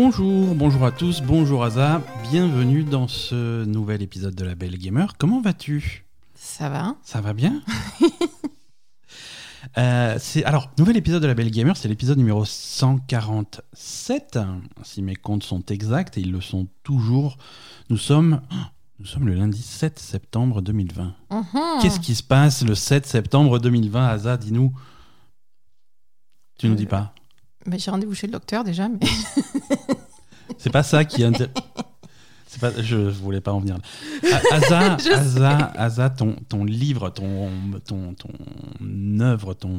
Bonjour, bonjour à tous, bonjour Aza, bienvenue dans ce nouvel épisode de La Belle Gamer. Comment vas-tu? Ça va Ça va bien? Euh, c'est alors nouvel épisode de la Belle Gamer, c'est l'épisode numéro 147, si mes comptes sont exacts et ils le sont toujours. Nous sommes nous sommes le lundi 7 septembre 2020. Mhm. Qu'est-ce qui se passe le 7 septembre 2020 Aza, dis-nous. Tu nous dis pas. Mais J'ai rendez-vous chez le docteur déjà, mais C'est pas ça qui C'est pas, je voulais pas en venir Asa. Asa, Asa, ton, ton livre, ton, ton, ton œuvre, ton.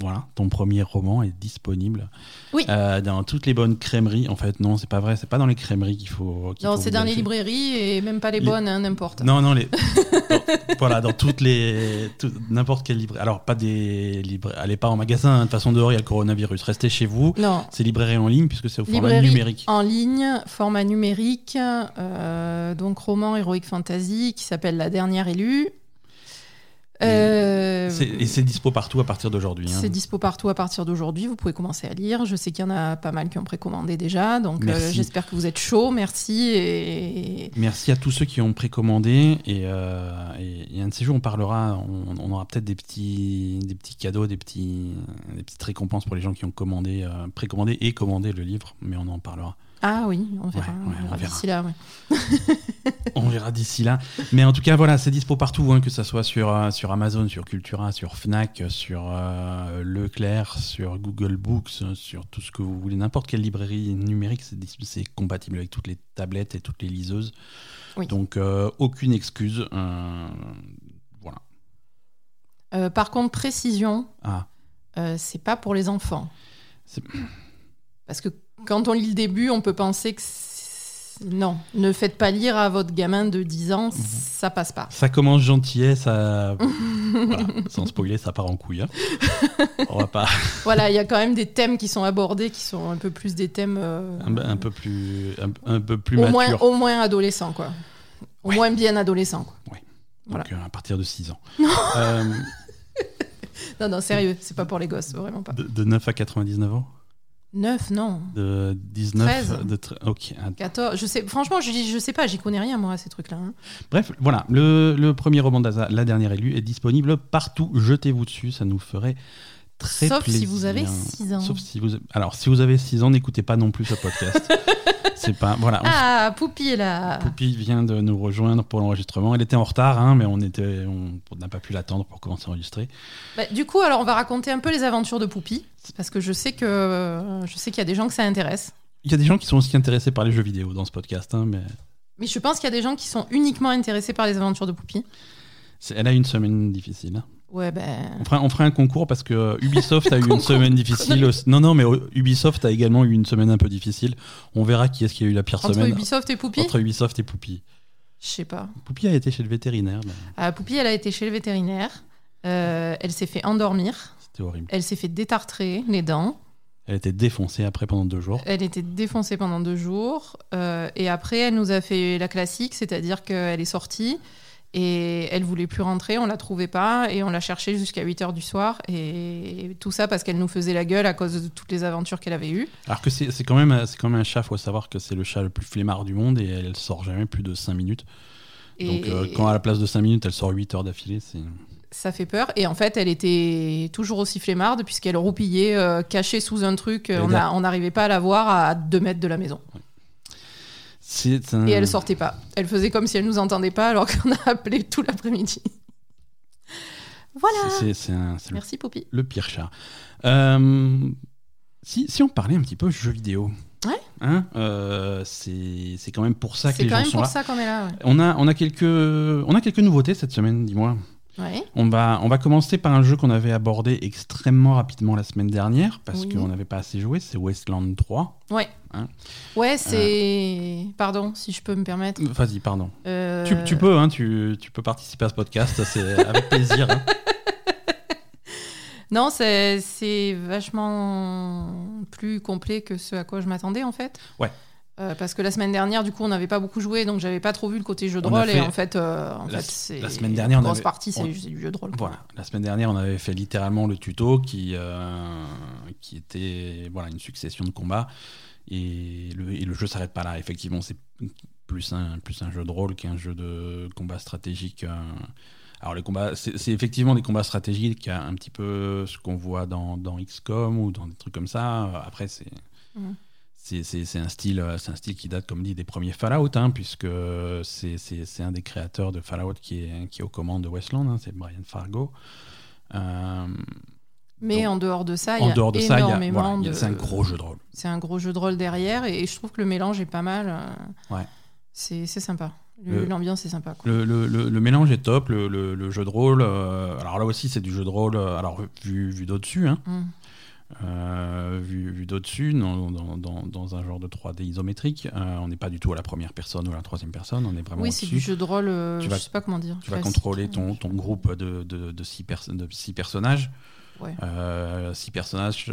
Voilà, ton premier roman est disponible Oui. Euh, dans toutes les bonnes crèmeries. En fait, non, c'est pas vrai, c'est pas dans les crèmeries qu'il faut. non, c'est dans les librairies et même pas les Les- bonnes, hein, n'importe. Non, non, les. dans- voilà, dans toutes les. tout- N'importe quelle librairie. Alors, pas des librairies. Allez pas en magasin, hein, de toute façon, dehors, il y a le coronavirus. Restez chez vous. Non. C'est librairie en ligne, puisque c'est au format Librairie numérique. en ligne, format numérique, euh, donc roman Heroic Fantasy qui s'appelle La dernière élue. Euh, Et c'est dispo partout à partir d'aujourd'hui. hein. c'est dispo partout à partir d'aujourd'hui. Vous pouvez commencer à lire. Je sais qu'il y en a pas mal qui ont précommandé déjà. Donc euh, j'espère que vous êtes chaud. Merci. Et... Merci à tous ceux qui ont précommandé. Et, euh, et, et un de ces jours, on parlera, on, on aura peut-être des petits, des petits cadeaux, des, petits, des petites récompenses pour les gens qui ont commandé, précommandé et commandé le livre. Mais on en parlera. Ah oui, on verra, Ouais, ouais, on verra d'ici là. ouais. On verra d'ici là. Mais en tout cas, voilà, c'est dispo partout, hein, que ce soit sur, euh, sur Amazon, sur Cultura, sur Fnac, sur euh, Leclerc, sur Google Books, sur tout ce que vous voulez. N'importe quelle librairie numérique, c'est compatible avec toutes les tablettes et toutes les liseuses. Oui. Donc, euh, aucune excuse. voilà. Par contre, précision, Ah, c'est pas pour les enfants. Parce que quand on lit le début, on peut penser que non, ne faites pas lire à votre gamin de 10 ans, ça passe pas. ça commence gentillet, ça. voilà, sans spoiler, ça part en couille. hein. On va pas. Voilà, il y a quand même des thèmes qui sont abordés, qui sont un peu plus des thèmes euh, Un, un peu plus, un, un peu plus au mature. moins, au moins adolescents, quoi. Au Ouais. moins bien adolescents. Quoi. voilà. Donc, euh, à partir de 6 ans. Euh, Non, non, sérieux, c'est pas pour les gosses, vraiment pas. de, de 9 à 99 ans? 9, non. De 19 13. de Ok. ah. 14, je sais, franchement, je, je sais pas, j'y connais rien, moi, à ces trucs-là. hein. Bref, voilà. Le, le premier roman d'Aza, La dernière élue, est disponible partout. Jetez-vous dessus, ça nous ferait très Sauf plaisir. si vous avez 6 ans. Sauf si vous. Alors, si vous avez 6 ans, n'écoutez pas non plus ce podcast. C'est pas. Voilà. on- Ah, Poupie est là. Poupie vient de nous rejoindre pour l'enregistrement. Elle était en retard, hein, mais on était, on on n'a pas pu l'attendre pour commencer à enregistrer. Bah, du coup, alors on va raconter un peu les aventures de Poupie, parce que je sais que je sais qu'il y a des gens que ça intéresse. Il y a des gens qui sont aussi intéressés par les jeux vidéo dans ce podcast, hein, mais Mais je pense qu'il y a des gens qui sont uniquement intéressés par les aventures de Poupie. elle a eu une semaine difficile. Ouais, ben. On fera, on fera un concours parce que Ubisoft a eu une semaine difficile. Non, non, mais euh, Ubisoft a également eu une semaine un peu difficile. On verra qui est-ce qui a eu la pire Entre semaine Ubisoft et Poupie entre Ubisoft et Poupie. Je sais pas. Poupie a été chez le vétérinaire. Ah, Poupie, elle a été chez le vétérinaire. Euh, elle s'est fait endormir. C'était horrible. Elle s'est fait détartrer les dents. Elle été défoncée après pendant deux jours. Elle était défoncée pendant deux jours. Euh, et après, elle nous a fait la classique, c'est-à-dire qu'elle est sortie et elle voulait plus rentrer, on la trouvait pas et on l'a cherchée jusqu'à 8 heures du soir. Et tout ça parce qu'elle nous faisait la gueule à cause de toutes les aventures qu'elle avait eues. Alors que c'est quand, même- quand même un chat, faut savoir que c'est le chat le plus flemmard du monde et elle sort jamais plus de 5 minutes. Et Donc euh, quand à la place de 5 minutes, elle sort 8 heures d'affilée, c'est... ça fait peur. Et en fait, elle était toujours aussi flemmarde puisqu'elle roupillait euh, cachée sous un truc. Elle On n'arrivait pas à la voir à 2 mètres de la maison. Un- Et elle sortait pas. Elle faisait comme si elle nous entendait pas alors qu'on a appelé tout l'après-midi. Voilà. c'est- c'est un- c'est le, Merci Poupie. le pire chat. Euh, si, si on parlait un petit peu jeux vidéo. Ouais. Hein, euh, c'est c'est quand même pour ça que C'est les quand gens même sont pour là. ça qu'on est là. Ouais. On a, on, a quelques, on a quelques nouveautés cette semaine, dis-moi. Ouais. On va, on va commencer par un jeu qu'on avait abordé extrêmement rapidement la semaine dernière parce Oui. qu'on n'avait pas assez joué, c'est Wasteland 3. Ouais. Hein Ouais, c'est. Pardon, si je peux me permettre. Vas-y, pardon. Euh, Tu, tu peux, hein, tu, tu peux participer à ce podcast, c'est avec plaisir. hein. Non, c'est c'est vachement plus complet que ce à quoi je m'attendais en fait. Ouais. Euh, parce que la semaine dernière, du coup, on n'avait pas beaucoup joué, donc j'avais pas trop vu le côté jeu de rôle. Et en fait, euh, en La- fait c'est la semaine dernière, on grosse avait- partie, c'est du jeu de rôle. Voilà, la semaine dernière, on avait fait littéralement le tuto qui, euh, qui était voilà, une succession de combats. Et le, et le jeu s'arrête pas là. Effectivement, c'est plus un, plus un jeu de rôle qu'un jeu de combat stratégique. Alors, les combats, c'est effectivement des combats stratégiques, un petit peu ce qu'on voit dans, dans XCOM ou dans des trucs comme ça. Après, c'est. Mhm. C'est c'est- c'est un, style, euh, c'est un style qui date, comme dit, des premiers Fallout, hein, puisque c'est un des créateurs de Fallout qui est, qui est aux commandes de Westland, hein, c'est Brian Fargo. Euh, Mais Donc, en dehors de ça, il y en a dehors de ça, énormément voilà, de- c'est un gros jeu de rôle. C'est un gros jeu de rôle derrière, et je trouve que le mélange est pas mal. euh, Ouais. C'est c'est sympa. L'ambiance est sympa. Quoi. Le, le- le- le mélange est top, le, jeu de rôle. euh, alors là aussi, c'est du jeu de rôle, alors vu, vu d'au-dessus, hein, Mm. Euh, vu, vu d'au-dessus, dans, dans- dans- un genre de 3D isométrique. Euh, on n'est pas du tout à la première personne ou à la troisième personne, on est vraiment Oui, c'est du jeu de rôle, euh, Tu je vas- sais pas comment dire. Tu vas contrôler ton, ton groupe de, de, de six, perso- de six personnages. Ouais. Euh, six personnages,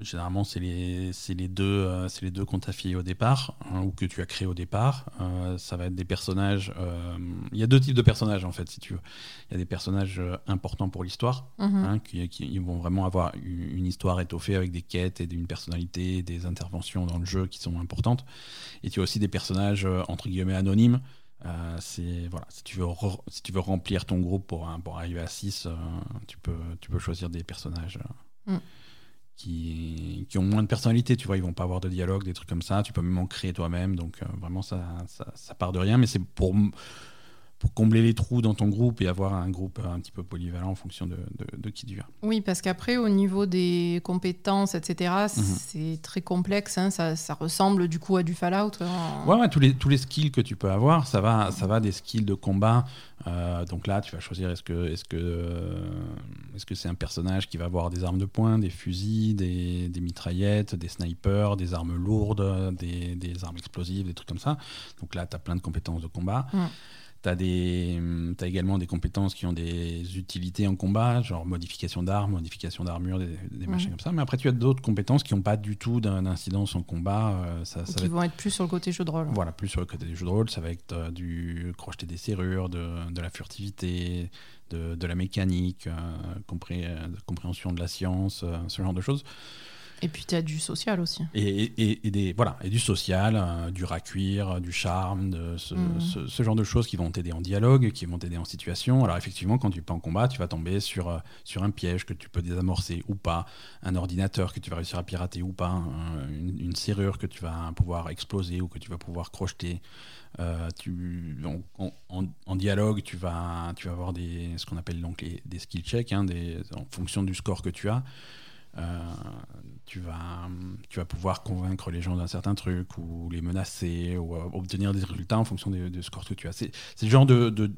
généralement, c'est les, c'est les deux, euh, c'est les deux qu'on t'a filés au départ, hein, ou que tu as créé au départ. Euh, ça va être des personnages. euh, Il y a deux types de personnages, en fait, si tu veux. Il y a des personnages importants pour l'histoire, Mhm. hein, qui, vont vraiment avoir une histoire étoffée avec des quêtes et une personnalité, des interventions dans le jeu qui sont importantes. Et tu as aussi des personnages entre guillemets anonymes. Euh, c'est voilà, si tu veux re- si tu veux remplir ton groupe pour un- pour arriver à 6 tu peux tu peux choisir des personnages euh, Mm. Qui ont moins de personnalité. Tu vois, ils vont pas avoir de dialogue, des trucs comme ça. Tu peux même en créer toi-même. Donc euh, vraiment ça part de rien, mais c'est pour pour combler les trous dans ton groupe et avoir un groupe un petit peu polyvalent en fonction de, de, de qui tu viens. Oui, parce qu'après, au niveau des compétences, etc., Mhm. c'est très complexe. hein, Ça, ça ressemble du coup à du Fallout. hein. Ouais, ouais, tous les, tous les skills que tu peux avoir, ça va, ça va des skills de combat. Euh, donc là, tu vas choisir est-ce que euh, est-ce que c'est un personnage qui va avoir des armes de poing, des fusils, des, des mitraillettes, des snipers, des armes lourdes, des, des armes explosives, des trucs comme ça. Donc là, tu as plein de compétences de combat. Tu as, également des compétences qui ont des utilités en combat, genre modification d'armes, modification d'armure, des, des Mm. machins comme ça. Mais après, tu as d'autres compétences qui n'ont pas du tout d'incidence en combat. Euh, ça, ça va qui être vont être plus sur le côté jeu de rôle. voilà, plus sur le côté du jeu de rôle, ça va être euh, du crocheter des serrures, de, de la furtivité, de, de la mécanique, euh, compré- euh, compréhension de la science, ce genre de choses. Et puis, tu as du social aussi. Et, et- et des, voilà, et du social, euh, du racuir, euh, du charme, de ce, ce- ce genre de choses qui vont t'aider en dialogue, qui vont t'aider en situation. Alors effectivement, quand tu es en combat, tu vas tomber sur, euh, sur un piège que tu peux désamorcer ou pas, un ordinateur que tu vas réussir à pirater ou pas, un- une, une serrure que tu vas pouvoir exploser ou que tu vas pouvoir crocheter. Euh, tu, en, dialogue, tu vas, tu vas avoir des, ce qu'on appelle donc les- des skill checks, hein, des, en fonction du score que tu as. Euh, tu, vas, pouvoir convaincre les gens d'un certain truc ou les menacer ou euh, obtenir des résultats en fonction des, des scores que tu as. C'est le genre de, de,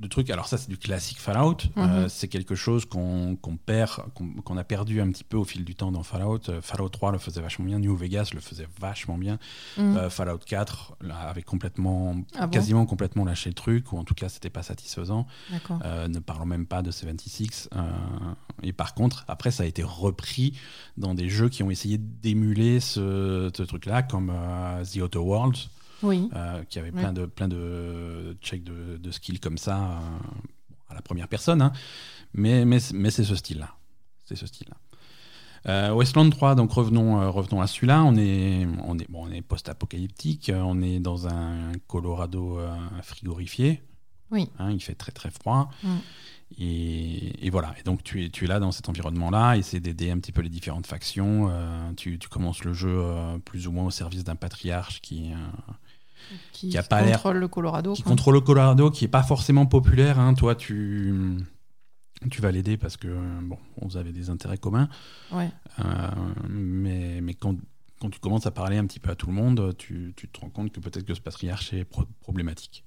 de truc. Alors ça, c'est du classique Fallout. Euh, Mhm. c'est quelque chose qu'on perd, qu'on a perdu un petit peu au fil du temps dans Fallout. Euh, Fallout 3 le faisait vachement bien, New Vegas le faisait vachement bien. Mhm. Euh, Fallout 4 là, avait complètement, Ah bon quasiment complètement lâché le truc, ou en tout cas, c'était pas satisfaisant. Ne parlons même pas de 76. euh, et par contre, après, ça a été repris dans des jeux qui ont essayé d'émuler ce, ce truc-là, comme The Outer Worlds, Oui. euh, qui avait plein de, plein de checks de, de skills comme ça, euh, à la première personne. hein. Mais, mais, mais c'est ce style-là. C'est ce style-là. Euh, Westland 3, donc revenons, revenons à celui-là. On est, on est, bon, on est post-apocalyptique. On est dans un Colorado frigorifié. Oui. Hein, il fait très très froid. Mm. Et, et voilà. Et donc tu es, tu es là dans cet environnement-là, essayer d'aider un petit peu les différentes factions. euh, tu, tu commences le jeu euh, plus ou moins au service d'un patriarche qui, euh, Qui, qui a pas contrôle le Colorado. qui quoi. contrôle le Colorado, qui est pas forcément populaire. hein. Toi, tu, tu vas l'aider parce que bon, vous avez des intérêts communs. Ouais. Euh, mais mais quand, quand tu commences à parler un petit peu à tout le monde, tu, tu te rends compte que peut-être que ce patriarche est pro- problématique.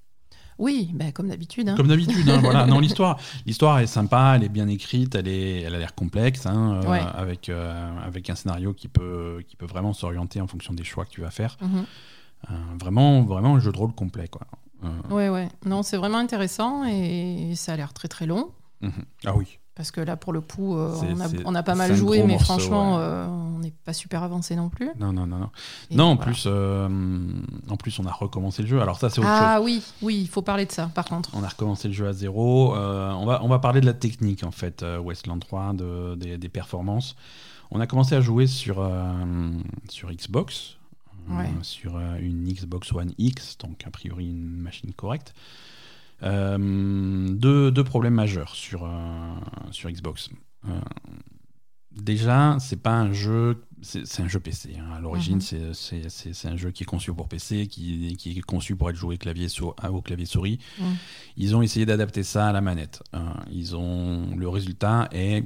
Oui, ben, comme d'habitude. hein. Comme d'habitude, hein, voilà. Non, l'histoire, l'histoire est sympa, elle est bien écrite, elle est, elle a l'air complexe, hein, euh, Ouais. avec euh, avec un scénario qui peut qui peut vraiment s'orienter en fonction des choix que tu vas faire. Mhm. Vraiment, vraiment un jeu de rôle complet, quoi. Euh, Ouais, ouais. Non, c'est vraiment intéressant et ça a l'air très très long. mhm. Ah oui. Parce que là, pour le coup, euh, on, a, c'est- on a pas mal joué, mais morceau, franchement, ouais. euh, on n'est pas super avancé non plus. Non, non, non, non. Et non, en voilà. plus, euh, en plus, on a recommencé le jeu. Alors ça, c'est autre chose. Ah oui, oui, il faut parler de ça, par contre. On a recommencé le jeu à zéro. Euh, on, va, on va parler de la technique, en fait, euh, Westland 3, de, des, des performances. On a commencé à jouer sur, euh, sur Xbox, euh, sur euh, une Xbox One X, donc a priori une machine correcte. Euh, deux, deux problèmes majeurs sur, euh, sur Xbox. Euh, déjà, c'est pas un jeu, c'est un jeu PC. hein. À l'origine, Mhm. c'est- un jeu qui est conçu pour PC, qui, qui est conçu pour être joué clavier au clavier souris. Mhm. Ils ont essayé d'adapter ça à la manette. hein. Ils ont le résultat est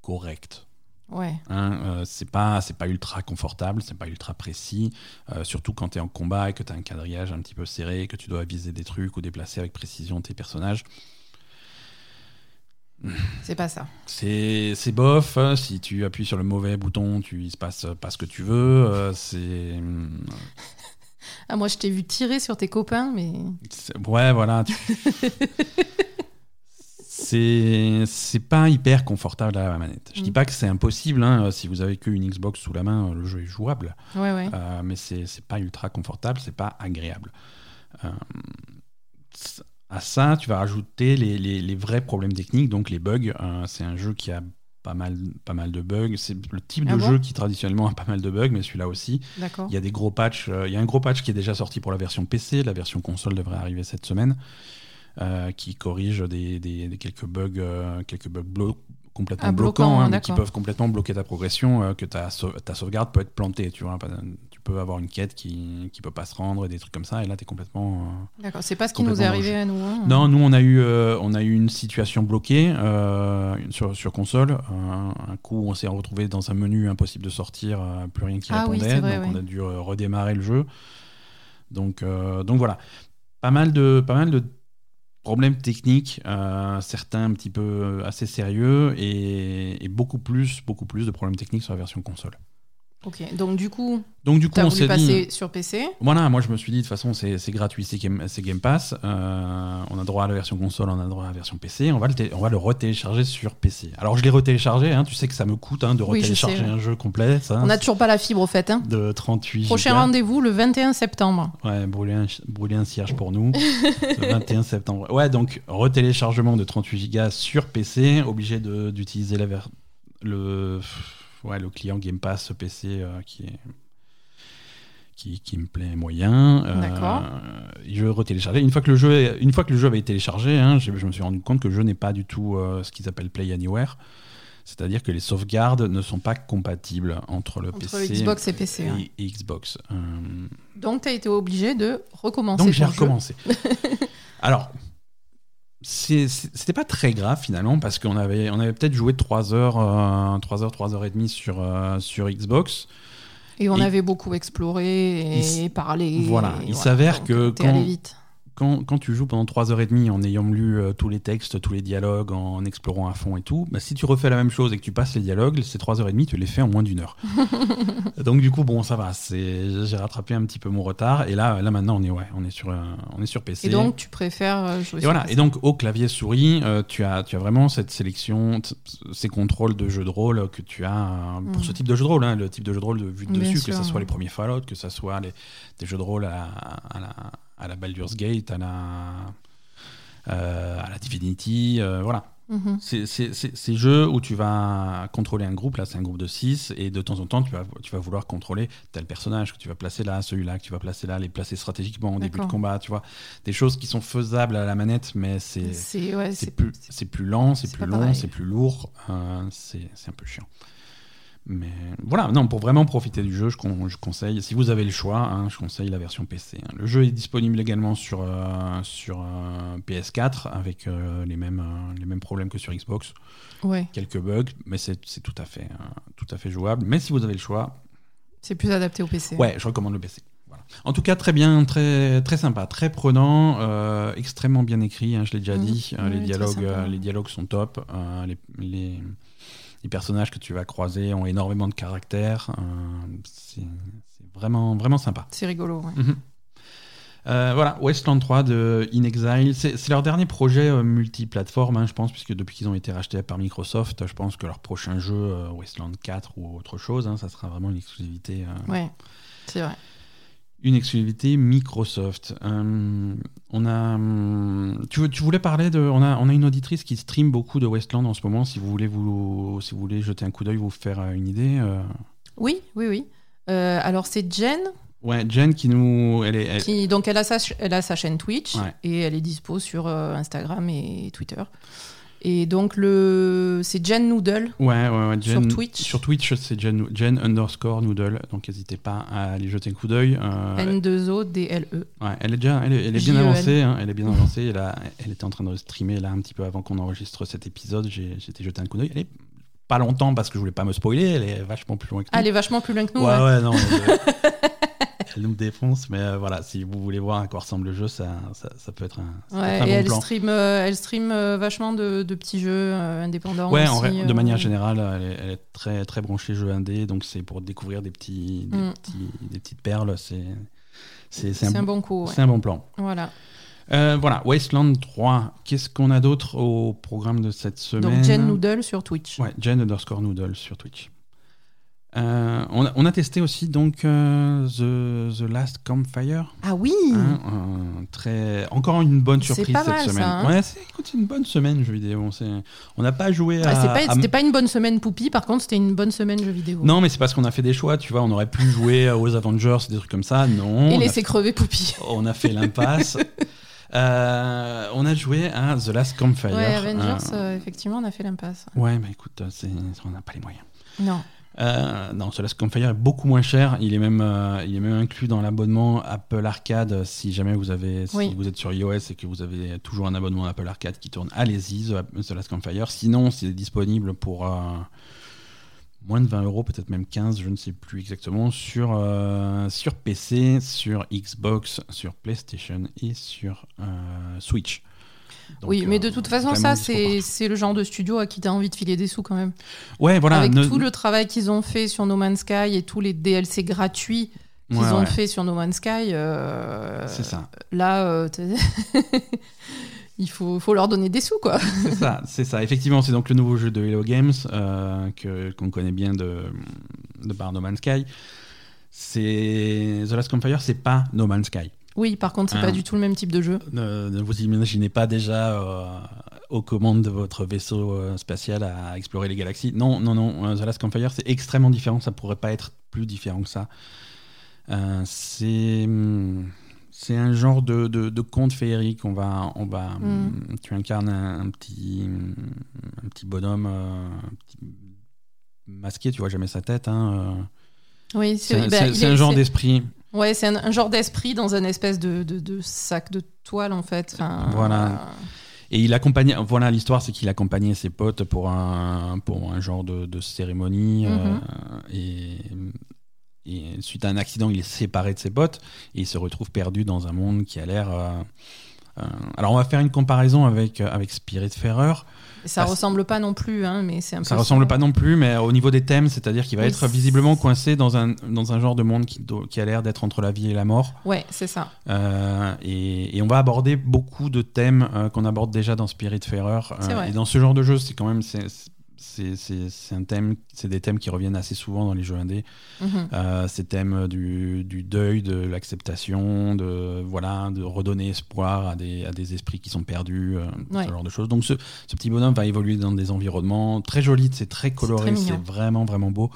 correct. Ouais. Hein, euh, c'est pas c'est pas ultra confortable, c'est pas ultra précis, euh, surtout quand tu es en combat et que tu as un quadrillage un petit peu serré, que tu dois viser des trucs ou déplacer avec précision tes personnages. C'est pas ça. C'est bof, hein, si tu appuies sur le mauvais bouton, tu il se passe pas ce que tu veux, euh, c'est Ah, moi, je t'ai vu tirer sur tes copains, mais. ouais voilà, tu- c'est c'est pas hyper confortable à la manette. Je dis Mm. pas que c'est impossible hein, si vous avez qu'une Xbox sous la main, le jeu est jouable. Ouais, ouais. Euh, mais c'est c'est pas ultra confortable, c'est pas agréable. Euh, à ça, tu vas rajouter les, les- les vrais problèmes techniques, donc les bugs. Euh, c'est un jeu qui a pas mal, pas mal de bugs. C'est le type Ah de bon jeu qui traditionnellement a pas mal de bugs, mais celui-là aussi. Il y a des gros patchs. euh, il y a un gros patch qui est déjà sorti pour la version PC. La version console devrait arriver cette semaine, euh, qui corrige des, des- des quelques bugs, euh, quelques bugs blo- complètement Ah, bloquant, bloquants, hein, hein, qui peuvent complètement bloquer ta progression, euh, que ta, sau- ta sauvegarde peut être plantée. Tu vois, tu peux avoir une quête qui qui peut pas se rendre et des trucs comme ça. Et là, tu es complètement euh, D'accord. C'est pas ce qui nous est arrivé à nous. hein. non, nous on a eu, euh, on a eu une situation bloquée euh, sur, sur console. Un, coup, on s'est retrouvé dans un menu impossible de sortir, euh, plus rien qui Ah répondait. vrai, donc on a dû euh, redémarrer le jeu. Donc, euh, donc voilà, pas mal de, pas mal de problèmes techniques, euh, certains un petit peu euh, assez sérieux et, et beaucoup plus, beaucoup plus de problèmes techniques sur la version console. Ok. Donc, du coup, Donc du coup, on s'est dit. sur PC. Voilà, moi je me suis dit de toute façon c'est gratuit, c'est Game, Pass, euh, on a droit à la version console, on a droit à la version PC, on va le, on va le retélécharger sur PC. Alors je l'ai retéléchargé, hein, tu sais que ça me coûte hein, de Oui, je retélécharger ouais. un jeu complet, ça, On n'a toujours pas la fibre au fait. Hein. de 38 Prochain rendez-vous le 21 septembre. Ouais, brûler un, brûler un cierge pour nous, le 21 septembre. Ouais, donc retéléchargement de 38 gigas sur PC, obligé d'utiliser la ver- le, ouais, le client Game Pass PC euh, qui est qui, qui me plaît moyen. Euh, D'accord. Je retéléchargeais. Une fois que le jeu, est- une fois que le jeu avait été téléchargé, hein, je, je me suis rendu compte que le jeu n'est pas du tout euh, ce qu'ils appellent Play Anywhere. C'est-à-dire que les sauvegardes ne sont pas compatibles entre le Entre PC Xbox et PC. et, Xbox. Euh, Donc, tu as été obligé de recommencer. donc j'ai recommencé. Alors, c'était pas très grave finalement parce qu'on avait, on avait peut-être joué 3 heures, euh, 3 heures, 3 heures et demie sur, euh, sur Xbox. Et on Et- avait beaucoup exploré et parlé. Voilà, et il s'avère que quand-. Quand, quand tu joues pendant 3 heures et demie en ayant lu euh, tous les textes, tous les dialogues, en explorant à fond et tout, bah, si tu refais la même chose et que tu passes les dialogues, ces 3 heures et demie, tu les fais en moins d'une heure. Donc du coup, bon, ça va, j'ai rattrapé un petit peu mon retard. Et là, là maintenant, on est, ouais, on est, sur, euh, on est sur PC. Et donc, tu préfères euh, jouer Et sur voilà. PC. Et donc au clavier souris, euh, tu as tu as vraiment cette sélection, ces contrôles de jeu de rôle que tu as euh, pour ce type de jeu de rôle, hein, le type de jeu de rôle de vue de dessus, sûr, que ce soit les premiers Fallout, que ce soit les, des jeux de rôle à, à la à la Baldur's Gate, à la euh, à la Divinity, euh, voilà. Mhm. C'est ces jeux où tu vas contrôler un groupe, là c'est un groupe de 6, et de temps en temps tu vas, tu vas vouloir contrôler tel personnage que tu vas placer là, celui-là que tu vas placer là, les placer stratégiquement au début de combat, tu vois. Des choses qui sont faisables à la manette, mais c'est C'est ouais, plus, c'est plus lent, c'est plus long, c'est plus lourd, euh, c'est c'est un peu chiant. Mais voilà, non, pour vraiment profiter du jeu, je, con- je conseille, si vous avez le choix, hein, je conseille la version PC. hein. Le jeu est disponible également sur, euh, sur euh, PS4 avec euh, les, mêmes, les mêmes problèmes que sur Xbox. ouais, Quelques bugs, mais c'est tout, à fait, tout à fait jouable. Mais si vous avez le choix, c'est plus adapté au PC. ouais, je recommande le PC. Voilà. En tout cas, très bien, très, très sympa, très prenant, euh, extrêmement bien écrit, hein, je l'ai déjà Mhm. dit. Euh, Oui, les, dialogues, euh, les dialogues sont top. les, les, les personnages que tu vas croiser ont énormément de caractère. euh, c'est vraiment, vraiment sympa. C'est rigolo. ouais. Mhm. Euh, voilà, Westland 3 de In Exile. C'est leur dernier projet euh, multiplateforme, hein, je pense, puisque depuis qu'ils ont été rachetés par Microsoft, je pense que leur prochain jeu, euh, Westland 4 ou autre chose, hein, ça sera vraiment une exclusivité. ouais, c'est vrai. Une exclusivité Microsoft. on a, hum, tu, tu, voulais parler de, on a, on a une auditrice qui stream beaucoup de Westland en ce moment. Si vous voulez vous, si vous voulez jeter un coup d'œil, vous faire une idée. Oui, oui, oui. alors c'est Jen Ouais, Jen qui nous. Elle est, Qui, donc elle a, sa, elle a sa chaîne Twitch et elle est dispo sur euh, Instagram et Twitter. Et donc le c'est Jen Noodle ouais, ouais, ouais sur Twitch. Sur Twitch, c'est Jen, Jen, underscore Noodle. Donc n'hésitez pas à aller jeter un coup d'œil. Euh, N2O-D-L-E. Ouais, elle est, déjà, elle est, bien avancée. Hein, elle est bien avancée. Elle, a, elle était en train de streamer là un petit peu avant qu'on enregistre cet épisode. J'ai jeté un coup d'œil. Elle est pas longtemps parce que je voulais pas me spoiler. Elle est vachement plus loin que nous. Elle est vachement plus loin que nous. Ouais, ouais, non. elle nous défonce, mais euh, voilà, si vous voulez voir à quoi ressemble le jeu, ça, ça, peut être un. Ouais, et elle, Stream, euh, elle stream euh, vachement de, de, petits jeux indépendants. Ouais, aussi, de manière générale, elle est, très, très branchée jeu indé, donc c'est pour découvrir des, petits, des, mm. petits, des petites perles. C'est, c'est, un, un, bon coup. C'est un bon plan. Voilà. voilà, Wasteland 3. Qu'est-ce qu'on a d'autre au programme de cette semaine Donc Jen Noodle sur Twitch. Ouais, Jen underscore Noodle sur Twitch. Euh, on, a, testé aussi donc euh, the, the, Last Campfire. Ah oui. Hein, très encore une bonne surprise cette semaine. Ça, hein. ouais, c'est une bonne semaine jeu vidéo. On n'a pas joué à. c'était pas, une bonne semaine poupie. Par contre, c'était une bonne semaine jeu vidéo. Non, mais c'est parce qu'on a fait des choix. Tu vois, on aurait pu jouer aux Avengers, des trucs comme ça. Non. Et laisser crever poupie. On a fait l'impasse. Euh, on a joué à The Last Campfire. Ouais, Avengers, effectivement, on a fait l'impasse. Ouais, mais écoute, on n'a pas les moyens. Non. Euh, non, Last Campfire est beaucoup moins cher. Il est même, euh, il est même inclus dans l'abonnement Apple Arcade. Si jamais vous avez, si vous êtes sur iOS et que vous avez toujours un abonnement Apple Arcade qui tourne, allez-y, Last Campfire. Sinon, c'est disponible pour euh, moins de 20 euros, peut-être même 15, je ne sais plus exactement, sur, euh, sur PC, sur Xbox, sur PlayStation et sur Switch oui, mais de toute façon, ça, c'est le genre de studio à qui tu as envie de filer des sous quand même. Ouais, voilà. Avec tout le travail qu'ils ont fait sur No Man's Sky et tous les DLC gratuits qu'ils ont fait sur No Man's Sky. Euh, c'est ça. Là, euh, il faut, faut, leur donner des sous, quoi. c'est ça, c'est ça. Effectivement, c'est donc le nouveau jeu de Hello Games euh, qu'on connaît bien de, de par No Man's Sky. C'est The Last Campfire, c'est pas No Man's Sky. Oui, par contre, c'est pas hein. du tout le même type de jeu. Ne, vous imaginez pas déjà euh, aux commandes de votre vaisseau euh, spatial à explorer les galaxies. Non, non, non. Euh, The Last Campfire, c'est extrêmement différent. Ça pourrait pas être plus différent que ça. c'est c'est un genre de, de, conte féerique. On va, on va, mm. tu incarnes un, petit, un petit bonhomme masqué. Tu vois jamais sa tête. Hein, oui, c'est bah, un genre d'esprit. Ouais, c'est un, genre d'esprit dans un espèce de, de, sac de toile en fait. voilà. Euh, et il accompagnait, voilà l'histoire, c'est qu'il accompagnait ses potes pour un, pour un genre de, cérémonie. Euh, mhm. et, et, suite à un accident, il est séparé de ses potes et il se retrouve perdu dans un monde qui a l'air. Euh, alors on va faire une comparaison avec, avec Spiritfarer. Ça ressemble pas non plus, hein, mais c'est un Ça ressemble pas non plus, mais au niveau des thèmes, c'est-à-dire qu'il va être visiblement coincé dans un, dans un genre de monde qui, qui a l'air d'être entre la vie et la mort. Ouais, c'est ça. Euh, et, et, on va aborder beaucoup de thèmes euh, qu'on aborde déjà dans Spiritfarer. Euh, et dans ce genre de jeu, c'est quand même c'est un thème, c'est des thèmes qui reviennent assez souvent dans les jeux indés. Mhm. Euh, ces thèmes du, du deuil, de l'acceptation, de voilà, de redonner espoir à des, à des esprits qui sont perdus, euh, ce genre de choses. Donc ce, ce, petit bonhomme va évoluer dans des environnements très jolis, c'est très coloré, c'est vraiment vraiment beau,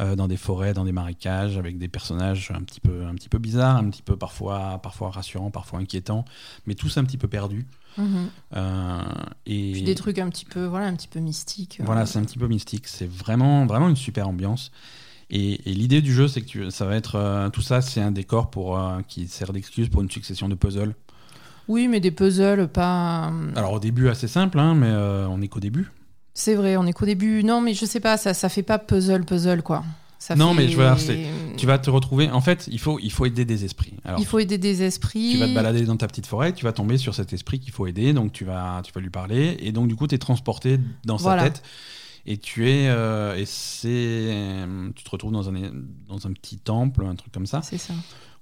euh, dans des forêts, dans des marécages, avec des personnages un petit peu un petit peu bizarres, un petit peu parfois parfois rassurants, parfois inquiétants, mais tous un petit peu perdus. Mhm. Euh, et Puis des trucs un petit peu, voilà, un petit peu mystiques. Voilà, c'est un petit peu mystique. C'est vraiment, vraiment une super ambiance. Et, l'idée du jeu, c'est que ça va être euh, tout ça, c'est un décor pour euh, qui sert d'excuse pour une succession de puzzles. Oui, mais des puzzles pas. Alors au début assez simple, hein, mais on n'est qu'au début. C'est vrai, on est qu'au début. Non, mais je sais pas, ça, ça fait pas puzzle puzzle quoi non, mais je veux tu vas te retrouver. En fait, il faut, il faut aider des esprits. il faut aider des esprits. Tu vas te balader dans ta petite forêt, tu vas tomber sur cet esprit qu'il faut aider, donc tu vas, tu vas lui parler, et donc du coup, tu es transporté dans sa tête. Et tu es. Euh, et c'est. Tu te retrouves dans un, dans un petit temple, un truc comme ça. C'est ça.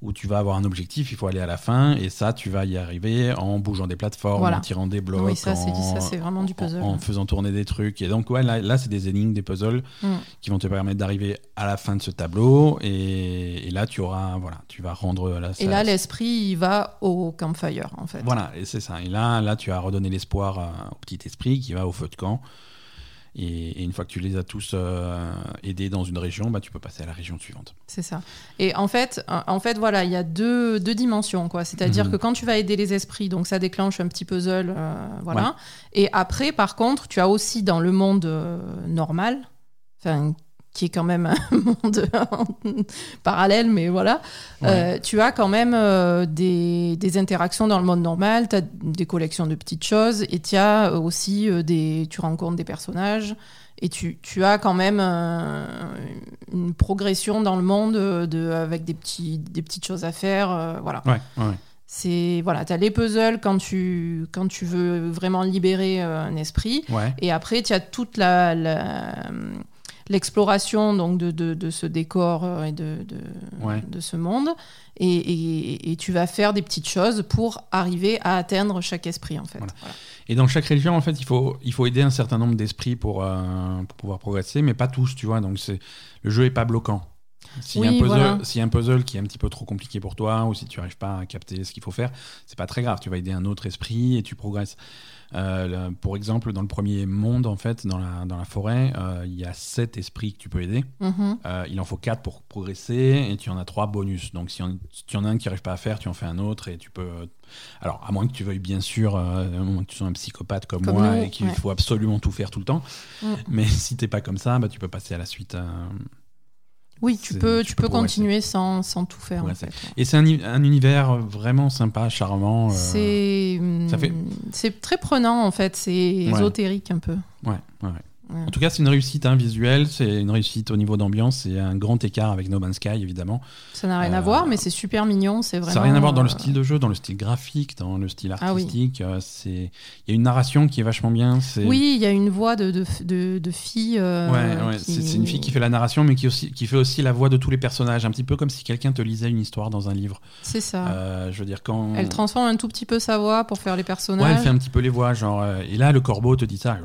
Où tu vas avoir un objectif, il faut aller à la fin, et ça, tu vas y arriver en bougeant des plateformes, Voilà. en tirant des blocs, Oui, ça, c'est- en, ça, c'est vraiment du puzzle. en, en faisant tourner des trucs. Et donc, ouais, là, là c'est des énigmes, des puzzles Mm. qui vont te permettre d'arriver à la fin de ce tableau, et, et là, tu auras, voilà, tu vas rendre la Et là, l'esprit, il va au campfire, en fait. Voilà, et c'est ça. Et là, là, tu as redonné l'espoir à- au petit esprit qui va au feu de camp. Et, et une fois que tu les as tous euh, aidés dans une région, bah, tu peux passer à la région suivante. C'est ça. Et en fait, en fait, voilà, il y a deux, deux dimensions, quoi. C'est-à-dire Mhm. que quand tu vas aider les esprits, donc ça déclenche un petit puzzle, euh, voilà. Ouais. Et après, par contre, tu as aussi dans le monde euh, normal, enfin, qui est quand même un monde parallèle, mais voilà, Ouais. euh, tu as quand même euh, des, des interactions dans le monde normal, tu as des collections de petites choses, et tu as aussi euh, des, tu rencontres des personnages, et tu, tu as quand même euh, une progression dans le monde euh, de, avec des, petits, des petites choses à faire. euh, voilà. Ouais, ouais, ouais. C'est voilà, tu as les puzzles quand tu, quand tu veux vraiment libérer euh, un esprit. Et après, tu as toute la, la- l'exploration donc de, de, de ce décor euh, et de, de, Ouais. ce monde. Et, et- et tu vas faire des petites choses pour arriver à atteindre chaque esprit, en fait. Voilà. Voilà. Et dans chaque région, en fait, il faut, il faut aider un certain nombre d'esprits pour, euh, pour pouvoir progresser, mais pas tous, tu vois. Donc, c'est, le jeu est pas bloquant. S'il Oui, voilà. y a un puzzle qui est un petit peu trop compliqué pour toi, ou si tu n'arrives pas à capter ce qu'il faut faire, c'est pas très grave. Tu vas aider un autre esprit et tu progresses. Euh, pour exemple, dans le premier monde, en fait, dans la, dans la forêt, euh, il y a sept esprits que tu peux aider. Mhm. Euh, il en faut 4 pour progresser et tu en as 3 bonus. Donc si, on- si tu en as un qui n'arrive pas à faire, tu en fais un autre et tu peux. Alors, à moins que tu veuilles bien sûr, à moins que tu sois un psychopathe comme, Comme moi nous, et qu'il ouais. faut absolument tout faire tout le temps. Mm. Mais si t'es pas comme ça, bah, tu peux passer à la suite. Euh, Oui, tu peux, tu tu peux continuer sans, sans tout faire. En fait. Et c'est un, univers vraiment sympa, charmant. euh, C'est ça fait- c'est très prenant en fait, c'est ésotérique un peu. Ouais. Ouais. En tout cas, c'est une réussite hein, visuelle, c'est une réussite au niveau d'ambiance, c'est un grand écart avec No Man's Sky, évidemment. Ça n'a rien Euh, à voir, mais c'est super mignon, c'est vraiment. Ça n'a rien à voir dans le euh, style de jeu, dans le style graphique, dans le style Ah oui. artistique. euh, c'est Il y a une narration qui est vachement bien. Oui, il y a une voix de, de, de, de fille. euh, Ouais, ouais, qui- c'est une fille qui fait la narration, mais qui, aussi, qui fait aussi la voix de tous les personnages, un petit peu comme si quelqu'un te lisait une histoire dans un livre. C'est ça. Euh, je veux dire, quand. Elle transforme un tout petit peu sa voix pour faire les personnages. Ouais, elle fait un petit peu les voix, genre. euh, et là, le corbeau te dit ça.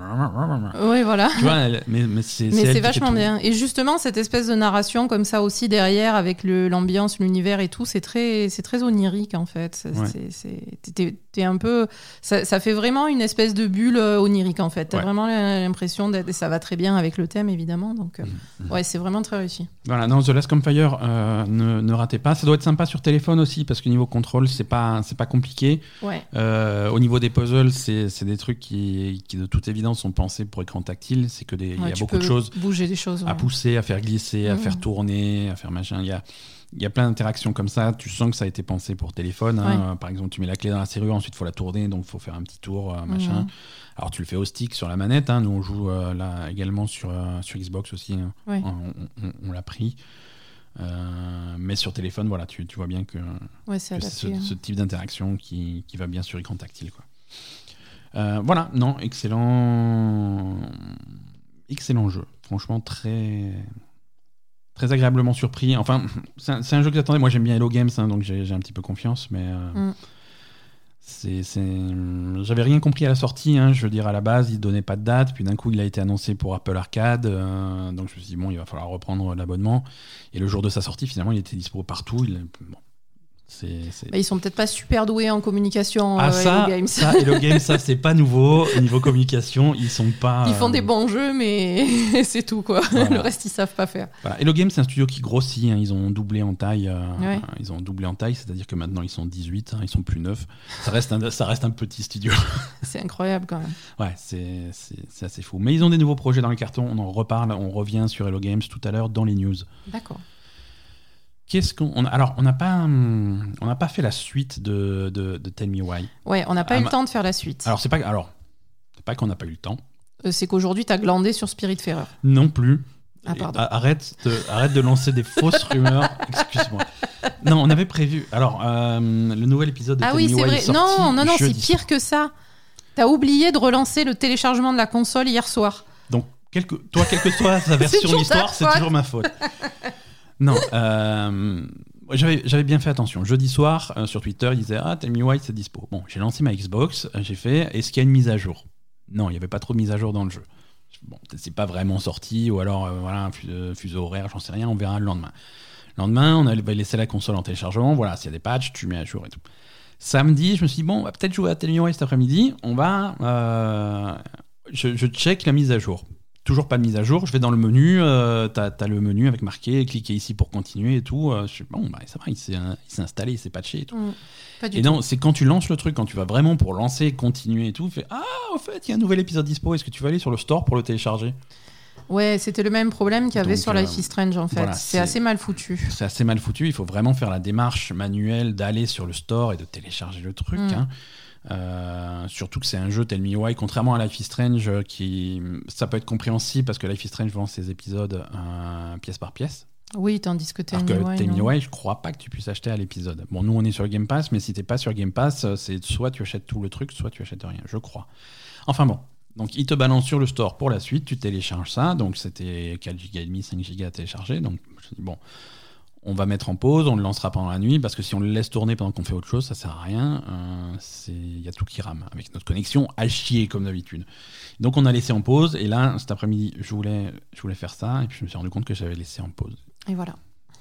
Oui, voilà. tu vois, mais, mais c'est. Vachement bien. Et justement, cette espèce de narration comme ça aussi derrière, avec l'ambiance, l'univers et tout, c'est très, c'est très onirique en fait. Ouais. t'es- un peu, ça, ça fait vraiment une espèce de bulle euh, onirique en fait. T'as Ouais. vraiment l'impression d'être, et ça va très bien avec le thème évidemment. Donc, euh, Mhm. ouais, c'est vraiment très réussi. Voilà, non, The Last Campfire, euh, ne, ne ratez pas. Ça doit être sympa sur téléphone aussi, parce que niveau contrôle, c'est pas, c'est pas compliqué. Ouais. Euh, au niveau des puzzles, c'est c'est des trucs qui, qui, de toute évidence, sont pensés pour écran tactile. C'est que des, il y a beaucoup de choses Bouger des choses. à ouais. pousser, à faire glisser, à faire tourner, à faire machin. Il y a, y a plein d'interactions comme ça. Tu sens que ça a été pensé pour téléphone. hein. Par exemple, tu mets la clé dans la serrure, ensuite il faut la tourner, donc il faut faire un petit tour, euh, machin. Mhm. Alors tu le fais au stick sur la manette. hein. Nous on joue euh, là également sur, euh, sur Xbox aussi. hein. On, on- on l'a pris. Euh, mais sur téléphone, voilà, tu, tu vois bien que, Ouais, c'est que c'est ce, ce type d'interaction qui, qui va bien sur écran tactile. Quoi. Euh, voilà, non, excellent, excellent jeu. Franchement, très, très agréablement surpris. Enfin, c'est un, jeu que j'attendais. Moi, j'aime bien Hello Games, hein, donc j'ai un petit peu confiance, mais. euh, Mm. J'avais rien compris à la sortie, hein, je veux dire, à la base, il donnait pas de date, puis d'un coup, il a été annoncé pour Apple Arcade, euh, donc je me suis dit, bon, il va falloir reprendre l'abonnement. Et le jour de sa sortie, finalement, il était dispo partout. Il... Bon, c'est. c'est- Bah, ils sont peut-être pas super doués en communication. ah euh, ça, Hello Games. ça, Hello Games, ça c'est pas nouveau. Au niveau communication, ils sont pas. Ils font euh, des bons jeux, mais c'est tout quoi. Voilà. Le reste, ils savent pas faire. Voilà. Hello Games, c'est un studio qui grossit. hein. Ils ont doublé en taille. euh, Ouais. Ils ont doublé en taille, c'est-à-dire que maintenant ils sont 18, hein, ils sont plus 9. Ça reste un, ça reste un petit studio. C'est incroyable quand même. ouais, c'est assez fou. Mais ils ont des nouveaux projets dans les cartons. On en reparle. On revient sur Hello Games tout à l'heure dans les news. D'accord. Qu'est-ce qu'on. on- Alors, on n'a pas, hum, on n'a pas fait la suite de, de, de Tell Me Why. Ouais, on n'a pas Ah, eu ma- le temps de faire la suite. Alors, c'est pas. Alors, c'est pas qu'on n'a pas eu le temps. Euh, c'est qu'aujourd'hui, t'as glandé sur Spiritfarer. Non plus. Ah, pardon. Et- Arrête de, arrête de lancer des fausses rumeurs. Excuse-moi. Non, on avait prévu. Alors, euh, le nouvel épisode de Ah Tell oui, Me c'est Why vrai. est sorti Non, non, non, c'est pire que ça. T'as oublié de relancer le téléchargement de la console hier soir. Donc, quel que- toi, quelle que soit sa version de l'histoire, c'est toujours ma faute. Non. euh, J'avais bien fait attention. Jeudi soir, euh, sur Twitter, il disait Ah, Tell Me Why, c'est dispo. Bon, j'ai lancé ma Xbox, euh, j'ai fait Est-ce qu'il y a une mise à jour? Non, il n'y avait pas trop de mise à jour dans le jeu. Bon, c'est pas vraiment sorti, ou alors, voilà, un fuseau, horaire, j'en sais rien, on verra le lendemain. Le lendemain, on avait laissé la console en téléchargement. Voilà, s'il y a des patchs, tu mets à jour et tout. Samedi, je me suis dit, bon, on va peut-être jouer à Tell Me Why cet après-midi. On va. je check la mise à jour. Toujours pas de mise à jour. Je vais dans le menu. Euh, T'as as le menu avec marqué cliquez ici pour continuer et tout. Euh, je suis bon, bah, ça va, il s'est il s'est installé, il s'est patché et tout. Mm. Pas du Et tout. non, c'est quand tu lances le truc, quand tu vas vraiment pour lancer, continuer et tout, tu fais Ah, au fait, il y a un nouvel épisode dispo. Est-ce que tu vas aller sur le store pour le télécharger? Ouais, c'était le même problème qu'il y avait Donc, sur euh, Life is Strange en fait. voilà, c'est c'est- assez mal foutu. C'est assez mal foutu. Il faut vraiment faire la démarche manuelle d'aller sur le store et de télécharger le truc. Mm. hein. Euh, surtout que c'est un jeu Tell Me Why, contrairement à Life is Strange, euh, qui ça peut être compréhensible parce que Life is Strange vend ses épisodes euh, pièce par pièce. Oui, tandis que Tell Alors Me que. Why, je crois pas que tu puisses acheter à l'épisode. Bon, nous on est sur Game Pass, mais si t'es pas sur Game Pass, c'est soit tu achètes tout le truc, soit tu achètes rien, je crois. Enfin bon. Donc il te balance sur le store pour la suite, tu télécharges ça, donc c'était 4 Go et demi, 5 Go à télécharger, donc je dis bon, on va mettre en pause, on le lancera pendant la nuit, parce que si on le laisse tourner pendant qu'on fait autre chose, ça sert à rien, Euh, c'est- il y a tout qui rame, avec notre connexion à chier comme d'habitude. Donc on a laissé en pause, et là cet après-midi je voulais, je voulais faire ça, et puis je me suis rendu compte que j'avais laissé en pause. Et voilà.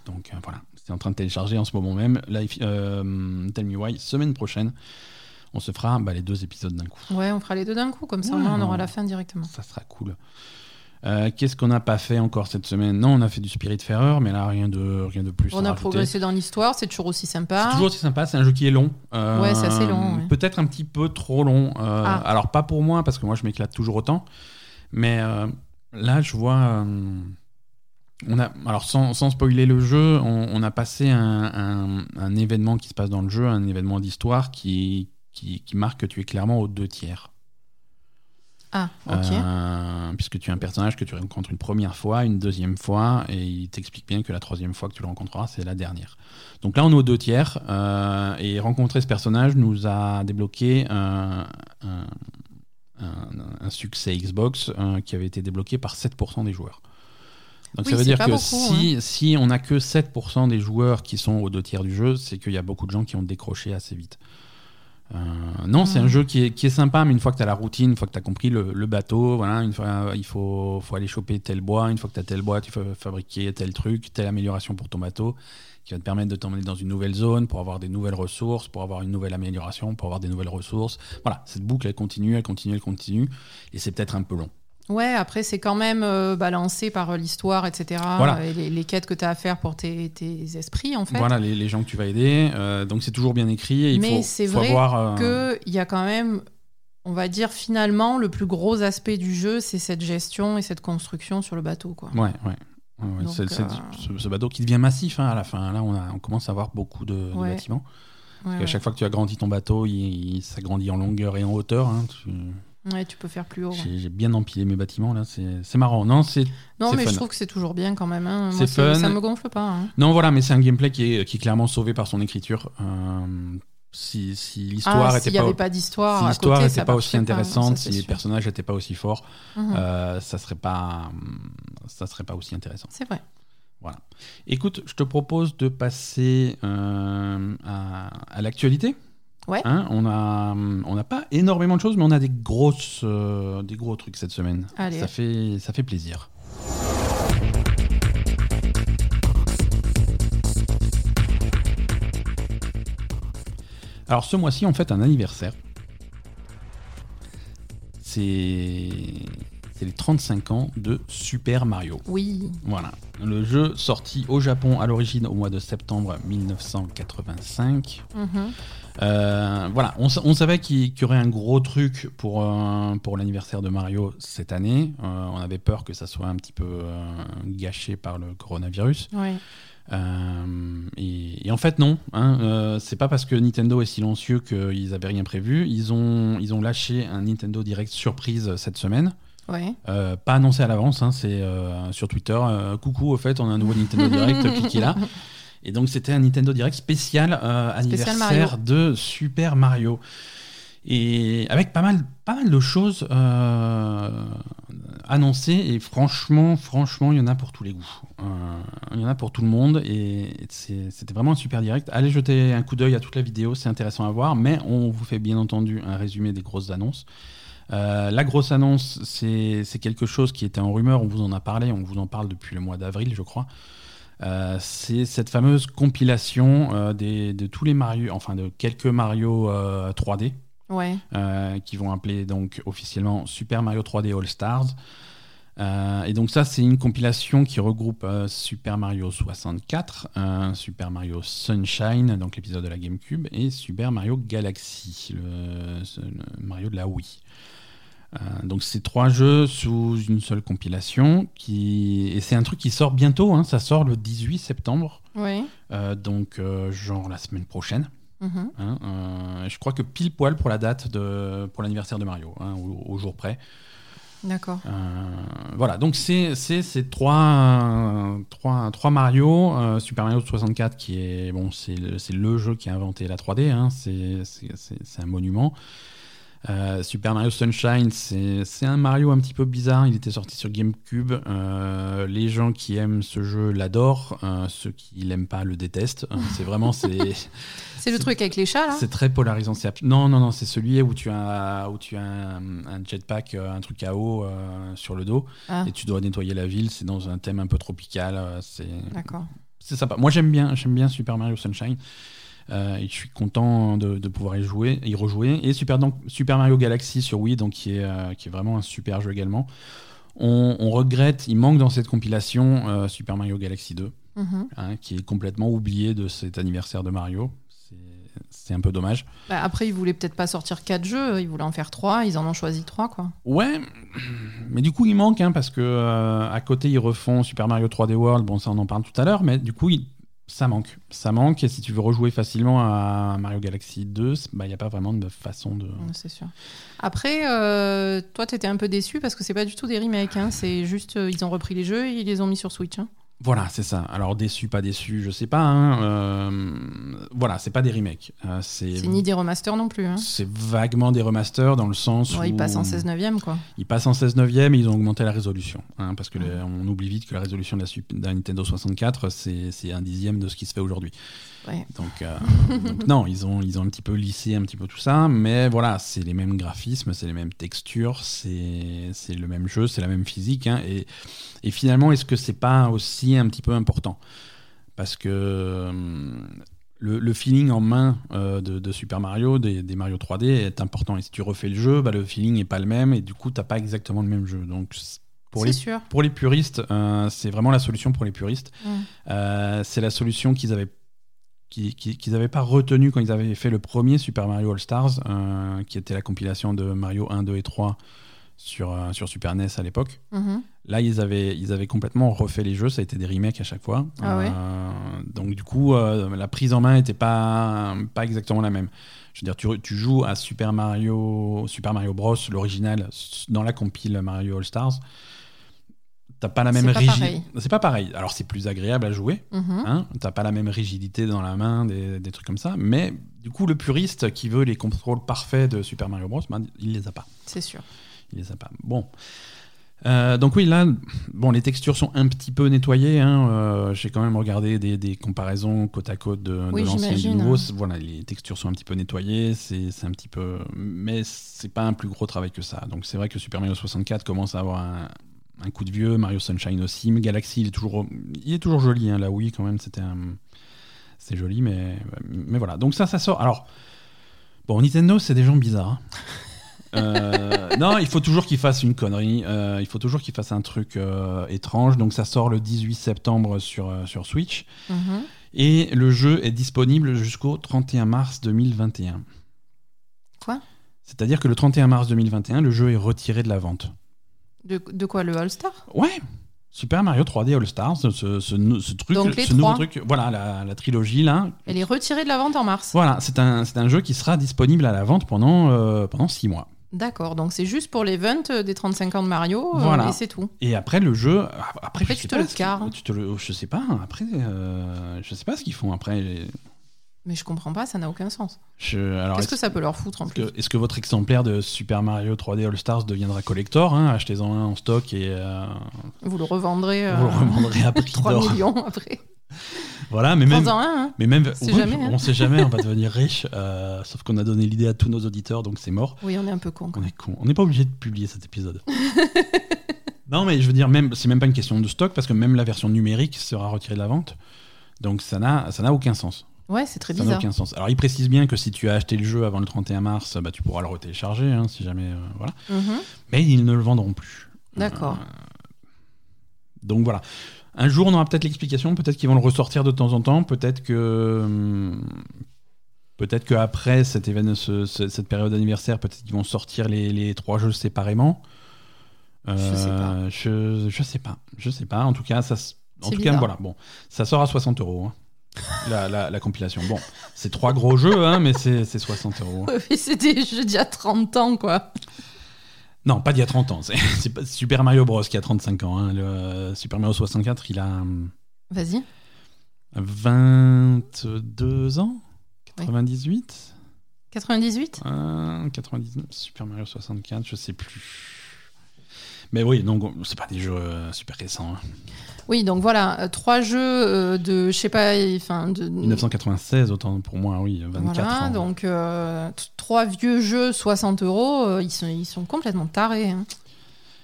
Donc euh, voilà, c'est en train de télécharger en ce moment même. Life, euh, Tell Me Why, semaine prochaine, on se fera bah, les deux épisodes d'un coup. Ouais, on fera les deux d'un coup, comme ça Ouais, on aura la fin directement. Ça sera cool. Euh, Qu'est-ce qu'on n'a pas fait encore cette semaine? Non, on a fait du Spiritfarer, mais là, rien de, rien de plus. On a rajouter. progressé dans l'histoire, c'est toujours aussi sympa. C'est toujours aussi sympa, c'est un jeu qui est long. Euh, Ouais, c'est assez long, ouais. Peut-être un petit peu trop long. Euh, Ah. Alors, pas pour moi, parce que moi, je m'éclate toujours autant. Mais là, je vois. on a, alors, sans, sans spoiler le jeu, on, on a passé un, un- un événement qui se passe dans le jeu, un événement d'histoire qui, qui, qui marque que tu es clairement aux deux tiers. Ah, ok. Euh, puisque tu es un personnage que tu rencontres une première fois, une deuxième fois, et il t'explique bien que la troisième fois que tu le rencontreras, c'est la dernière. Donc là, on est aux deux tiers, euh, et rencontrer ce personnage nous a débloqué un, un- un- un succès Xbox euh, qui avait été débloqué par 7% des joueurs. Donc Oui, ça veut dire que beaucoup, si, si on n'a que 7% des joueurs qui sont aux deux tiers du jeu, c'est qu'il y a beaucoup de gens qui ont décroché assez vite. Euh, non, c'est un jeu qui est, qui est sympa, mais une fois que tu as la routine, une fois que tu as compris le, le bateau, voilà, une fois, il faut, faut aller choper tel bois, une fois que tu as tel bois, tu faut fabriquer tel truc, telle amélioration pour ton bateau, qui va te permettre de t'emmener dans une nouvelle zone, pour avoir des nouvelles ressources, pour avoir une nouvelle amélioration, pour avoir des nouvelles ressources. Voilà, cette boucle, elle continue, elle continue, elle continue, et c'est peut-être un peu long. Ouais, après, c'est quand même euh, balancé par euh, l'histoire, etc. Voilà. Et les, les quêtes que tu as à faire pour tes, tes esprits, en fait. Voilà, les, les gens que tu vas aider, euh, donc c'est toujours bien écrit, et il Mais c'est vrai euh, qu'il y a quand même, on va dire finalement, le plus gros aspect du jeu, c'est cette gestion et cette construction sur le bateau. Quoi. Ouais, ouais. Donc, euh, ce, ce bateau qui devient massif hein, à la fin. Là, on, a- on commence à avoir beaucoup de, bâtiments. Parce ouais. chaque fois que tu agrandis ton bateau, il, il s'agrandit en longueur et en hauteur. hein. Tu- Ouais, tu peux faire plus haut. J'ai bien empilé mes bâtiments là. C'est c'est marrant. Non, c'est Non, mais fun. je trouve que c'est toujours bien quand même. hein. C'est Moi, fun. ça me gonfle pas. hein. non voilà, mais c'est un gameplay qui est, qui est clairement sauvé par son écriture. Euh, si si l'histoire Ah, était n'y pas, avait pas d'histoire, si l'histoire n'était pas aussi pas, intéressante, ça, si les sûr. personnages n'étaient pas aussi forts, Mhm. euh, ça serait pas ça serait pas aussi intéressant. C'est vrai. Écoute, je te propose de passer euh, à, à l'actualité. Ouais. Hein, on n'a pas énormément de choses, mais on a des grosses, euh, des gros trucs cette semaine. Allez. Ça fait, ça fait plaisir. Alors ce mois-ci, on fête un anniversaire. C'est c'est les 35 ans de Super Mario. Oui. Voilà. Le jeu sorti au Japon à l'origine au mois de septembre 1985. Mhm. Euh, voilà, on, sa- on savait qu'il y aurait un gros truc pour, euh, pour l'anniversaire de Mario cette année. Euh, on avait peur que ça soit un petit peu gâché par le coronavirus. Ouais. Et, et en fait, non. Hein, c'est pas parce que Nintendo est silencieux qu'ils avaient rien prévu. Ils ont, ils ont lâché un Nintendo Direct surprise cette semaine. Ouais. Euh, pas annoncé à l'avance, hein, c'est euh, sur Twitter. euh, coucou, au fait, on a un nouveau Nintendo Direct, cliquez là. Et donc c'était un Nintendo Direct spécial, Spécial anniversaire de Super Mario. Et avec pas mal, pas mal de choses euh, annoncé et franchement, franchement, il y en a pour tous les goûts. Il y en a pour tout le monde et c'était vraiment un super direct. Allez jeter un coup d'œil à toute la vidéo, c'est intéressant à voir, mais on vous fait bien entendu un résumé des grosses annonces. Euh, la grosse annonce, c'est quelque chose qui était en rumeur, on vous en a parlé, on vous en parle depuis le mois d'avril, je crois. Euh, c'est cette fameuse compilation euh, des- de tous les Mario, enfin de quelques Mario euh, 3D Ouais. euh, qui vont appeler donc officiellement Super Mario 3D All Stars. Euh, et donc ça, c'est une compilation qui regroupe euh, Super Mario 64, euh, Super Mario Sunshine, donc l'épisode de la GameCube, et Super Mario Galaxy, le Mario de la Wii. Euh, donc c'est trois jeux sous une seule compilation, qui... et c'est un truc qui sort bientôt, hein, ça sort le 18 septembre, euh, donc euh, genre la semaine prochaine. Mhm. Hein, euh, je crois que pile poil pour la date de pour l'anniversaire de Mario, hein, au, au jour près. D'accord. Euh, voilà, donc c'est c'est ces trois, trois trois Mario, euh, Super Mario 64 qui est bon, c'est le, le jeu qui a inventé la 3D, hein, c'est un monument. Euh, Super Mario Sunshine, c'est un Mario un petit peu bizarre. Il était sorti sur GameCube. Euh, les gens qui aiment ce jeu l'adorent. Euh, ceux qui l'aiment pas le détestent. C'est vraiment c'est C'est le truc avec les chats, là? C'est très polarisant. Non, non, non, c'est celui où tu as, où tu as un, un jetpack, un truc à eau euh, sur le dos, Ah. et tu dois nettoyer la ville. C'est dans un thème un peu tropical. c'est D'accord. c'est sympa. Moi, j'aime bien, j'aime bien Super Mario Sunshine. Euh, et je suis content de, de pouvoir y jouer, y rejouer. Et Super, donc, Super Mario Galaxy sur Wii, donc qui est, euh, qui est vraiment un super jeu également. On, on regrette, il manque dans cette compilation euh, Super Mario Galaxy 2 Mhm. hein, qui est complètement oublié de cet anniversaire de Mario. C'est- un peu dommage. Bah, après, ils voulaient peut-être pas sortir quatre jeux, ils voulaient en faire trois, ils en ont choisi trois, quoi. Ouais, mais du coup il manque hein, parce que euh, à côté ils refont Super Mario 3D World. Bon, ça on en parle tout à l'heure, mais du coup il- ça manque, ça manque. Et si tu veux rejouer facilement à Mario Galaxy 2, il n'y a pas vraiment de façon de. C'est sûr. Après, euh, toi, t'étais un peu déçu parce que c'est pas du tout des remakes, hein, c'est juste, euh, ils ont repris les jeux et ils les ont mis sur Switch. hein. Voilà, c'est ça. Alors déçu, pas déçu, je sais pas. hein, euh, voilà, c'est pas des remakes. Euh, c'est ni des remasters non plus. Hein. c'est vaguement des remasters dans le sens Ouais, où ils passent en 16 neuvième, quoi. Ils passent en 16 neuvième et ils ont augmenté la résolution. hein, parce que les- on oublie vite que la résolution de la, de la Nintendo 64, c'est c'est un dixième de ce qui se fait aujourd'hui. Ouais. Donc, euh, donc non, ils ont, ils ont un petit peu lissé un petit peu tout ça. Mais voilà, c'est les mêmes graphismes, c'est les mêmes textures, c'est le même jeu, c'est la même physique. hein, et, et finalement, est-ce que c'est pas aussi un petit peu important? Parce que hum, le, le feeling en main euh, de, de Super Mario, des, des Mario 3D, est important. Et si tu refais le jeu, bah, le feeling n'est pas le même et du coup, t'as pas exactement le même jeu. Donc, pour les, sûr. pour les puristes, euh, c'est vraiment la solution pour les puristes. Mm. Euh, c'est la solution qu'ils avaient qui- qui- qu'ils n'avaient pas retenu quand ils avaient fait le premier Super Mario All Stars, euh, qui était la compilation de Mario 1, 2 et 3 sur, euh, sur Super NES à l'époque. Mhm. Là, ils avaient, ils avaient complètement refait les jeux, ça a été des remakes à chaque fois. Ah ouais Euh, donc, du coup, la prise en main n'était pas, pas exactement la même. Je veux dire, tu, tu joues à Super Mario, Super Mario Bros, l'original, dans la compile Mario All Stars. T'as pas la même rigidité. C'est pas pareil. Alors, c'est plus agréable à jouer. Mhm. Hein, T'as pas la même rigidité dans la main, des, des trucs comme ça. Mais du coup, le puriste qui veut les contrôles parfaits de Super Mario Bros, ben, il les a pas. C'est sûr. Il les a pas. Bon. Euh, donc oui, là, bon, les textures sont un petit peu nettoyées. hein. Euh, J'ai quand même regardé des, des comparaisons côte à côte de, l'ancien et du nouveau. hein. Voilà, les textures sont un petit peu nettoyées. C'est un petit peu, mais c'est pas un plus gros travail que ça. Donc c'est vrai que Super Mario 64 commence à avoir un, un coup de vieux. Mario Sunshine aussi. Mais Galaxy, il est toujours, il est toujours joli. Hein. Là, oui, quand même, c'était, un- c'est joli, mais mais voilà. Donc ça, ça sort. Alors bon, Nintendo, c'est des gens bizarres. hein. Euh, non, il faut toujours qu'il fasse une connerie. euh, il faut toujours qu'il fasse un truc euh, étrange. Donc ça sort le 18 septembre sur, sur Switch. Mhm. Et le jeu est disponible jusqu'au 31 mars 2021. Quoi? C'est-à-dire que le 31 mars 2021, le jeu est retiré de la vente. De, de quoi le All-Star? Ouais Super Mario 3D All Stars, ce, ce, ce- truc, Donc les ce nouveau truc, voilà, la, la trilogie là. Elle est retirée de la vente en mars. Voilà, c'est un, c'est un jeu qui sera disponible à la vente pendant, euh, pendant 6 mois. D'accord, donc c'est juste pour l'event euh, des 35 ans de Mario, euh, Voilà. et c'est tout. Et après le jeu, après, Après, je tu sais te pas tu te le- je sais pas. Après, euh, je sais pas ce qu'ils font après. Mais je comprends pas, ça n'a aucun sens. Qu'est-ce est-ce que ça peut leur foutre en est-ce plus est-ce que votre exemplaire de Super Mario 3D All Stars deviendra collector hein? Achetez-en un en stock et euh, Vous le revendrez vous le euh, revendrez à prix 3 d'or. millions après. Voilà, mais même, un, hein. mais même, oui, jamais, hein. on sait jamais, on va devenir riche. euh, sauf qu'on a donné l'idée à tous nos auditeurs, donc c'est mort. Oui, on est un peu con. On est con. On n'est pas obligé de publier cet épisode. non, mais je veux dire, même, c'est même pas une question de stock parce que même la version numérique sera retirée de la vente. Donc ça n'a, ça n'a aucun sens. Ouais, c'est très ça n'a bizarre. aucun sens. Alors il précise bien que si tu as acheté le jeu avant le 31 mars, bah, tu pourras le retélécharger, hein, si jamais, euh, voilà. Mhm. Mais ils ne le vendront plus. D'accord. Euh, donc voilà. Un jour, on aura peut-être l'explication. Peut-être qu'ils vont le ressortir de temps en temps. Peut-être que. hum, Peut-être qu'après cet événement, ce- ce- cette période anniversaire, peut-être qu'ils vont sortir les, les trois jeux séparément. Je sais pas. Euh, Je, je sais pas. Je sais pas. En tout cas, ça. En tout cas, bizarre. voilà. Bon, ça sort à 60 euros. hein, La, la- la compilation. Bon, c'est trois gros jeux, hein, mais c'est c'est 60 euros. Ouais, C'était jeux d'il y a 30 ans, quoi. Non, pas d'il y a 30 ans. C'est c'est Super Mario Bros. qui a 35 ans. hein. Le euh, Super Mario 64, il a hum, Vas-y. 22 ans? Oui. 98 98 Euh, 99 Super Mario 64, je sais plus. Mais oui, donc c'est pas des jeux euh, super récents. hein. Oui, donc voilà, euh, trois jeux euh, de, je sais pas, enfin de. 1996, autant pour moi, oui, 24 voilà, ans. donc euh, trois vieux jeux 60 euros, ils sont, ils sont complètement tarés. hein.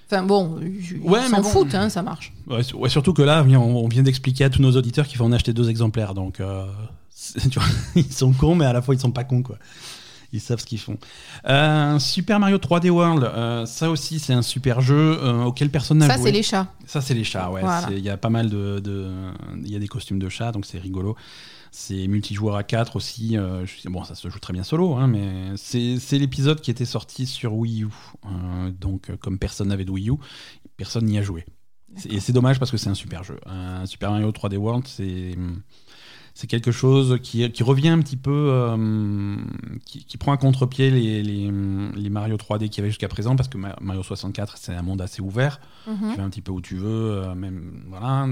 Enfin bon, ils Ouais, s'en bon. foutent, hein, ça marche. Ouais, sur- ouais, surtout que là, on vient d'expliquer à tous nos auditeurs qu'il faut en acheter deux exemplaires. Donc, euh, c'est- tu vois, ils sont cons, mais à la fois, ils sont pas cons, quoi. Ils savent ce qu'ils font. Euh, super Mario 3D World, euh, ça aussi, c'est un super jeu euh, auquel personne n'a Ça, joué. c'est les chats. Ça, c'est les chats, ouais. Voilà. Il y a pas mal de. Il y a des costumes de chats, donc c'est rigolo. C'est multijoueur à 4 aussi. je- bon, ça se joue très bien solo, hein, mais c'est l'épisode qui était sorti sur Wii U. Donc, comme personne n'avait de Wii U, personne n'y a joué. Et c'est dommage parce que c'est un super jeu. Super Mario 3D World, c'est. C'est quelque chose qui, qui revient un petit peu, euh, qui, qui prend à contre-pied les, les, les Mario 3D qu'il y avait jusqu'à présent, parce que Ma- Mario 64, c'est un monde assez ouvert Mhm. tu vas un petit peu où tu veux, euh, même voilà.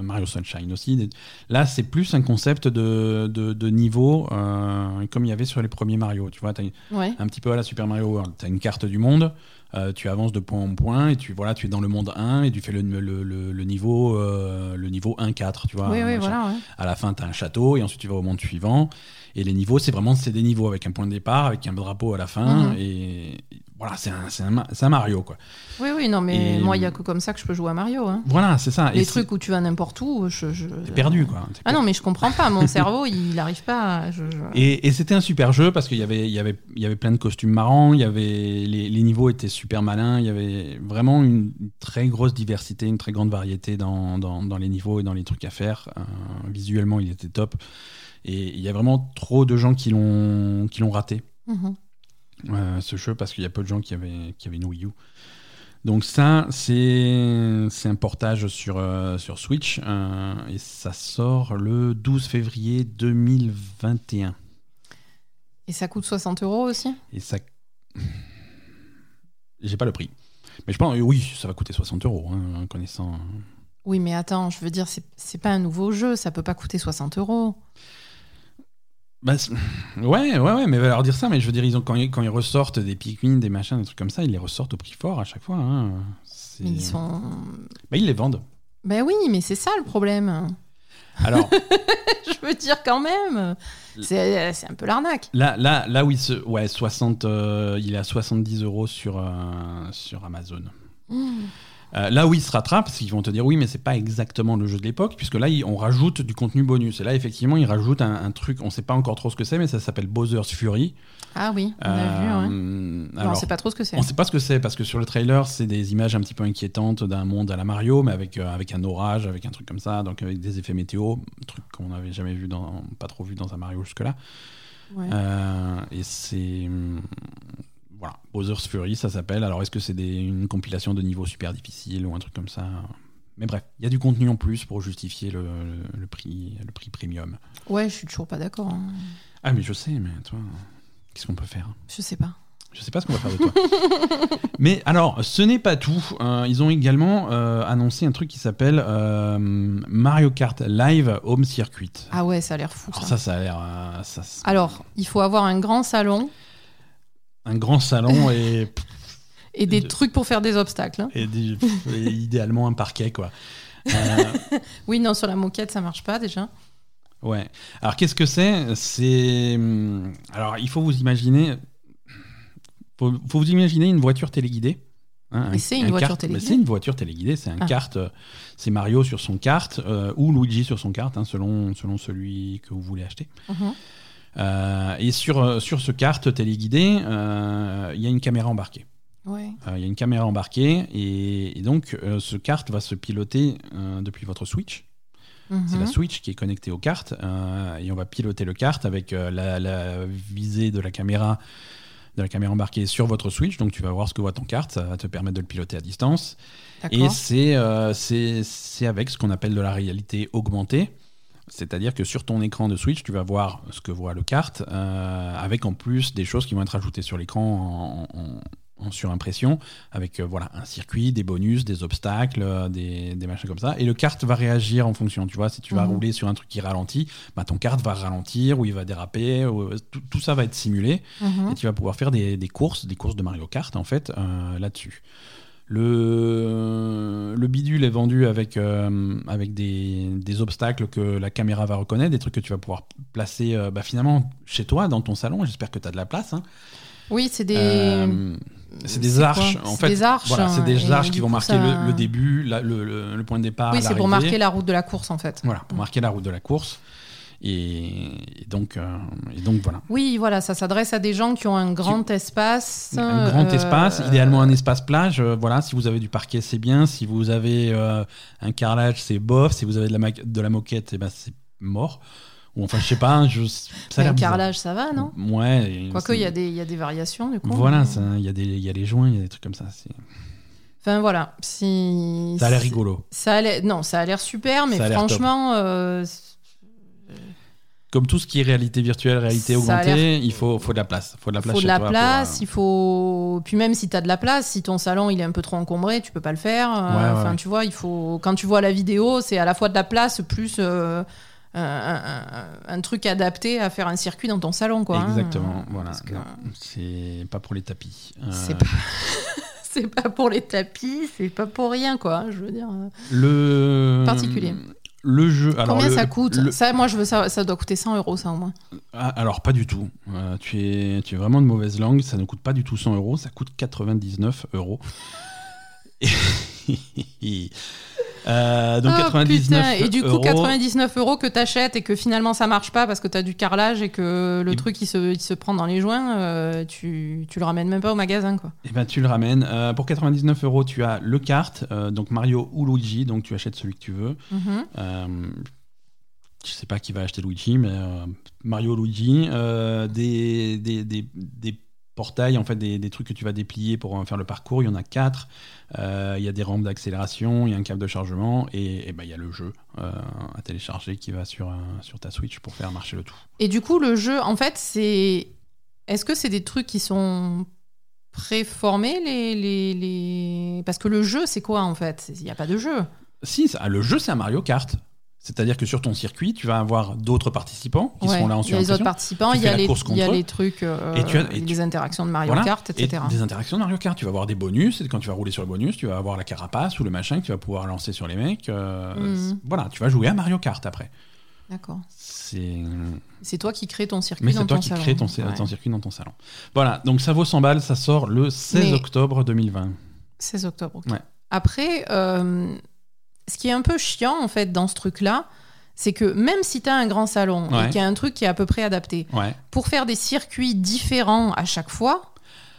Mario Sunshine aussi. Là, c'est plus un concept de, de, de niveau, euh, comme il y avait sur les premiers Mario. Tu vois, Ouais. un petit peu à la Super Mario World. Tu as une carte du monde, euh, tu avances de point en point, et tu, voilà, tu es dans le monde 1, et tu fais le, le, le- le niveau, euh, le niveau 1-4. Tu vois, oui, oui, machin. voilà. ouais. À la fin, tu as un château, et ensuite tu vas au monde suivant. Et les niveaux, c'est vraiment c'est des niveaux avec un point de départ, avec un drapeau à la fin. Mhm. Et voilà, c'est un, un, un Mario, quoi. Oui, oui, non, mais Et- moi, il n'y a que comme ça que je peux jouer à Mario. hein. Voilà, c'est ça. Les trucs où tu vas n'importe où, je. je... T'es perdu, quoi. Ah non, mais je comprends pas. Mon cerveau, il n'arrive pas. à- je- je- Et, et c'était un super jeu parce qu'il y avait, y, avait, y avait plein de costumes marrants, y avait, les, les niveaux étaient super malins, il y avait vraiment une très grosse diversité, une très grande variété dans, dans, dans les niveaux et dans les trucs à faire. Euh, visuellement, il était top. Et il y a vraiment trop de gens qui l'ont raté, Mhm. euh, ce jeu, parce qu'il y a peu de gens qui avaient, qui avaient une Wii U. Donc ça, c'est un portage sur, euh, sur Switch euh, et ça sort le 12 février 2021. Et ça coûte 60 euros aussi? Et ça. J'ai pas le prix. Mais je pense, oui, ça va coûter 60 euros, hein, en connaissant. Oui, mais attends, je veux dire, c'est pas un nouveau jeu, ça peut pas coûter 60 euros. Bah, ouais, ouais, ouais, mais va leur dire ça, mais je veux dire, ils ont, quand, ils, quand ils ressortent des Pikmin, des machins, des trucs comme ça, ils les ressortent au prix fort à chaque fois. hein. Mais ils sont. Bah, ils les vendent. Ben oui, mais c'est ça le problème. Alors, je veux dire, quand même. C'est c'est un peu l'arnaque. là, là, là où il se. Ouais, 60, euh, il est à 70 euros sur, euh, sur Amazon. Mmh. Euh, là où ils se rattrapent, c'est qu'ils vont te dire oui, mais c'est pas exactement le jeu de l'époque, puisque là, on rajoute du contenu bonus. Et là, effectivement, ils rajoutent un, un truc, on sait pas encore trop ce que c'est, mais ça s'appelle Bowser's Fury. Ah oui, on a vu, ouais. Euh, alors, on sait pas trop ce que c'est. on sait pas ce que c'est, parce que sur le trailer, c'est des images un petit peu inquiétantes d'un monde à la Mario, mais avec, euh, avec un orage, avec un truc comme ça, donc avec des effets météo, un truc qu'on n'avait jamais vu, dans, pas trop vu dans un Mario jusque-là. Ouais. Euh, et c'est. Voilà, Bowser's Fury, ça s'appelle. Alors, est-ce que c'est une compilation de niveaux super difficiles ou un truc comme ça? Mais bref, il y a du contenu en plus pour justifier le, le- le prix, le prix premium. Ouais, je suis toujours pas d'accord. hein. Ah, mais je sais, mais toi, qu'est-ce qu'on peut faire? Je sais pas. Je sais pas ce qu'on va faire de toi. Mais alors, ce n'est pas tout. Euh, ils ont également euh, annoncé un truc qui s'appelle euh, Mario Kart Live Home Circuit. Ah ouais, ça a l'air fou. Alors Ça. ça, ça a l'air. euh, ça, Alors, il faut avoir un grand salon un grand salon et, et des De- trucs pour faire des obstacles. hein. et des- et idéalement un parquet, quoi. Euh, Oui, non, sur la moquette, ça marche pas déjà. Ouais. Alors qu'est-ce que c'est? C'est hum, alors il faut vous imaginer, faut, faut vous imaginer une voiture téléguidée. hein, un- c'est une un voiture kart- téléguidée C'est une voiture téléguidée. C'est un Ah. kart. euh, C'est Mario sur son kart euh, ou Luigi sur son kart, hein, selon selon celui que vous voulez acheter. Mhm. Euh, et sur euh, sur ce kart téléguidé, euh, il y a une caméra embarquée. Ouais. Euh, Il y a une caméra embarquée et, et donc ce kart va se piloter depuis votre Switch. C'est la Mhm. Switch qui est connectée aux cartes et on va piloter le kart avec la, la visée de la caméra de la caméra embarquée sur votre Switch. Donc tu vas voir ce que voit ton kart, ça va te permettre de le piloter à distance. Et c'est euh, avec ce qu'on appelle de la réalité augmentée. C'est-à-dire que sur ton écran de Switch, tu vas voir ce que voit le kart, euh, avec en plus des choses qui vont être ajoutées sur l'écran en, en- en surimpression, avec euh, voilà un circuit, des bonus, des obstacles, euh, des, des machins comme ça. Et le kart va réagir en fonction. Tu vois, si tu vas Mhm. rouler sur un truc qui ralentit, bah, ton kart va ralentir ou il va déraper. ou- tout, tout ça va être simulé Mhm. et tu vas pouvoir faire des, des courses, des courses de Mario Kart en fait euh, là-dessus. Le, le bidule est vendu avec, euh, avec des, des obstacles que la caméra va reconnaître, des trucs que tu vas pouvoir placer euh, bah, finalement chez toi, dans ton salon. J'espère que tu as de la place. hein. Oui, c'est des. Euh, c'est des arches. En C'est fait, des arches, Voilà, c'est des arches qui vont marquer ça- le, le début, la- le, point de départ. oui, c'est pour marquer la route de la course en fait. Voilà, pour marquer la route de la course. Et, et donc, euh, et donc voilà. Oui, voilà, ça s'adresse à des gens qui ont un grand espace. Un grand euh, espace, idéalement un espace plage. euh, voilà, si vous avez du parquet, c'est bien. Si vous avez euh, un carrelage, c'est bof. Si vous avez de la, ma- de la moquette, eh ben, c'est mort. Ou enfin, je sais pas. Je, ça a Un bizarre. carrelage, ça va, non? Ouais. Quoique, il y, a des- il y a des variations, du coup. Voilà, il y, a des- il y a les joints, il y a des trucs comme ça. Enfin, voilà. Si... Ça a l'air rigolo. Ça a Non, ça a l'air super, mais franchement, euh, Comme tout ce qui est réalité virtuelle, réalité augmentée, il faut, faut de la place. faut de la place faut de la toi pour, place, euh, il faut. Puis même si tu as de la place, si ton salon il est un peu trop encombré, tu peux pas le faire. Euh, Ouais, ouais, Enfin, ouais. tu vois, il faut. Quand tu vois la vidéo, c'est à la fois de la place plus euh, un, un- un- un truc adapté à faire un circuit dans ton salon, quoi. hein. Exactement. voilà. Que Non, C'est pas pour les tapis. Euh, C'est pas. c'est pas pour les tapis, c'est pas pour rien, quoi. Je veux dire. le Particulier. Le jeu. Alors Combien le- ça coûte le- Ça, moi, je veux ça. Ça doit coûter 100 euros, ça au moins. Ah, alors, pas du tout. Euh, tu, es, tu es vraiment de mauvaise langue. Ça ne coûte pas du tout 100 euros. Ça coûte 99 euros. Euh, donc, Oh, 99 putain. Et du coup, euros. 99 euros que t'achètes et que finalement ça marche pas parce que t'as du carrelage et que le Et- truc il se, il se prend dans les joints, euh, tu, tu le ramènes même pas au magasin, quoi. Eh ben, tu le ramènes. Euh, pour 99 euros, tu as le kart, donc Mario ou Luigi. Donc, tu achètes celui que tu veux. Mhm. Euh, je sais pas qui va acheter Luigi, mais Mario Luigi, des, des, des, des portails, en fait, des, des trucs que tu vas déplier pour euh, faire le parcours. Il y en a quatre. Euh, Il y a des rampes d'accélération, il y a un câble de chargement et, et ben, il y a le jeu euh, à télécharger qui va sur, euh, sur ta Switch pour faire marcher le tout. Et du coup, le jeu, en fait, c'est. Est-ce que c'est des trucs qui sont préformés les, les, les... Parce que le jeu, c'est quoi en fait? Il n'y a pas de jeu. Si, ça- le jeu, c'est un Mario Kart. C'est-à-dire que sur ton circuit, tu vas avoir d'autres participants qui Ouais, seront là en il y a les autres participants, il y, a les, course il y a contre eux. les trucs, euh, Et tu as- et les tu- interactions de Mario Voilà. Kart, Et etc. des interactions de Mario Kart. Tu vas avoir des bonus. Et quand tu vas rouler sur le bonus, tu vas avoir la carapace ou le machin que tu vas pouvoir lancer sur les mecs. euh, Mhm. Voilà, tu vas jouer à Mario Kart après. D'accord. C'est. Toi qui crée ton circuit Mais dans c'est toi ton qui salon. crée ton, Ouais. ton circuit dans ton salon. Voilà, donc ça vaut 100 balles. Ça sort le 16 Mais- octobre 2020. 16 octobre. ok. Ouais. Après, euh, ce qui est un peu chiant en fait dans ce truc-là, c'est que même si tu as un grand salon Ouais. et qu'il y a un truc qui est à peu près adapté, Ouais. pour faire des circuits différents à chaque fois,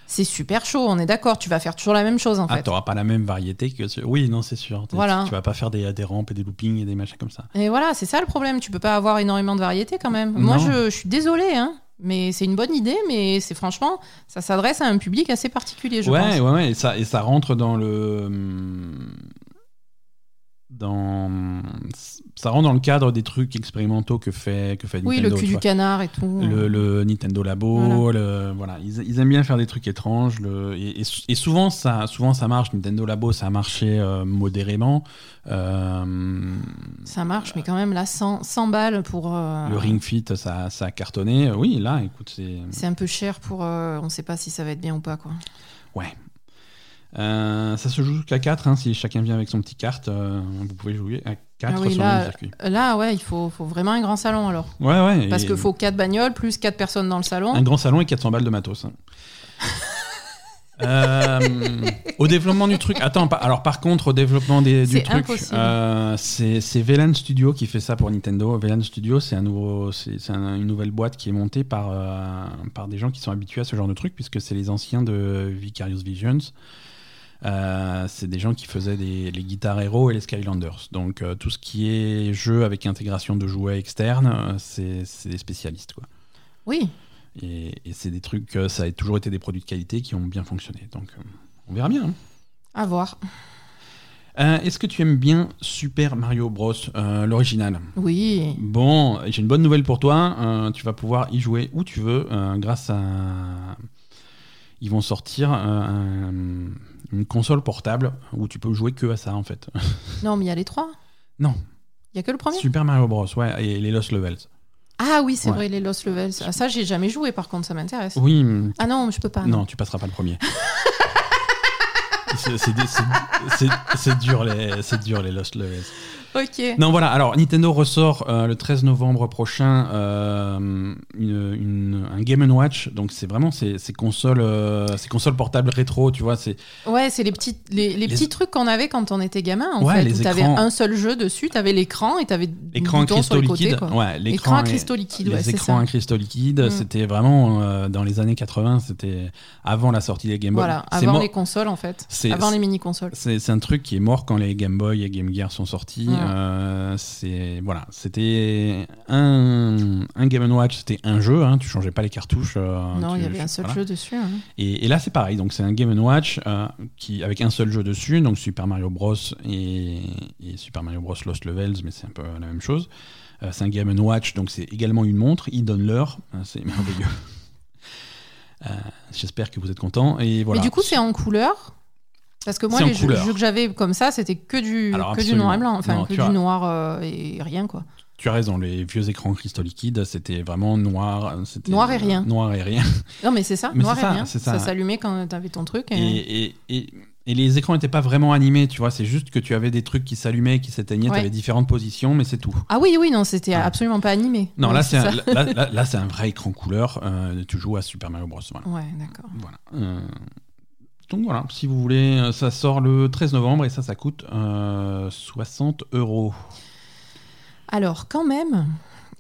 c'est super chaud, on est d'accord, tu vas faire toujours la même chose en Ah, fait. t'auras pas la même variété que. Oui, non, c'est sûr. Voilà. Tu vas pas faire des, des rampes et des loopings et des machins comme ça. Et voilà, c'est ça le problème, tu peux pas avoir énormément de variété quand même. Moi je, je suis désolée, hein, mais c'est une bonne idée, mais c'est franchement, ça s'adresse à un public assez particulier, je ouais, pense. ouais, ouais, et ça, et ça rentre dans le. Dans ça rentre dans le cadre des trucs expérimentaux que fait que fait Oui, Nintendo. le cul du canard et tout. Le, le Nintendo Labo, le- voilà, Ils, ils aiment bien faire des trucs étranges. Le, et, et- et souvent ça, souvent ça marche. Nintendo Labo, ça a marché euh, modérément. Euh, Ça marche, mais quand même, là, 100, 100 balles pour. euh, Le Ring Fit, ça, ça a cartonné. Oui, là, écoute, c'est C'est un peu cher pour. on sait pas si ça va être bien ou pas, quoi. ouais. Euh, ça se joue jusqu'à 4 hein, si chacun vient avec son petit carte. euh, vous pouvez jouer à 4 Ah oui, sur là, le circuit. Là, ouais, il faut, faut vraiment un grand salon alors. Ouais, ouais. Parce qu'il faut 4 bagnoles plus 4 personnes dans le salon. Un grand salon et 400 balles de matos. Euh, au développement du truc. Attends, pa- alors par contre, au développement des, du truc, c'est VLAN Studio qui fait ça pour Nintendo. VLAN Studio, c'est un nouveau, c'est c'est un- une nouvelle boîte qui est montée par par des gens qui sont habitués à ce genre de truc, puisque c'est les anciens de Vicarious Visions. Euh, c'est des gens qui faisaient des- les Guitar Hero et les Skylanders. Donc euh, tout ce qui est jeu avec intégration de jouets externes, euh, c'est des spécialistes quoi. Oui. Et, et c'est des trucs, ça a toujours été des produits de qualité qui ont bien fonctionné. Donc on verra bien. hein. À voir. Euh, Est-ce que tu aimes bien Super Mario Bros, euh, l'original? Oui. Bon, j'ai une bonne nouvelle pour toi. euh, tu vas pouvoir y jouer où tu veux grâce à. Ils vont sortir un- une console portable où tu peux jouer que à ça en fait. Non, mais il y a les trois. non, Il y a que le premier. Super Mario Bros, ouais, et les Lost Levels. Ah oui, c'est Ouais. vrai, les Lost Levels. Ah, ça, j'ai jamais joué, par contre, ça m'intéresse. Oui, Ah non, je peux pas. non, tu passeras pas le premier. C'est- dur les, dur les Lost Levels. Ok. Non, voilà. Alors, Nintendo ressort euh, le 13 novembre prochain euh, une- une- un Game Watch. Donc, c'est vraiment ces, ces consoles, euh, ces consoles portables rétro, tu vois. C'est Ouais, c'est les petits, les, les Les- petits trucs qu'on avait quand on était gamin, en Ouais, fait. les où t'avais un seul jeu dessus, t'avais l'écran et t'avais l'écran à cristaux liquides. Ouais, L'écran à cristaux liquides, les écrans à cristaux liquides, Mm. c'était vraiment dans les années 80. C'était avant la sortie des Game Boy. Voilà, avant les consoles, en fait. C'est- Avant les mini-consoles. C'est c'est un truc qui est mort quand les Game Boy et Game Gear sont sortis. Euh, c'est voilà, c'était un, un Game Watch, c'était un jeu. Hein, tu changeais pas les cartouches. euh, non, il y avait un seul voilà. jeu dessus. hein. Et, et là, c'est pareil. Donc, c'est un Game Watch euh, qui avec un seul jeu dessus, donc Super Mario Bros et, et Super Mario Bros Lost Levels, mais c'est un peu la même chose. C'est un Game Watch, donc c'est également une montre. Il donne l'heure, Euh, c'est merveilleux. J'espère que vous êtes contents. Et voilà. Mais du coup, c'est en couleur? Parce que moi, les jeux, que j'avais comme ça, c'était que du, Alors, que du absolument. noir et blanc. Enfin, Non, que tu du as- noir euh, et rien, quoi. Tu as raison, les vieux écrans cristaux liquides, c'était vraiment noir. c'était- Noir et rien. Noir et rien. Non, mais c'est ça, Mais noir et ça, rien. Ça ça. s'allumait quand t'avais ton truc. Et... Et, et, et, et les écrans n'étaient pas vraiment animés, tu vois. C'est juste que tu avais des trucs qui s'allumaient, qui s'éteignaient, Ouais. tu avais différentes positions, mais c'est tout. Ah oui, oui, non, c'était Ouais. absolument pas animé. Non, Ouais, là, c'est un, là, là- là, un vrai écran couleur. euh, tu joues à Super Mario Bros. Voilà. Ouais, d'accord. Voilà. Euh, donc voilà, si vous voulez, euh, ça sort le 13 novembre et ça, ça coûte euh, 60 euros. Alors, quand même,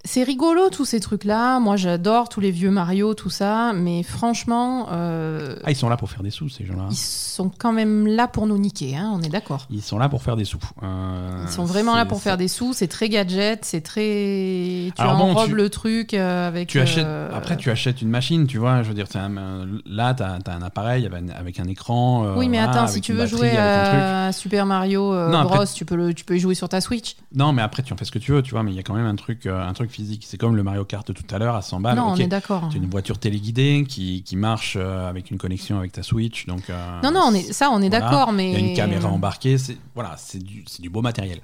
c'est rigolo tous ces trucs-là. Moi, j'adore tous les vieux Mario, tout ça. Mais franchement, euh, Ah, ils sont là pour faire des sous, ces gens-là. ils sont quand même là pour nous niquer, hein, on est d'accord. Ils sont là pour faire des sous. Euh, Ils sont vraiment là pour faire des sous. C'est très gadget, c'est très. Tu Alors bon, enrobes tu- le truc euh, avec. Tu achètes, après, tu achètes une machine, tu vois. Je veux dire, un- là, tu as, un appareil avec un, écran. Oui, mais voilà, attends, si tu veux batterie, jouer à Super Mario après- Bros, tu peux, le, tu peux y jouer sur ta Switch. Non, mais après, tu en fais ce que tu veux, tu vois. Mais il y a quand même un truc, un truc physique. C'est comme le Mario Kart de tout à l'heure à 100 balles. non, on est d'accord. Tu as une voiture téléguidée qui, qui marche euh, avec une connexion avec ta Switch. Donc, euh, Non, non, on est, ça, on est voilà. d'accord, mais. Il y a une caméra embarquée. C'est voilà, c'est du, c'est du beau matériel.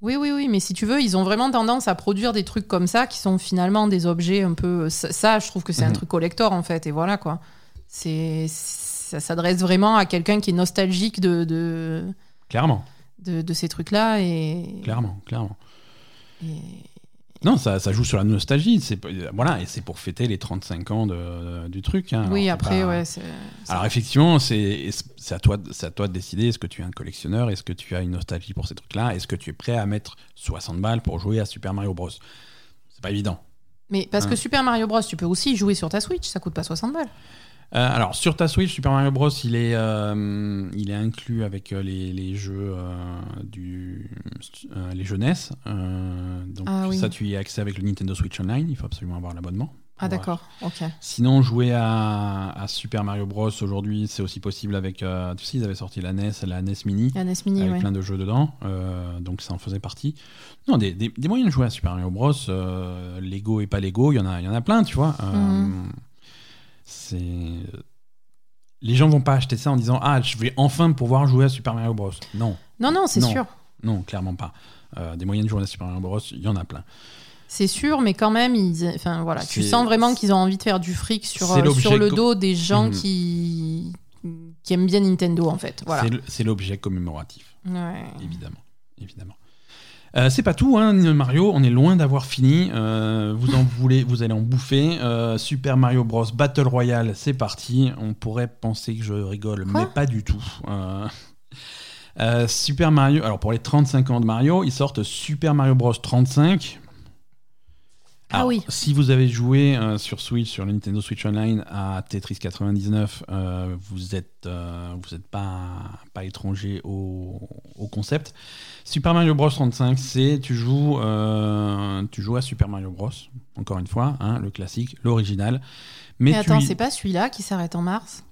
Oui, oui, oui, mais si tu veux, ils ont vraiment tendance à produire des trucs comme ça qui sont finalement des objets un peu. Ça, ça, je trouve que c'est un Mhm. truc collector en fait, et voilà quoi. C'est, ça s'adresse vraiment à quelqu'un qui est nostalgique de, de, Clairement, de, de ces trucs-là et. clairement, clairement. et- Non, ça, ça joue sur la nostalgie. C'est voilà, et c'est pour fêter les 35 ans de, du truc. hein. Oui, après, pas- ouais. c'est- Alors effectivement, c'est c'est à toi, de- c'est à toi de décider. Est-ce que tu es un collectionneur Est-ce que tu as une nostalgie pour ces trucs-là Est-ce que tu es prêt à mettre 60 balles pour jouer à Super Mario Bros? C'est pas évident. Mais parce que Hein. Super Mario Bros, tu peux aussi jouer sur ta Switch, ça coûte pas 60 balles. Euh, alors sur ta Switch, Super Mario Bros, il est, euh, il est inclus avec euh, les, les jeux du, les jeunesses. Euh, donc Ah oui. ça, tu y as accès avec le Nintendo Switch Online. Il faut absolument avoir l'abonnement Ah d'accord, ok. Sinon, jouer à, à Super Mario Bros aujourd'hui, c'est aussi possible avec. euh, tu sais, ils avaient sorti la NES, la NES Mini, La NES Mini, avec ouais. plein de jeux dedans, euh, donc ça en faisait partie. Non, des, des- des moyens de jouer à Super Mario Bros, euh, Lego et pas Lego, il y en a, il y en a plein, tu vois. Mhm. C'est les gens vont pas acheter ça en disant ah je vais enfin pouvoir jouer à Super Mario Bros. Non, Non, non, c'est sûr. non, clairement pas. Euh, des moyens de jouer à Super Mario Bros, il y en a plein. C'est sûr, mais quand même, ils... enfin, voilà, tu sens vraiment qu'ils ont envie de faire du fric sur, euh, sur le dos des gens Mhm. qui... qui aiment bien Nintendo, en fait. Voilà. C'est l'objet commémoratif. Ouais. évidemment. évidemment. Euh, c'est pas tout, hein, Mario. On est loin d'avoir fini. Euh, vous en voulez, vous allez en bouffer. Euh, Super Mario Bros. Battle Royale, c'est parti. On pourrait penser que je rigole, Quoi mais pas du tout. Super Mario. Alors pour les 35 ans de Mario, ils sortent Super Mario Bros. 35. Ah oui. Si vous avez joué euh, sur Switch, sur le Nintendo Switch Online à Tetris 99, euh, vous êtes, euh, vous êtes pas, pas étranger au, au concept. Super Mario Bros 35, c'est tu joues, tu joues à Super Mario Bros. Encore une fois, hein, le classique, l'original. Mais, attends, y- c'est pas celui-là qui s'arrête en mars?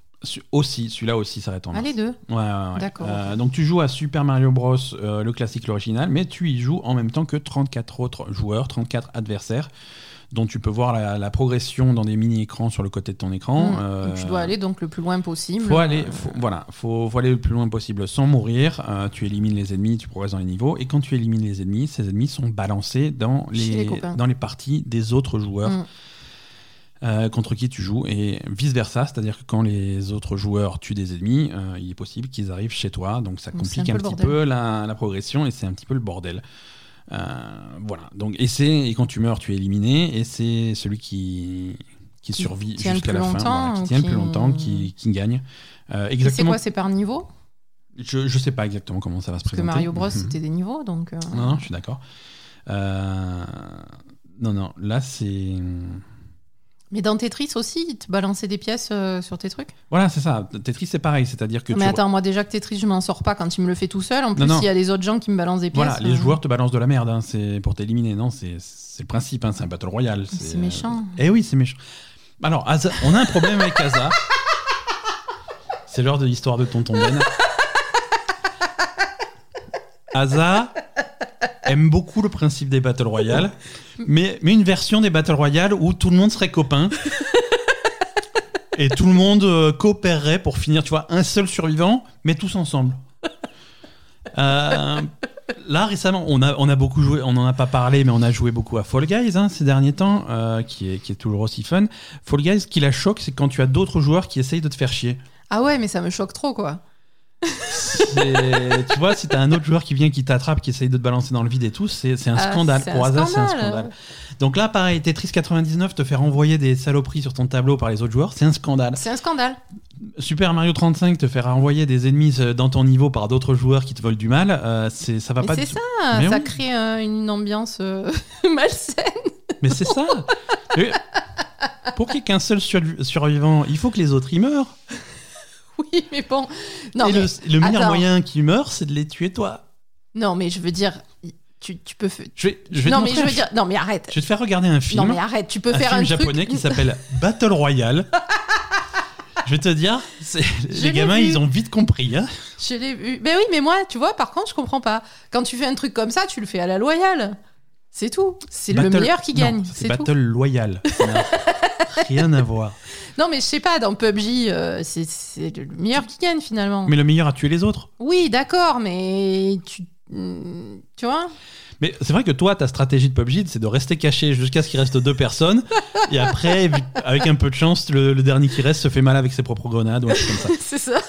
Aussi, celui-là aussi s'arrête en Ah, mars. les deux Ouais, ouais, ouais. D'accord, Euh. Donc tu joues à Super Mario Bros, euh, le classique, l'original, mais tu y joues en même temps que 34 autres joueurs, 34 adversaires, dont tu peux voir la, la progression dans des mini-écrans sur le côté de ton écran. Mm. Euh, Donc, Tu dois aller donc le plus loin possible. faut aller, faut- voilà, faut, faut aller le plus loin possible sans mourir. Tu élimines les ennemis, tu progresses dans les niveaux, et quand tu élimines les ennemis, ces ennemis sont balancés dans les, dans les parties des autres joueurs Mm. Euh, contre qui tu joues, et vice versa, c'est-à-dire que quand les autres joueurs tuent des ennemis, euh, il est possible qu'ils arrivent chez toi, donc ça Donc, complique un petit peu la, la progression et c'est un petit peu le bordel. Euh, voilà. Donc et c'est et quand tu meurs, tu es éliminé et c'est celui qui qui Qui survit jusqu'à la fin, voilà, qui tient le plus longtemps, qui, qui gagne. Et C'est exactement. quoi C'est par niveau? Je je sais pas exactement comment ça va se Parce que présenter. Mario Bros, Mhm. c'était des niveaux, donc. Non, non, je suis d'accord. Non, non, là c'est. Mais dans Tetris aussi, ils te balançaient des pièces euh, sur tes trucs? Voilà, c'est ça. Tetris, c'est pareil, c'est-à-dire que Mais tu. attends, moi déjà que Tetris, je m'en sors pas quand il me le fait tout seul. En plus, il y a les autres gens qui me balancent des pièces. Voilà, les euh, joueurs te balancent de la merde, hein, c'est pour t'éliminer, non C'est c'est le principe, hein, c'est un battle royale. C'est méchant. Eh oui, c'est méchant. Alors, Asa- on a un problème avec Asa. C'est l'heure de l'histoire de Tonton Ben. Asa aime beaucoup le principe des battle royale, mais, mais une version des battle royale où tout le monde serait copain. Et tout le monde euh, coopérerait pour finir, tu vois, un seul survivant, mais tous ensemble. Euh, là, récemment, on a, on a beaucoup joué, on n'en a pas parlé, mais on a joué beaucoup à Fall Guys hein, ces derniers temps, euh, qui, est, qui est toujours aussi fun. Fall Guys, ce qui la choque, c'est quand tu as d'autres joueurs qui essayent de te faire chier. Ah ouais, mais ça me choque trop, quoi. Tu vois, si t'as un autre joueur qui vient, qui t'attrape, qui essaye de te balancer dans le vide et tout, c'est c'est un Ah, scandale. Pour Asa, c'est un scandale. Donc là, pareil, Tetris 99 te faire envoyer des saloperies sur ton tableau par les autres joueurs, c'est un scandale. C'est un scandale. Super Mario 35 te faire envoyer des ennemis euh, dans ton niveau par d'autres joueurs qui te veulent du mal, euh, c'est ça va Mais pas. c'est ça, Mais ça oui. crée euh, une ambiance euh, malsaine. Mais c'est ça. Et Pour qu'il y ait qu'un seul survi- survivant, il faut que les autres y meurent. Oui, mais bon. Non, et mais, le, le meilleur attends. moyen qu'ils meurent, c'est de les tuer toi. non, mais je veux dire, tu, tu peux. Je vais, je vais non, te mais je veux dire, non, mais arrête. Je vais te faire regarder un film, Non, mais arrête, tu peux un faire film un japonais truc. qui s'appelle Battle Royale. je vais te dire, les gamins, vu. ils ont vite compris. hein. Je l'ai vu. Mais oui, mais moi, tu vois, par contre, je comprends pas. Quand tu fais un truc comme ça, tu le fais à la loyale. C'est tout. C'est le meilleur qui gagne. C'est tout. Battle Loyal. Rien à voir. Non, mais je sais pas, dans PUBG, euh, c'est- le meilleur qui gagne finalement. Mais le meilleur a tué les autres. Oui, d'accord, mais tu. Tu vois? Mais c'est vrai que toi, ta stratégie de PUBG, c'est de rester caché jusqu'à ce qu'il reste deux personnes. et après, avec un peu de chance, le, le dernier qui reste se fait mal avec ses propres grenades ou un truc comme ça. C'est ça.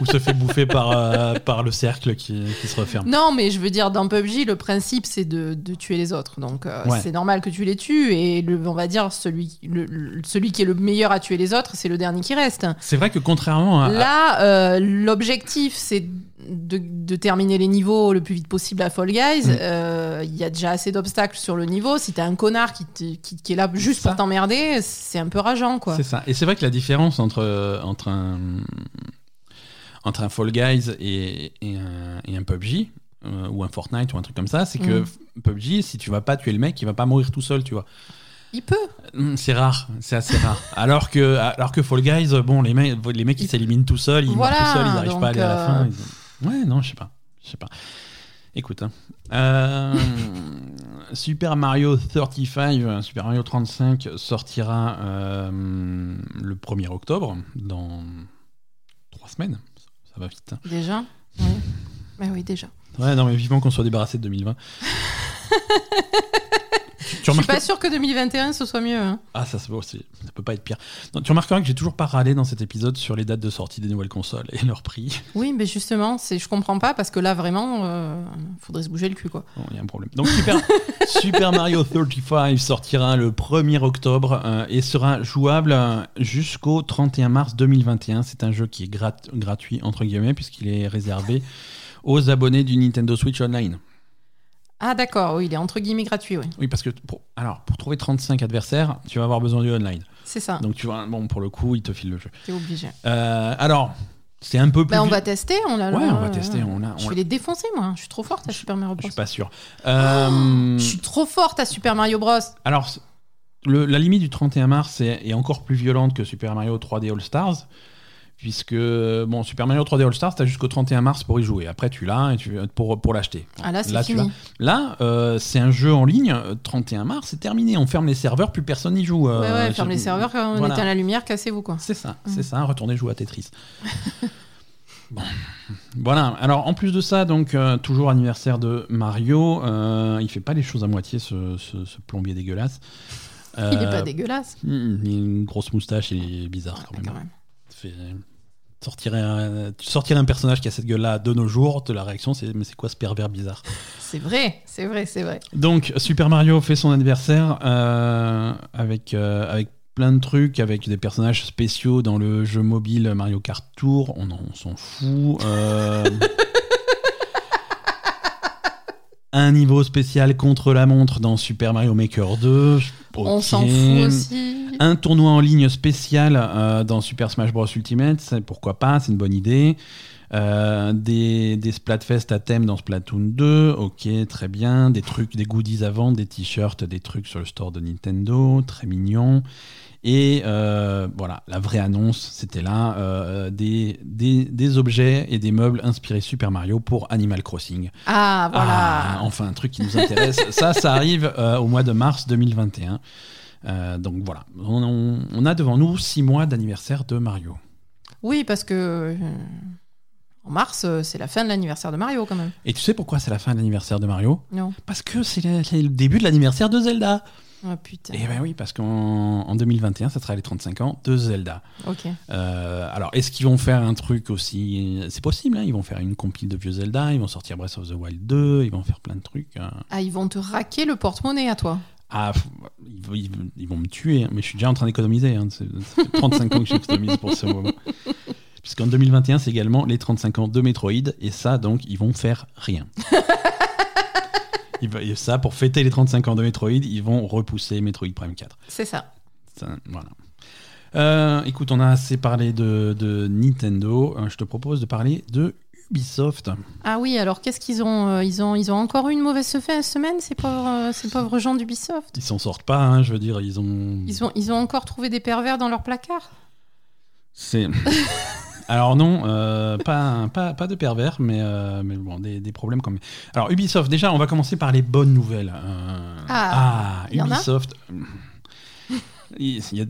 ou se fait bouffer par, euh, par le cercle qui, qui se referme. Non, mais je veux dire, dans PUBG, le principe, c'est de, de tuer les autres. Donc, euh, Ouais. c'est normal que tu les tues. Et le, on va dire, celui, le- celui qui est le meilleur à tuer les autres, c'est le dernier qui reste. C'est vrai que contrairement à. Là, euh, l'objectif, c'est de, de terminer les niveaux le plus vite possible à Fall Guys. Mm. Euh, Il y a déjà assez d'obstacles sur le niveau. Si t'as un connard qui, te- qui, qui est là juste Ça. pour t'emmerder, c'est un peu rageant, quoi. C'est ça. Et c'est vrai que la différence entre, entre, un, entre un Fall Guys et, et un, et un PUBG, euh, ou un Fortnite ou un truc comme ça, c'est que Mm. PUBG, si tu vas pas tuer le mec, il va pas mourir tout seul, tu vois. Il peut. Hum, C'est rare, c'est assez rare. Alors que, alors que Fall Guys, bon, les mecs, les mecs ils s'éliminent tout seuls, ils Voilà, meurent tout seuls, ils n'arrivent pas à aller à la fin. euh, ils- Ouais, non, je sais pas. Je sais pas. Écoute, hein. Euh, Super Mario 35, euh, Super Mario 35 sortira euh, le 1er octobre, dans trois semaines. Ça va vite. hein. Déjà? Oui. Mais oui, déjà. Ouais, non, mais vivement qu'on soit débarrassé de 2020. Je suis pas sûr que 2021 ce soit mieux. hein. Ah, ça, c'est- ça peut pas être pire. Non, tu remarqueras que j'ai toujours pas râlé dans cet épisode sur les dates de sortie des nouvelles consoles et leur prix. Oui, mais justement, je comprends pas parce que là vraiment, euh, faudrait se bouger le cul quoi. Il y a un problème. Donc Super, Super Mario 35 sortira le 1er octobre euh, et sera jouable euh, jusqu'au 31 mars 2021. C'est un jeu qui est grat- gratuit entre guillemets puisqu'il est réservé aux abonnés du Nintendo Switch Online. Ah d'accord, oui, il est entre guillemets gratuit, oui. Oui, parce que pour, alors, pour trouver 35 adversaires, tu vas avoir besoin du online. C'est ça, Donc tu vois, bon, pour le coup, il te file le jeu. t'es obligé. Euh, alors, c'est un peu plus. Bah, on vi- va tester, on l'a Ouais, là, on va tester. On a, Je on vais l'a- les défoncer moi, je suis trop forte à Super Mario Je Bros. suis pas sûr. Euh, Je suis trop forte à Super Mario Bros. Alors, c- le- la limite du 31 mars est, est encore plus violente que Super Mario 3D All Stars. Puisque, bon, Super Mario 3D All Stars, t'as jusqu'au 31 mars pour y jouer. Après, tu l'as et tu, pour, pour l'acheter. Ah là, c'est Là, tu fini. Là, euh, c'est un jeu en ligne. euh, 31 mars, c'est terminé. On ferme les serveurs, plus personne n'y joue. euh, ouais, ouais, ferme les serveurs, quand on Voilà. éteint la lumière, cassez-vous quoi. C'est ça, Mm. c'est ça. Retournez jouer à Tetris. Bon. Voilà. Alors, en plus de ça, donc euh, toujours anniversaire de Mario. euh, il fait pas les choses à moitié, ce, ce- ce plombier dégueulasse. Il est Euh, pas dégueulasse. Il a une grosse moustache, il est bizarre quand Ouais, même. quand même. Fait- sortirais un- tu sortirais un personnage qui a cette gueule-là de nos jours, de la réaction, c'est mais c'est quoi ce pervers bizarre? C'est vrai, c'est vrai, c'est vrai. Donc Super Mario fait son anniversaire euh, avec, euh, avec plein de trucs, avec des personnages spéciaux dans le jeu mobile Mario Kart Tour, on, en- on s'en fout. euh, un niveau spécial contre la montre dans Super Mario Maker 2. On s'en fout aussi. Un tournoi en ligne spécial euh, dans Super Smash Bros Ultimate, pourquoi pas, c'est une bonne idée. Euh, des, des Splatfest à thème dans Splatoon 2, ok, très bien. Des trucs, des goodies à vendre, des t-shirts, des trucs sur le store de Nintendo, très mignon. Et euh, voilà, la vraie annonce, c'était là, euh, des, des, des objets et des meubles inspirés Super Mario pour Animal Crossing. Ah, voilà. Ah, enfin, un truc qui nous intéresse. ça, ça arrive euh, au mois de mars 2021. Euh, donc voilà, on, on- on a devant nous six mois d'anniversaire de Mario. Oui, parce que en mars, c'est la fin de l'anniversaire de Mario quand même. Et tu sais pourquoi c'est la fin de l'anniversaire de Mario? Non. Parce que c'est le, c'est le début de l'anniversaire de Zelda. Ah putain. Et ben oui, parce qu'en en 2021, ça sera les 35 ans de Zelda. Ok. Euh, alors, est-ce qu'ils vont faire un truc aussi? C'est possible, hein, ils vont faire une compile de vieux Zelda, ils vont sortir Breath of the Wild 2, ils vont faire plein de trucs. hein. Ah, ils vont te raquer le porte-monnaie à toi. Ah, pff, ils, vont- ils vont- ils vont me tuer, hein, mais je suis déjà en train d'économiser. hein. C'est- Ça fait 35 ans que j'économise pour ce moment. Puisqu'en 2021, c'est également les 35 ans de Metroid, et ça, donc, ils vont faire rien. Ils ça, pour fêter les 35 ans de Metroid, ils vont repousser Metroid Prime 4. C'est ça. Ça, voilà. Euh, écoute, on a assez parlé de, de Nintendo. Euh, je te propose de parler de Ubisoft. Ah oui, alors qu'est-ce qu'ils ont, euh, ils ont Ils ont encore eu une mauvaise se- semaine, ces pauvres, ces pauvres gens d'Ubisoft? Ils s'en sortent pas, hein, je veux dire, ils ont. Ils ont, ils ont encore trouvé des pervers dans leur placard? C'est. Alors non, euh, pas, pas, pas de pervers, mais, euh, mais bon, des, des problèmes quand même. Alors Ubisoft, déjà, on va commencer par les bonnes nouvelles. Euh, Ah, il y en a Ubisoft. il y a-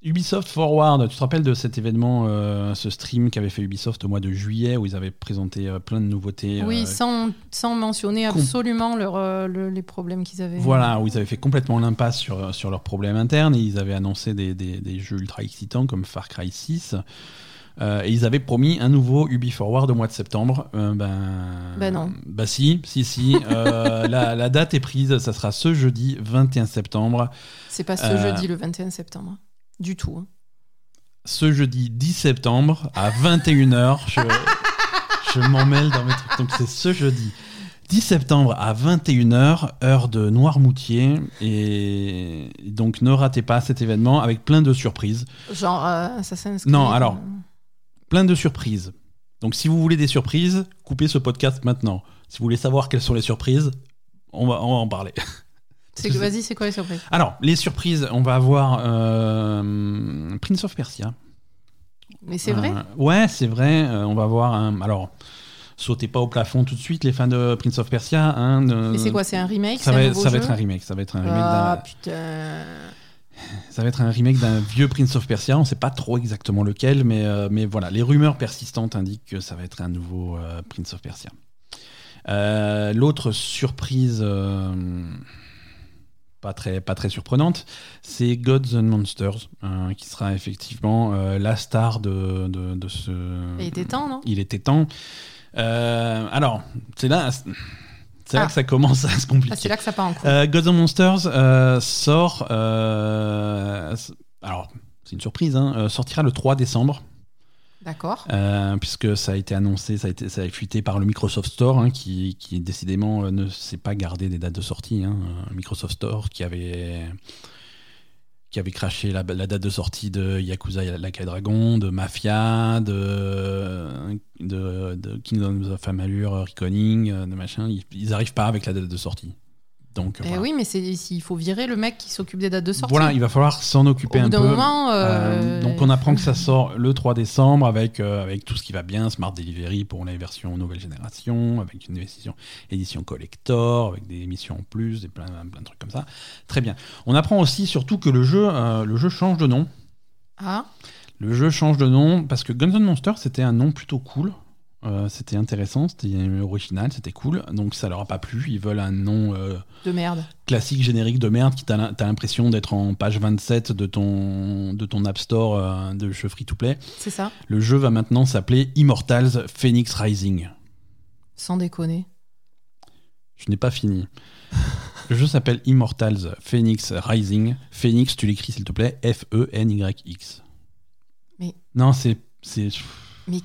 Ubisoft Forward, tu te rappelles de cet événement, euh, ce stream qu'avait fait Ubisoft au mois de juillet, où ils avaient présenté euh, plein de nouveautés. Oui, euh, sans, sans mentionner absolument leur, le- les problèmes qu'ils avaient. Voilà, où ils avaient fait complètement l'impasse sur, sur leurs problèmes internes et ils avaient annoncé des, des- des jeux ultra excitants comme Far Cry 6. Euh, et ils avaient promis un nouveau Ubi Forward au mois de septembre. Euh, ben, Ben non. Bah si, si, si. Euh, la, la date est prise, ça sera ce jeudi 21 septembre. C'est pas ce jeudi le 21 septembre. Du tout. hein. Ce jeudi 10 septembre à 21h. Je, je m'en mêle dans mes trucs. Donc c'est ce jeudi 10 septembre à 21h, heure de Noirmoutier. Et donc ne ratez pas cet événement avec plein de surprises. Genre euh, Assassin's Creed. Non, alors. Plein de surprises. Donc si vous voulez des surprises, coupez ce podcast maintenant. Si vous voulez savoir quelles sont les surprises, on va, on va en parler. Vas-y, c'est quoi les surprises? Alors, les surprises, on va avoir euh, Prince of Persia. Mais c'est vrai? Euh, Ouais, c'est vrai. euh, on va avoir un. Alors, sautez pas au plafond tout de suite, les fans de Prince of Persia. hein, de- Mais c'est quoi C'est un remake? Ça va, un être- nouveau ça va jeu? être un remake. Ça va être un remake Ah putain. Ça va être un remake d'un vieux Prince of Persia. On sait pas trop exactement lequel, mais, euh, mais voilà, les rumeurs persistantes indiquent que ça va être un nouveau euh, Prince of Persia. Euh, L'autre surprise, pas, très, pas très surprenante, c'est Gods and Monsters, qui sera effectivement la star de, de, de ce. Il était temps, non? Il était temps. Alors, c'est là, c'est là Ah. que ça commence à se compliquer. Ah, c'est là que ça part en couille. Euh, Gods and Monsters euh, sort. euh, alors, c'est une surprise, hein, euh, sortira le 3 décembre, D'accord. puisque ça a été annoncé, ça a été, ça a fuité par le Microsoft Store, hein, qui, qui décidément ne sait pas garder des dates de sortie. hein. Microsoft Store qui avait qui avait craché la, date de sortie de Yakuza Like a Dragon, de Mafia, de, de, de Kingdoms of Amalur, Reckoning, euh, de machin. Ils, ils arrivent pas avec la date de sortie. Donc, Eh voilà. oui, mais il faut virer le mec qui s'occupe des dates de sortie. Voilà, il va falloir s'en occuper Au un peu. moment, euh, Euh, donc on apprend que ça sort le 3 décembre avec, euh, avec tout ce qui va bien, Smart Delivery pour les versions nouvelle génération, avec une édition, édition collector, avec des émissions en plus, et plein, plein de trucs comme ça. Très bien. On apprend aussi surtout que le jeu, le jeu change de nom. Ah, Le jeu change de nom parce que Guns N' Monsters c'était un nom plutôt cool. Euh, c'était intéressant, c'était original, c'était cool. Donc ça leur a pas plu. Ils veulent un nom euh, de merde. classique générique de merde qui t'as l'impression d'être en page 27 de ton, de ton App Store euh, de jeu free-to-play. C'est ça Le jeu va maintenant s'appeler Immortals Phoenix Rising. Sans déconner. Je n'ai pas fini. Le jeu s'appelle Immortals Phoenix Rising. Phoenix, tu l'écris s'il te plaît, F-E-N-Y-X. Mais- Non, c'est. c'est- mais,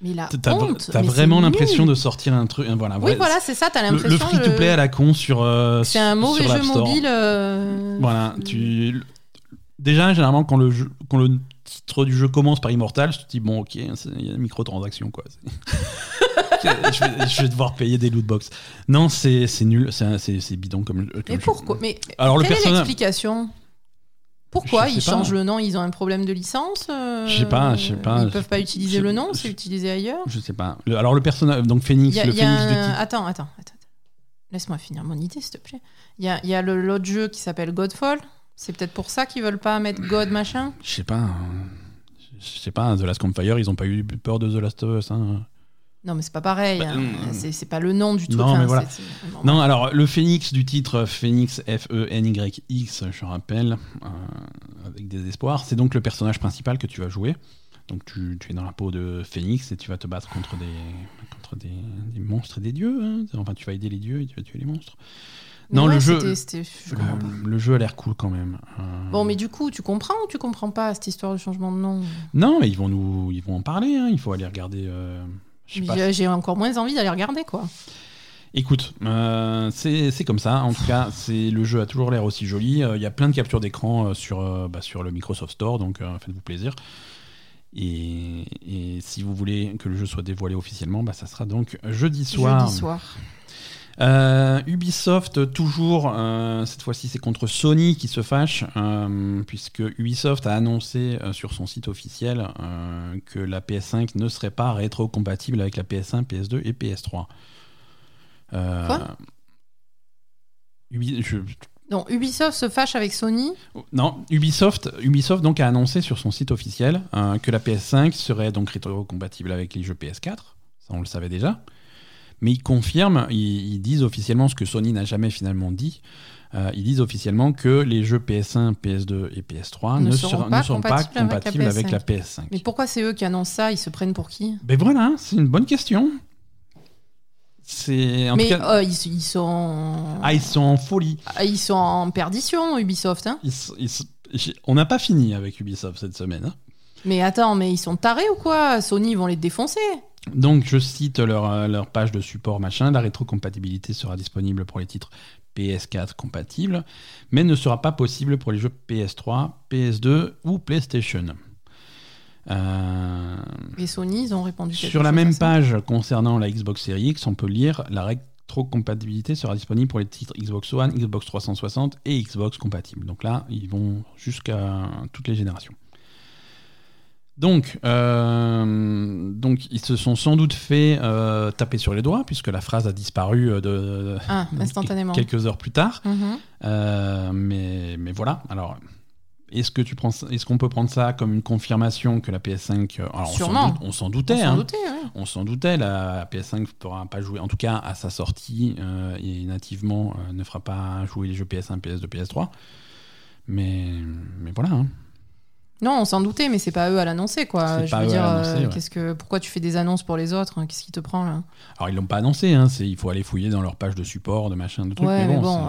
mais la T'as honte. t'as mais vraiment l'impression nul. de sortir un truc. Voilà, Oui, vrai, voilà, c'est ça, t'as Le, l'impression. le free-to-play de- à la con sur. euh, C'est un mauvais jeu Store. mobile. euh, Voilà, tu. Déjà, généralement, quand le, jeu- quand le titre du jeu commence par Immortal, je te dis, bon, ok, il y a une microtransaction, quoi. Je, vais, je vais devoir payer des lootbox. Non, c'est c'est nul, c'est c'est- c'est bidon comme, comme Mais jeu. pourquoi? Mais Alors, le quelle est personnage. l'explication? Pourquoi ils pas. changent le nom Ils ont un problème de licence euh, Je sais pas, je sais pas. Ils peuvent pas utiliser le nom, c'est utilisé ailleurs. Je sais pas. Le- alors, le personnage. Donc, Phoenix, a, le Phoenix de titre. Attends, attends, attends. Laisse-moi finir mon idée, s'il te plaît. Il y a, y a l'autre jeu qui s'appelle Godfall. C'est peut-être pour ça qu'ils veulent pas mettre God machin. Je sais pas. hein. Je sais pas, The Last Campfire, ils ont pas eu peur de The Last of Us. hein. Non, mais c'est pas pareil. Bah, hein. hum. C'est c'est pas le nom du tout. Non, Enfin, mais voilà. Non, alors le phénix du titre, Phoenix F-E-N-Y-X, je rappelle, euh, avec des espoirs, c'est donc le personnage principal que tu vas jouer. Donc tu, tu es dans la peau de Phoenix et tu vas te battre contre des, contre des, des monstres et des dieux. hein. Enfin, tu vas aider les dieux et tu vas tuer les monstres. Mais non, ouais, le jeu-. Le, le jeu a l'air cool quand même. Euh, Bon, mais du coup, tu comprends ou tu comprends pas cette histoire de changement de nom? Non, mais ils vont, nous, ils vont en parler. hein. Il faut aller regarder. euh, J'ai encore moins envie d'aller regarder, quoi. Écoute, euh, c'est comme ça. En tout cas, c'est le jeu a toujours l'air aussi joli. Euh, Il y a plein de captures d'écran euh, sur, bah, sur le Microsoft Store, donc faites-vous plaisir. Et, et si vous voulez que le jeu soit dévoilé officiellement, bah, ça sera donc jeudi soir. Jeudi soir. Euh, Ubisoft, toujours, euh, cette fois-ci c'est contre Sony qui se fâche, euh, puisque Ubisoft a annoncé sur son site officiel que la PS5 ne serait pas rétro-compatible avec la PS1, PS2 et PS3. Euh, Quoi? Ubi- je- Donc, Ubisoft se fâche avec Sony? non, Ubisoft, Ubisoft donc a annoncé sur son site officiel que la PS5 serait donc rétro-compatible avec les jeux PS4. Ça, on le savait déjà. Mais ils confirment, ils, ils disent officiellement ce que Sony n'a jamais finalement dit. Euh, ils disent officiellement que les jeux PS1, PS2 et PS3 Ne ne, seront pas ne seront pas compatibles avec la compatibles avec la PS5. PS5. Mais pourquoi c'est eux qui annoncent ça? Ils se prennent pour qui? Ben voilà, c'est une bonne question. En Mais tout cas, euh, ils, ils sont. ah, ils sont en folie. Ah, ils sont en perdition, Ubisoft. Hein? Ils ils on n'a pas fini avec Ubisoft cette semaine. hein. Mais attends, mais ils sont tarés ou quoi? Sony, ils vont les défoncer. Donc, je cite leur, euh, leur page de support machin. La rétrocompatibilité sera disponible pour les titres PS4 compatibles, mais ne sera pas possible pour les jeux PS3, PS2 ou PlayStation. Euh, Et Sony, ils ont répondu sur la même page concernant la Xbox Series X, on peut lire la rétrocompatibilité sera disponible pour les titres Xbox One, Xbox 360 et Xbox compatibles. Donc là, ils vont jusqu'à toutes les générations. Donc, euh, donc, ils se sont sans doute fait euh, taper sur les doigts, puisque la phrase a disparu euh, de, Ah, instantanément. quelques heures plus tard. Mhm. Euh, mais, mais voilà. Alors, est-ce que tu prends, est-ce qu'on peut prendre ça comme une confirmation que la PS5 euh, alors, Sûrement. on s'en doutait. On s'en hein. doutait, ouais. On s'en doutait, la PS5 ne pourra pas jouer, en tout cas à sa sortie, et nativement ne fera pas jouer les jeux PS1, PS2, PS3. Mais, mais voilà. hein. Non, on s'en doutait, mais c'est pas à eux à l'annoncer, quoi. Je pas veux eux à dire, euh, ouais. qu'est-ce que, pourquoi tu fais des annonces pour les autres hein Qu'est-ce qui te prend là Alors ils l'ont pas annoncé, hein, c'est, il faut aller fouiller dans leur page de support, de machin, de trucs. Ouais, mais bon,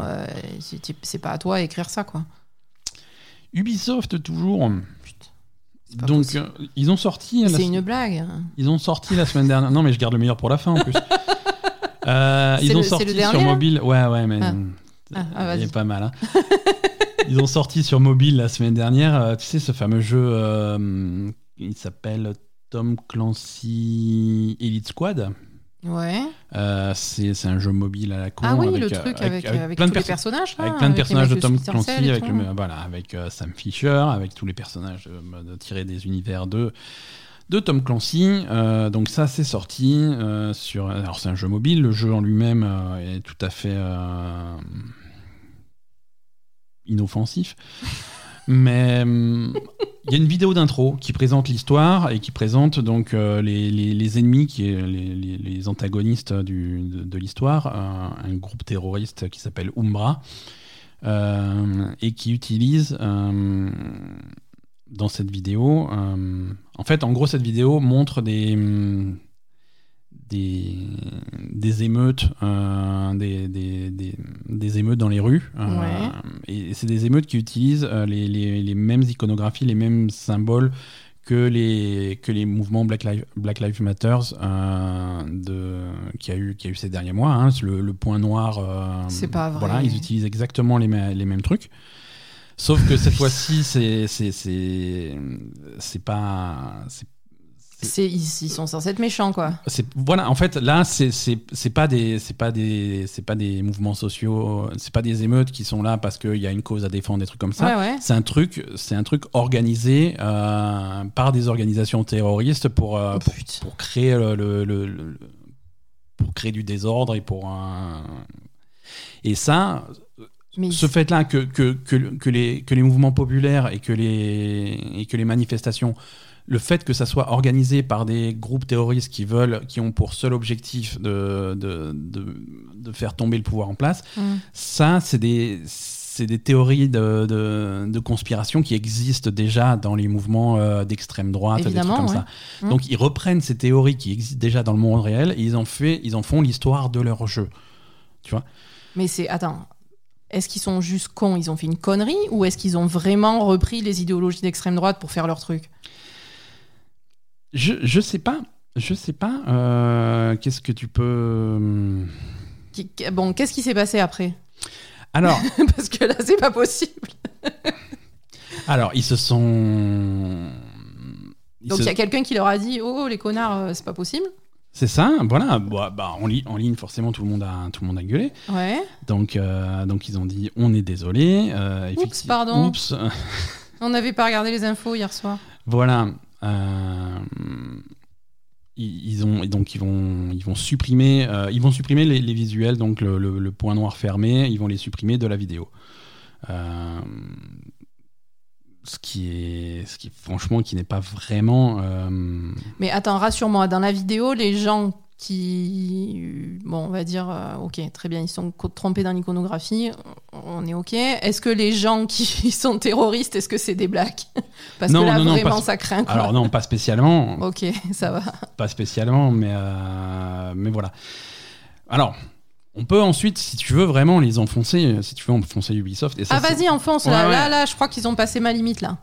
c'est- euh, c'est pas à toi d'écrire ça, quoi. Ubisoft toujours. Putain, Donc euh, ils ont sorti. la- c'est une blague. hein. Ils ont sorti la semaine dernière. Non mais je garde le meilleur pour la fin en plus. Ils ont le- sorti le sur dernier, mobile. Ouais ouais mais Ah. Ah, ah, il est pas mal. hein. ils ont sorti sur mobile la semaine dernière. euh, tu sais ce fameux jeu. euh, il s'appelle Tom Clancy Elite Squad. Ouais. Euh, c'est, un jeu mobile à la con. Ah oui, avec, le euh, truc avec, avec, plein de les personnages. là, avec plein de personnages de Tom Clancy, avec, le, voilà, avec euh, Sam Fisher, avec tous les personnages euh, tirés des univers de, de Tom Clancy. Donc ça, c'est sorti sur. Alors c'est un jeu mobile. Le jeu en lui-même est tout à fait inoffensif. Mais hum, il y a une vidéo d'intro qui présente l'histoire et qui présente donc euh, les, les- ennemis, qui est les, antagonistes du- de, l'histoire, un, un groupe terroriste qui s'appelle Umbra euh, et qui utilise euh, dans cette vidéo. euh, en fait, en gros, cette vidéo montre des des, des émeutes, euh, des, des, des- émeutes dans les rues. euh, Ouais. Et c'est des émeutes qui utilisent euh, les, les- les mêmes iconographies, les mêmes symboles que les, que les mouvements Black Lives, Black Lives Matter de, qui a eu, qui a eu ces derniers mois. hein. Le, le point noir. C'est pas vrai. Voilà, ils utilisent exactement les, mêmes- les mêmes trucs. Sauf que cette fois-ci, c'est c'est pas C'est, ils, ils sont censés être méchants, quoi. voilà en fait là c'est pas des c'est pas des c'est pas des mouvements sociaux c'est pas des émeutes qui sont là parce qu'il y a une cause à défendre des trucs comme ça Ouais, ouais. c'est un truc c'est un truc organisé euh, par des organisations terroristes pour euh, Oh, pour, putain. pour créer le, le- le- le- pour créer du désordre et pour un- et ça Mais ce fait-là que, que, que, que les, que les mouvements populaires et que les, et que les manifestations, le fait que ça soit organisé par des groupes terroristes qui veulent, qui ont pour seul objectif de, de, de, de faire tomber le pouvoir en place, Hum. ça, c'est des, c'est des théories de, de, conspiration qui existent déjà dans les mouvements euh, d'extrême droite, des trucs Évidemment, comme ouais. ça. Mm. Donc ils reprennent ces théories qui existent déjà dans le monde réel et ils en, fait, ils en font l'histoire de leur jeu. Tu vois? Mais c'est. Attends. Est-ce qu'ils sont juste cons? Ils ont fait une connerie? Ou est-ce qu'ils ont vraiment repris les idéologies d'extrême droite pour faire leur truc? Je, je sais pas. Je sais pas. euh, Qu'est-ce que tu peux. Qui- qui- Bon, qu'est-ce qui s'est passé après? Alors, Parce que là, c'est pas possible. alors, ils se sont. ils Donc se- il y a quelqu'un qui leur a dit Oh, les connards, euh, c'est pas possible. C'est ça, voilà. Bah, bah, en, li- en ligne, forcément, tout le monde a, tout le monde a gueulé. Ouais. Donc, euh, donc ils ont dit on est désolé. euh, Oups, pardon. Oups. On n'avait pas regardé les infos hier soir. voilà. Euh, ils, ont donc ils vont ils vont supprimer euh, ils vont supprimer les, visuels donc le, point noir fermé ils vont les supprimer de la vidéo. Euh, ce qui est ce qui franchement qui n'est pas vraiment Mais attends, rassure-moi, dans la vidéo, les gens qui. Bon, on va dire, euh, ok, très bien, ils sont trompés dans l'iconographie, on est ok. Est-ce que les gens qui sont terroristes, est-ce que c'est des blacks Parce Non, que là, non, non, vraiment, pas- ça craint. Quoi. alors non pas spécialement Ok, ça va. pas spécialement, mais, euh, mais voilà. Alors, on peut ensuite, si tu veux vraiment les enfoncer, si tu veux enfoncer Ubisoft. Et ça, ah, vas-y, enfonce. Ouais, là, ouais. là, là, je crois qu'ils ont passé ma limite, là.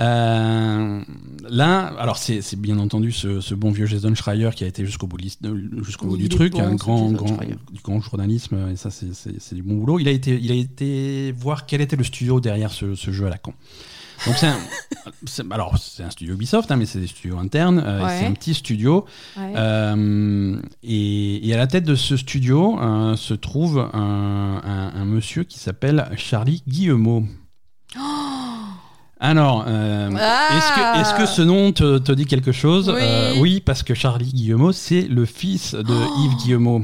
Euh, là, alors c'est bien entendu ce, ce bon vieux Jason Schreier qui a été jusqu'au bout, jusqu'au Il du truc, bon, un grand, grand, du grand journalisme, et ça c'est- c'est c'est du bon boulot. Il a, été, il a été voir quel était le studio derrière ce, ce jeu à la con. Donc c'est un, alors c'est un studio Ubisoft, hein, mais c'est des studios internes. euh, Ouais. C'est un petit studio. Ouais. Euh, et, et à la tête de ce studio euh, se trouve un, un- un monsieur qui s'appelle Charlie Guillemot. Alors, euh, Ah est-ce que, ce nom te, te dit quelque chose Oui. Euh, oui, parce que Charlie Guillemot, c'est le fils de Yves Guillemot.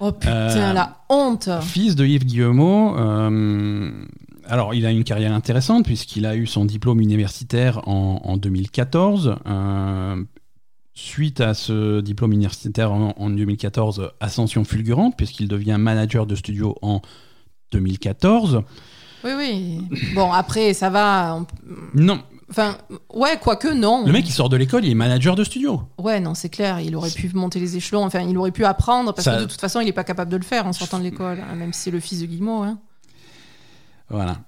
Oh putain, Euh, la honte Fils de Yves Guillemot. alors, il a une carrière intéressante puisqu'il a eu son diplôme universitaire en, en 2014. euh, suite à ce diplôme universitaire en, en 2014, ascension fulgurante puisqu'il devient manager de studio en 2014. Oui, oui. Bon, après, ça va. on- Non, Enfin, ouais, quoique non. le mec il sort de l'école, il est manager de studio. Ouais, non, c'est clair. Il aurait pu monter les échelons. Enfin, il aurait pu apprendre parce Ça- que de toute façon, il n'est pas capable de le faire en sortant de l'école, hein, même si c'est le fils de Guillemot. Hein. Voilà.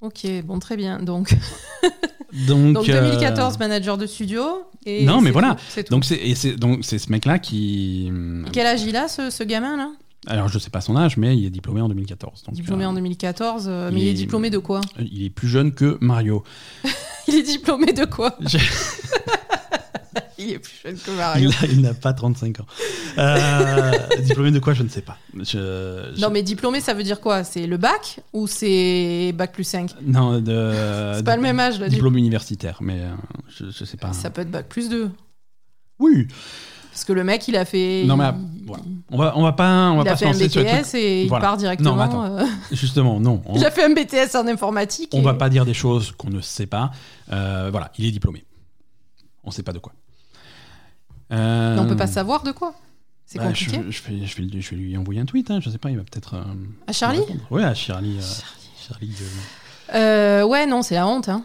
Ok, bon, très bien. Donc, Donc, donc euh, 2014, manager de studio. Et Non, mais c'est voilà. tout, c'est tout. donc c'est et c'est donc c'est ce mec là qui. Et quel âge il a, ce, ce gamin là Alors je sais pas son âge, mais il est diplômé en 2014. donc, Diplômé euh, en 2014. euh, mais il il est diplômé de quoi? Il est plus jeune que Mario. Il est diplômé de quoi? Je- Il est plus jeune que Mario. il n'a pas 35 ans. Euh, diplômé de quoi, je ne sais pas. Je- je- Non, mais diplômé, ça veut dire quoi? C'est le bac ou c'est bac plus 5 non, de, C'est pas le même âge, là. Diplôme universitaire, mais euh, je, je sais pas. Ça peut être bac plus 2. Oui. Parce que le mec, il a fait. Non, mais il- voilà. On va, on va pas, on va il a fait un BTS et il Voilà. part directement. Non, attends. euh, Justement, non. On, il a fait un BTS en informatique. on et- va pas dire des choses qu'on ne sait pas. Euh, voilà, il est diplômé. On sait pas de quoi. Euh, on peut pas savoir de quoi. C'est bah, compliqué. je vais, je, vais, lui- je vais lui envoyer un tweet. Hein, je sais pas, il va peut-être. euh, À Charlie. Ouais, à Charlie. euh, Charlie de- Ouais, non, c'est la honte. Hein.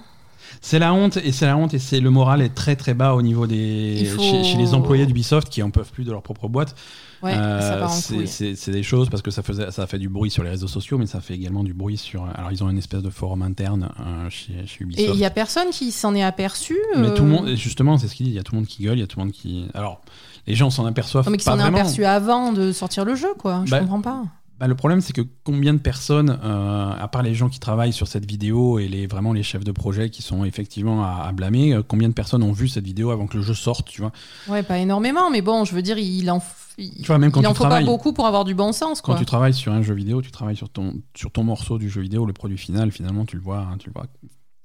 C'est la honte et c'est la honte et c'est le moral est très très bas au niveau des faut- chez, chez les employés d'Ubisoft qui en peuvent plus de leur propre boîte. Ouais, Euh, c'est- des choses parce que ça faisait ça fait du bruit sur les réseaux sociaux mais ça fait également du bruit sur alors ils ont une espèce de forum interne euh, chez, chez Et Ubisoft. il y a personne qui s'en est aperçu. Mais euh, tout le monde et justement c'est ce qu'il dit il y a tout le monde qui gueule il y a tout le monde qui alors les gens s'en aperçoivent Non, mais qui s'en est aperçu avant de sortir le jeu, quoi. Je Bah, comprends pas. Bah, le problème, c'est que combien de personnes, euh, à part les gens qui travaillent sur cette vidéo et les, vraiment les chefs de projet qui sont effectivement à, à blâmer, euh, combien de personnes ont vu cette vidéo avant que le jeu sorte, tu vois? Ouais, pas énormément, mais bon, je veux dire, il en, il, Tu vois, même quand il en tu faut pas beaucoup pour avoir du bon sens, Quand tu travailles sur un jeu vidéo, tu travailles sur ton, sur ton morceau du jeu vidéo, le produit final, finalement, tu le vois. hein, tu le vois.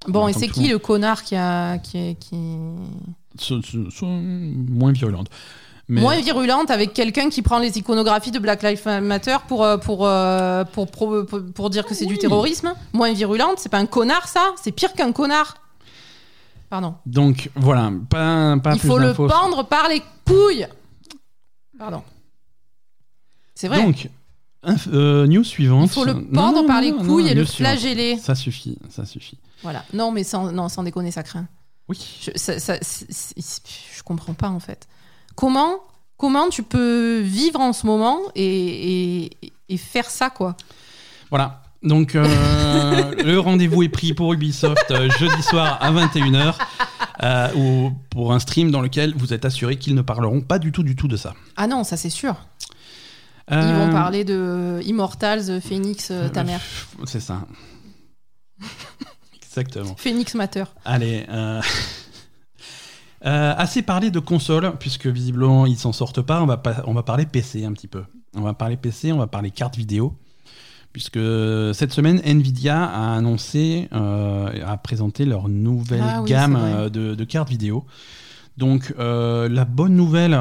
Bon, et c'est qui le connard qui a. Qui, qui... Moins virulente. Mais, Moins virulente avec quelqu'un qui prend les iconographies de Black Lives Matter pour, euh, pour, euh, pour, pour, dire que c'est du terrorisme. Moins virulente, c'est pas un connard, ça C'est pire qu'un connard. Pardon. Donc, voilà, pas, pas Il plus faut le pendre par les couilles. Pardon. C'est vrai. Donc, euh, news suivante. Il faut le pendre non, par non, les couilles et le flageller. Ça suffit, ça suffit. Voilà. Non, mais sans, non, sans déconner, ça craint. Oui. Je, ça, je comprends pas en fait. Comment, comment tu peux vivre en ce moment et, et- et faire ça quoi? Voilà. Donc, euh, le rendez-vous est pris pour Ubisoft euh, jeudi soir à 21h. euh, ou pour un stream dans lequel vous êtes assuré qu'ils ne parleront pas du tout, du tout de ça. Ah non, ça c'est sûr. Ils Euh, vont parler de Immortals, Phoenix, ta mère. C'est ça. Exactement. Phoenix Matter. Allez. euh, assez parlé de console, puisque visiblement ils s'en sortent pas. On va, pas. on va parler PC un petit peu. On va parler PC, on va parler carte vidéo. Puisque cette semaine, Nvidia a annoncé, euh, a présenté leur nouvelle Ah gamme euh, de, de cartes vidéo. Donc euh, la bonne nouvelle,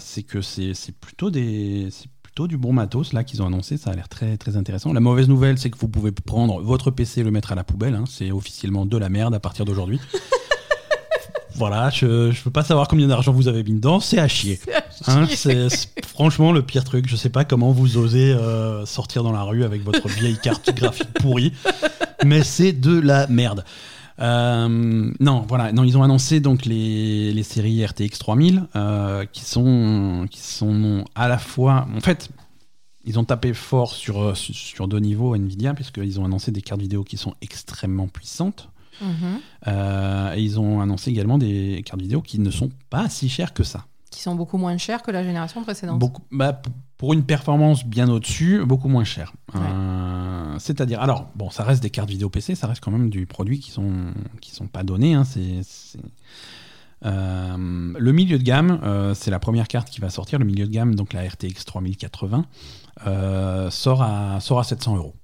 c'est que c'est plutôt des, plutôt du bon matos là qu'ils ont annoncé. Ça a l'air très très intéressant. La mauvaise nouvelle, c'est que vous pouvez prendre votre PC et le mettre à la poubelle. hein. C'est officiellement de la merde à partir d'aujourd'hui. voilà, je je veux pas savoir combien d'argent vous avez mis dedans. C'est à chier. Hein, c'est c'est franchement le pire truc. Je sais pas comment vous osez euh, sortir dans la rue avec votre vieille carte graphique pourrie, mais c'est de la merde. Euh, non, voilà, non, ils ont annoncé donc les, les séries RTX 3000 euh, qui sont qui sont à la fois, en fait, ils ont tapé fort sur sur, sur deux niveaux Nvidia puisqu'ils ont annoncé des cartes vidéo qui sont extrêmement puissantes. Euh, et ils ont annoncé également des cartes vidéo qui ne sont pas si chères que ça. Qui sont beaucoup moins chers que la génération précédente. Beaucoup, bah, pour une performance bien au-dessus, beaucoup moins cher. Euh, c'est-à-dire, alors, bon, ça reste des cartes vidéo PC, ça reste quand même du produit qui sont, qui sont pas donnés. Hein, c'est, euh, le milieu de gamme, euh, c'est la première carte qui va sortir. Le milieu de gamme, donc la RTX 3080, sort, à, sort à 700 euros.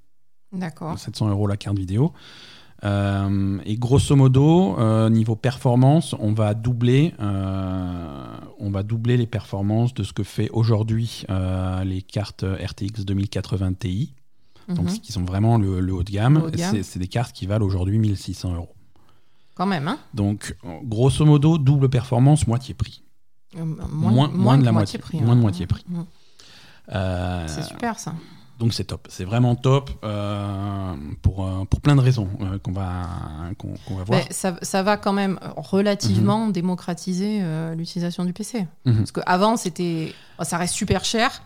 D'accord. 700 euros la carte vidéo. Euh, et grosso modo, euh, niveau performance, on va doubler, euh, on va doubler les performances de ce que fait aujourd'hui les cartes RTX 2080 Ti, donc mhm. qui sont vraiment le, haut de gamme. C'est des cartes qui valent aujourd'hui 1600 euros. Quand même, hein Donc, grosso modo, double performance, moitié prix. Moins, moins, de la moitié, prix. Moins de moitié prix. Mhm. C'est super ça. Donc c'est top, c'est vraiment top euh, pour, euh, pour plein de raisons euh, qu'on va, qu'on, va voir. Ça, ça, va quand même relativement démocratiser l'utilisation du PC. Mhm. Parce qu'avant, c'était, ça reste super cher,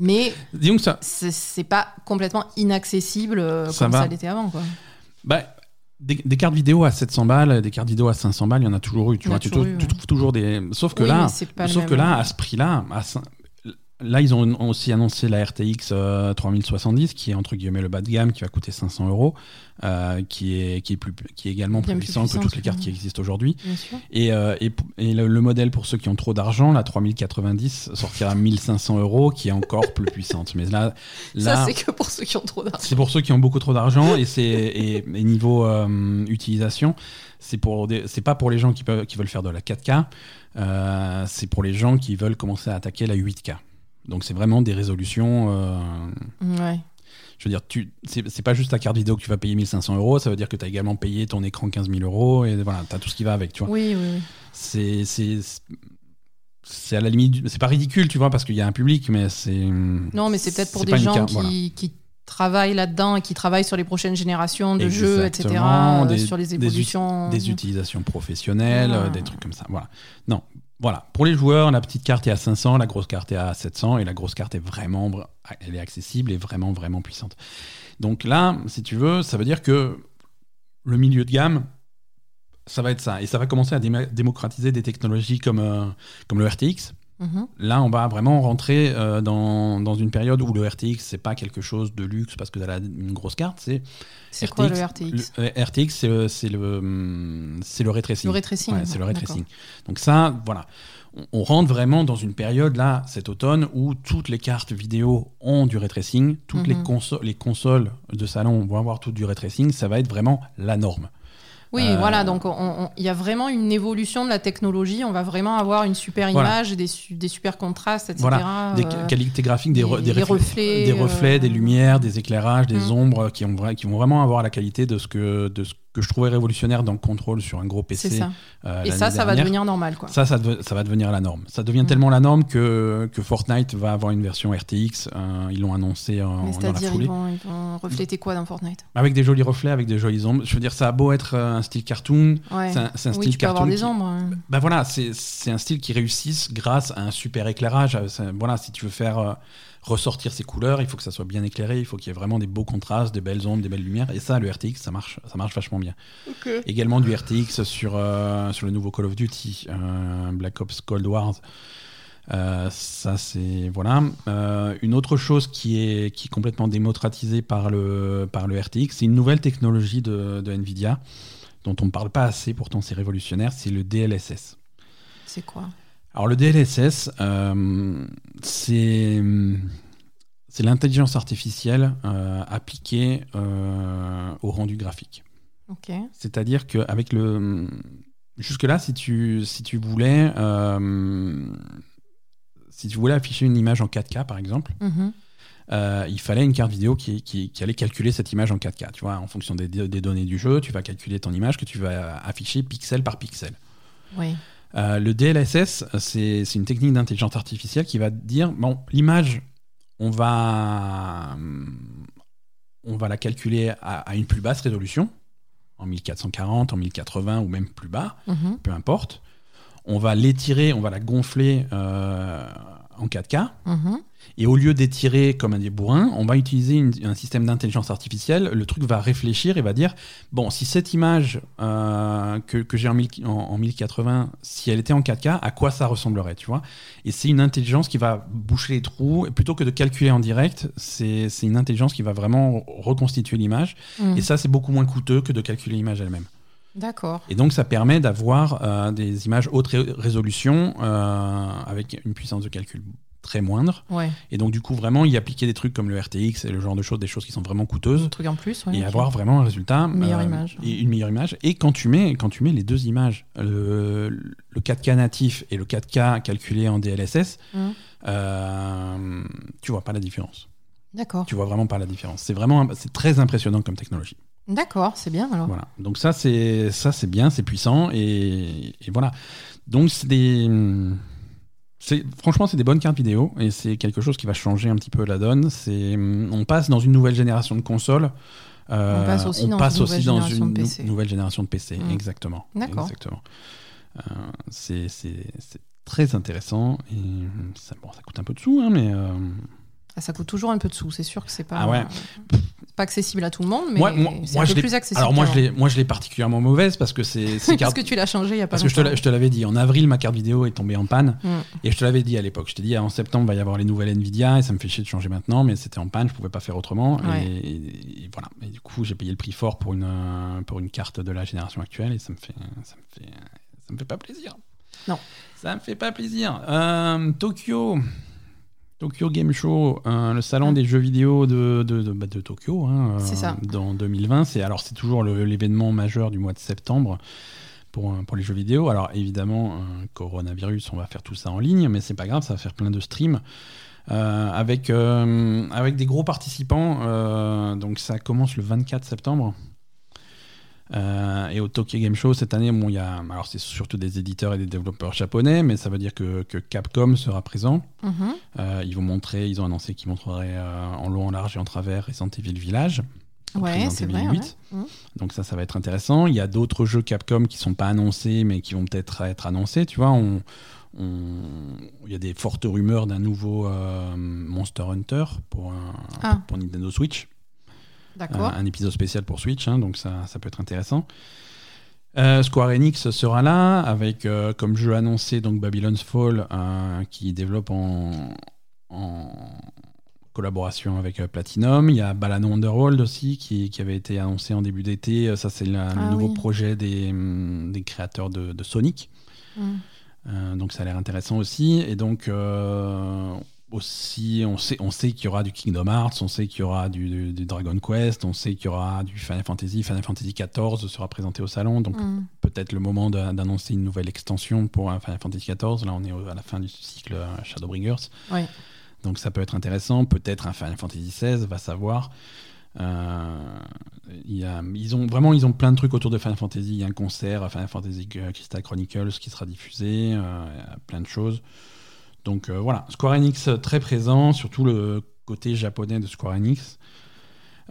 mais Disons que ça... c'est, pas complètement inaccessible comme ça l'était avant. Quoi. Bah, des, cartes vidéo à 700 balles, des cartes vidéo à 500 balles, il y en a toujours eu. Tu, vois, tu, trouves toujours des. Sauf que là, sauf que là, à ce prix-là, à Là, ils ont aussi annoncé la RTX 3070, euh, qui est entre guillemets le bas de gamme, qui va coûter 500 euros, euh, qui, est, qui, est plus, qui est également plus, puissant que toutes les cartes qui existent aujourd'hui. Et, euh, et, et le, modèle pour ceux qui ont trop d'argent, la 3090 sortira à 1500 euros, qui est encore plus puissante. Mais là, là ça c'est que pour ceux qui ont trop d'argent. C'est pour ceux qui ont beaucoup trop d'argent et c'est et, niveau utilisation, c'est pour c'est pas pour les gens qui peuvent qui veulent faire de la 4K. c'est pour les gens qui veulent commencer à attaquer la 8K. Donc c'est vraiment des résolutions. Euh, ouais. Je veux dire, tu, c'est, pas juste ta carte vidéo que tu vas payer 1500 euros, ça veut dire que tu as également payé ton écran 15 000 euros et voilà, tu as tout ce qui va avec, tu vois. Oui, oui. C'est, c'est, c'est à la limite, c'est pas ridicule, tu vois, parce qu'il y a un public, mais c'est. Non, mais c'est peut-être pour des gens qui, qui, travaillent là-dedans et qui travaillent sur les prochaines générations de jeux, etc., sur les évolutions. Des, utilisations professionnelles, des trucs comme ça. Voilà. Non, voilà, pour les joueurs, la petite carte est à 500, la grosse carte est à 700, et la grosse carte est vraiment, elle est accessible et vraiment, vraiment puissante. Donc là, si tu veux, ça veut dire que le milieu de gamme, ça va être ça. Et ça va commencer à démocratiser des technologies comme, euh, comme le RTX, Mhm. Là, on va vraiment rentrer euh, dans, dans, une période où le RTX, c'est pas quelque chose de luxe parce que tu as une grosse carte. C'est c'est quoi le RTX Le, RTX, c'est le, c'est le, le ray tracing. Le ray tracing. c'est le ray tracing. Donc ça, voilà. On, rentre vraiment dans une période là, cet automne, où toutes les cartes vidéo ont du ray tracing, toutes les, mhm. consoles, les consoles de salon vont avoir tout du ray tracing. Ça va être vraiment la norme. Oui, euh, voilà, donc il y a vraiment une évolution de la technologie. On va vraiment avoir une super image, des, des, super contrastes, etc. Voilà. Des euh, qualités graphiques, des, des, reflets, des, reflets des euh, lumières, des éclairages, des mm. ombres qui, ont, qui vont vraiment avoir la qualité de ce que, de ce que je trouvais révolutionnaire dans le contrôle sur un gros PC. Ça. Euh, et ça, ça va devenir normal. Quoi. Ça, ça, ça, va devenir la norme. Ça devient mm. tellement la norme que, que Fortnite va avoir une version RTX. Euh, ils l'ont annoncé en, dans la foulée. Ils vont, ils vont refléter quoi dans Fortnite? Avec des jolis reflets, avec des jolies ombres. Je veux dire, ça a beau être euh, un style cartoon. C'est un, un, style oui, tu cartoon. Avoir des ombres. Hein. Bah voilà, c'est un style qui réussisse grâce à un super éclairage. Voilà, si tu veux faire ressortir ses couleurs, il faut que ça soit bien éclairé, il faut qu'il y ait vraiment des beaux contrastes, des belles ombres, des belles lumières. Et ça, le RTX, ça marche, ça marche vachement bien. Également du RTX sur, euh, sur le nouveau Call of Duty, euh, Black Ops Cold War. Euh, ça c'est voilà. une autre chose qui est, qui est complètement démocratisée par le, par le RTX, c'est une nouvelle technologie de, de Nvidia dont on ne parle pas assez, pourtant c'est révolutionnaire, c'est le DLSS. C'est quoi? Alors le DLSS, euh, c'est l'intelligence artificielle euh, appliquée euh, au rendu graphique. C'est-à-dire qu'avec le... Jusque-là, si tu, si, tu voulais, si tu voulais afficher une image en 4K, par exemple, mhm. il fallait une carte vidéo qui, qui, allait calculer cette image en 4K. Tu vois, en fonction des, des, données du jeu, tu vas calculer ton image que tu vas afficher pixel par pixel. Oui. Euh, le DLSS, c'est une technique d'intelligence artificielle qui va dire bon, l'image, on va, on va la calculer à, une plus basse résolution, en 1440, en 1080 ou même plus bas, mhm. peu importe. On va l'étirer, on va la gonfler euh, en 4K. Mhm. Et au lieu d'étirer comme un des bourrins, on va utiliser une- un système d'intelligence artificielle. Le truc va réfléchir et va dire bon, si cette image euh, que, que j'ai en, 1000 en- en 1080, si elle était en 4K, à quoi ça ressemblerait, tu vois? Et c'est une intelligence qui va boucher les trous. Et plutôt que de calculer en direct, c'est une intelligence qui va vraiment reconstituer l'image. Mm. Et ça, c'est beaucoup moins coûteux que de calculer l'image elle-même. D'accord. Et donc, ça permet d'avoir euh, des images haute ré- résolution euh, avec une puissance de calcul très moindre. Ouais. Et donc, du coup, vraiment, y appliquer des trucs comme le RTX et le genre de choses, des choses qui sont vraiment coûteuses. Un truc en plus. ouais, et avoir vraiment un résultat. euh, Une meilleure image. Et une meilleure image. Et quand tu mets, quand tu mets les deux images, le, le 4K natif et le 4K calculé en DLSS, Mhm. euh, tu vois pas la différence. D'accord. Tu vois vraiment pas la différence. C'est vraiment, c'est très impressionnant comme technologie. D'accord, c'est bien alors. Voilà. Donc ça c'est ça c'est bien, c'est puissant et, et voilà. Donc c'est des franchement c'est des bonnes cartes vidéo et c'est quelque chose qui va changer un petit peu la donne. C'est on passe dans une nouvelle génération de consoles. Euh, On passe aussi on dans passe une aussi nouvelle dans génération une de nou- PC. nouvelle génération de PC. Mm. Exactement. D'accord. Euh, c'est très intéressant et ça, bon, ça coûte un peu de sous hein, mais euh, ça coûte toujours un peu de sous, c'est sûr que c'est pas, Ah ouais. pas accessible à tout le monde, mais c'est un je peu plus accessible. alors moi je l'ai moi je l'ai particulièrement mauvaise parce que c'est c'est Parce que tu l'as changé il y a pas Parce que je te je l'avais dit, en avril, ma carte vidéo est tombée en panne. Mm. Et je te l'avais dit à l'époque. Je t'ai dit, ah, en septembre, il va y avoir les nouvelles Nvidia et ça me fait chier de changer maintenant, mais c'était en panne, je pouvais pas faire autrement. Ouais. Et, et- et voilà. Et du coup, j'ai payé le prix fort pour une, pour une carte de la génération actuelle et ça me fait, ça me fait, ça me fait pas plaisir. Non. Ça me fait pas plaisir. Euh, Tokyo. Tokyo Game Show, euh, le salon Ah. des jeux vidéo de, de, de, bah, de Tokyo, hein, euh, ça. dans 2020. C'est alors c'est toujours l'événement majeur du mois de septembre pour, euh, pour les jeux vidéo. Alors évidemment, euh, coronavirus, on va faire tout ça en ligne, mais c'est pas grave, ça va faire plein de streams. euh, avec, euh, avec des gros participants. euh, donc ça commence le 24 septembre. Euh, et au Tokyo Game Show cette année, bon, y a, alors c'est surtout des éditeurs et des développeurs japonais, mais ça veut dire que, que Capcom sera présent. Mhm. Euh, ils vont montrer, ils ont annoncé qu'ils montreraient euh, en long, en large et en travers Resident Evil Village. Ouais, c'est vrai. 8. ouais. Mhm. Donc ça, ça va être intéressant. Il y a d'autres jeux Capcom qui sont pas annoncés, mais qui vont peut-être être annoncés. Tu vois, on, il y a des fortes rumeurs d'un nouveau Monster Hunter pour, un- Ah. pour Nintendo Switch. D'accord. Un, épisode spécial pour Switch, hein, donc ça, ça peut être intéressant. Euh, Square Enix sera là avec euh, comme jeu annoncé donc Babylon's Fall euh, qui développe en, en collaboration avec euh, Platinum. Il y a Balan Wonderworld aussi qui, qui avait été annoncé en début d'été. Euh, Ça c'est le Ah nouveau oui. projet des, hum, des créateurs de, de Sonic. Euh, donc ça a l'air intéressant aussi. Et donc euh, aussi, on sait, on sait qu'il y aura du Kingdom Hearts, on sait qu'il y aura du, du- du Dragon Quest, on sait qu'il y aura du Final Fantasy. Final Fantasy XIV sera présenté au salon, donc Mhm. peut-être le moment d'annoncer une nouvelle extension pour Final Fantasy XIV. Là, on est à la fin du cycle euh, Shadowbringers. Donc ça peut être intéressant. Peut-être un Final Fantasy XVI, va savoir. Euh, il y a- ils ont vraiment ils ont plein de trucs autour de Final Fantasy. Il y a un concert Final Fantasy euh, Crystal Chronicles qui sera diffusé, euh, il y a plein de choses. Donc euh, voilà, Square Enix euh, très présent, surtout le côté japonais de Square Enix.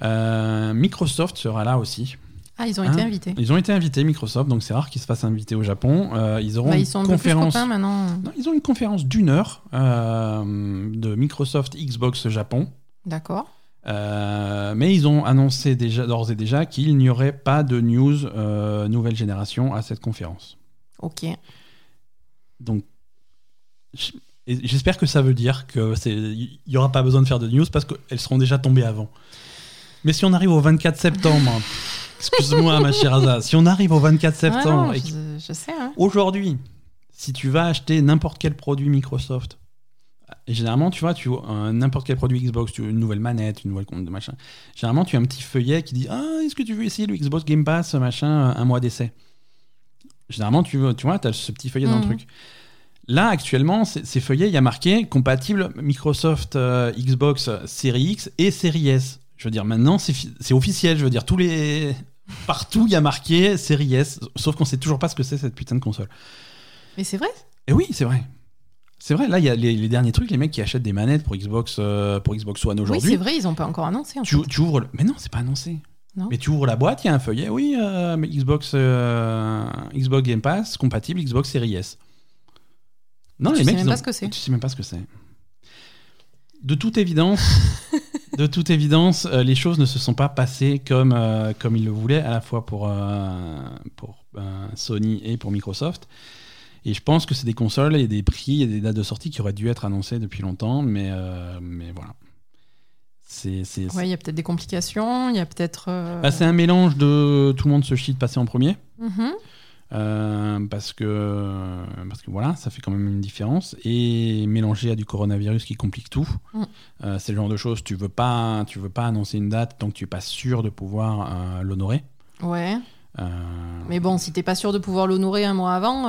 Euh, Microsoft sera là aussi. Ah, ils ont Hein été invités. Ils ont été invités Microsoft, donc c'est rare qu'ils se fassent inviter au Japon. Euh, ils auront Bah, une ils sont un peu plus conférence. maintenant. Non, ils ont une conférence d'une heure de Microsoft Xbox Japon. D'accord. Mais ils ont annoncé déjà d'ores et déjà qu'il n'y aurait pas de news nouvelle génération à cette conférence. Ok. Donc, et j'espère que ça veut dire que c'est, il y aura pas besoin de faire de news parce qu'elles seront déjà tombées avant. Mais si on arrive au 24 septembre, excuse-moi ma chère Aza, si on arrive au 24 Ouais, septembre non, et que- je, je sais. hein. aujourd'hui, si tu vas acheter n'importe quel produit Microsoft, et généralement, tu vois, tu un- n'importe quel produit Xbox, tu veux une nouvelle manette, une nouvelle compte, machin. Généralement, tu as un petit feuillet qui dit Ah, est-ce que tu veux essayer le Xbox Game Pass, machin, un mois d'essai? Généralement, tu, tu vois, tu as ce petit feuillet dans le Mhm. truc. Là, actuellement, ces feuillets, il y a marqué compatible Microsoft euh, Xbox Series X et Series S. Je veux dire, maintenant, c'est fi- c'est officiel. Je veux dire, tous les. Partout, il y a marqué Series S, sauf qu'on sait toujours pas ce que c'est cette putain de console. Mais c'est vrai? Et oui, c'est vrai. C'est vrai, là, il y a les, les derniers trucs, les mecs qui achètent des manettes pour Xbox, euh, pour Xbox One Oui, aujourd'hui. c'est vrai, ils n'ont pas encore annoncé. en tu, ouvres le... Mais non, c'est pas annoncé. Non. Mais tu ouvres la boîte, il y a un feuillet, oui, euh, Xbox, euh, Xbox Game Pass, compatible Xbox Series S. Non, Tu les sais mecs, même ils pas ont- ce que c'est. Tu sais même pas ce que c'est. De toute évidence, de toute évidence, euh, les choses ne se sont pas passées comme, euh, comme ils le voulaient, à la fois pour, euh, pour Sony et pour Microsoft. Et je pense que c'est des consoles et des prix et des dates de sortie qui auraient dû être annoncées depuis longtemps, mais, mais voilà. C'est c'est- Ouais, il y a peut-être des complications, il y a peut-être. bah, c'est un mélange de tout le monde se chie de passer en premier. mhm. Euh, parce que parce que voilà, ça fait quand même une différence et mélangé à du coronavirus qui complique tout. Mm. Euh, c'est le genre de choses tu veux pas tu veux pas annoncer une date tant que tu es pas sûr de pouvoir euh, l'honorer. Ouais. Mais bon, si t'es pas sûr de pouvoir l'honorer un mois avant.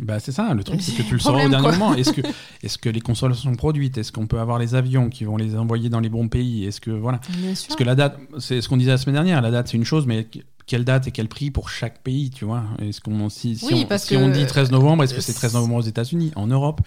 bah c'est ça, le truc c'est que tu le sauras au dernier quoi. moment. Est-ce que est-ce que les consoles sont produites? Est-ce qu'on peut avoir les avions qui vont les envoyer dans les bons pays? Est-ce que voilà. Parce que la date, c'est ce qu'on disait la semaine dernière, la date c'est une chose, mais quelle date et quel prix pour chaque pays, tu vois. Est-ce qu'on si, si Oui, on, parce si que- on dit 13 novembre, est-ce que c'est Euh, 13 novembre aux États-Unis? En Europe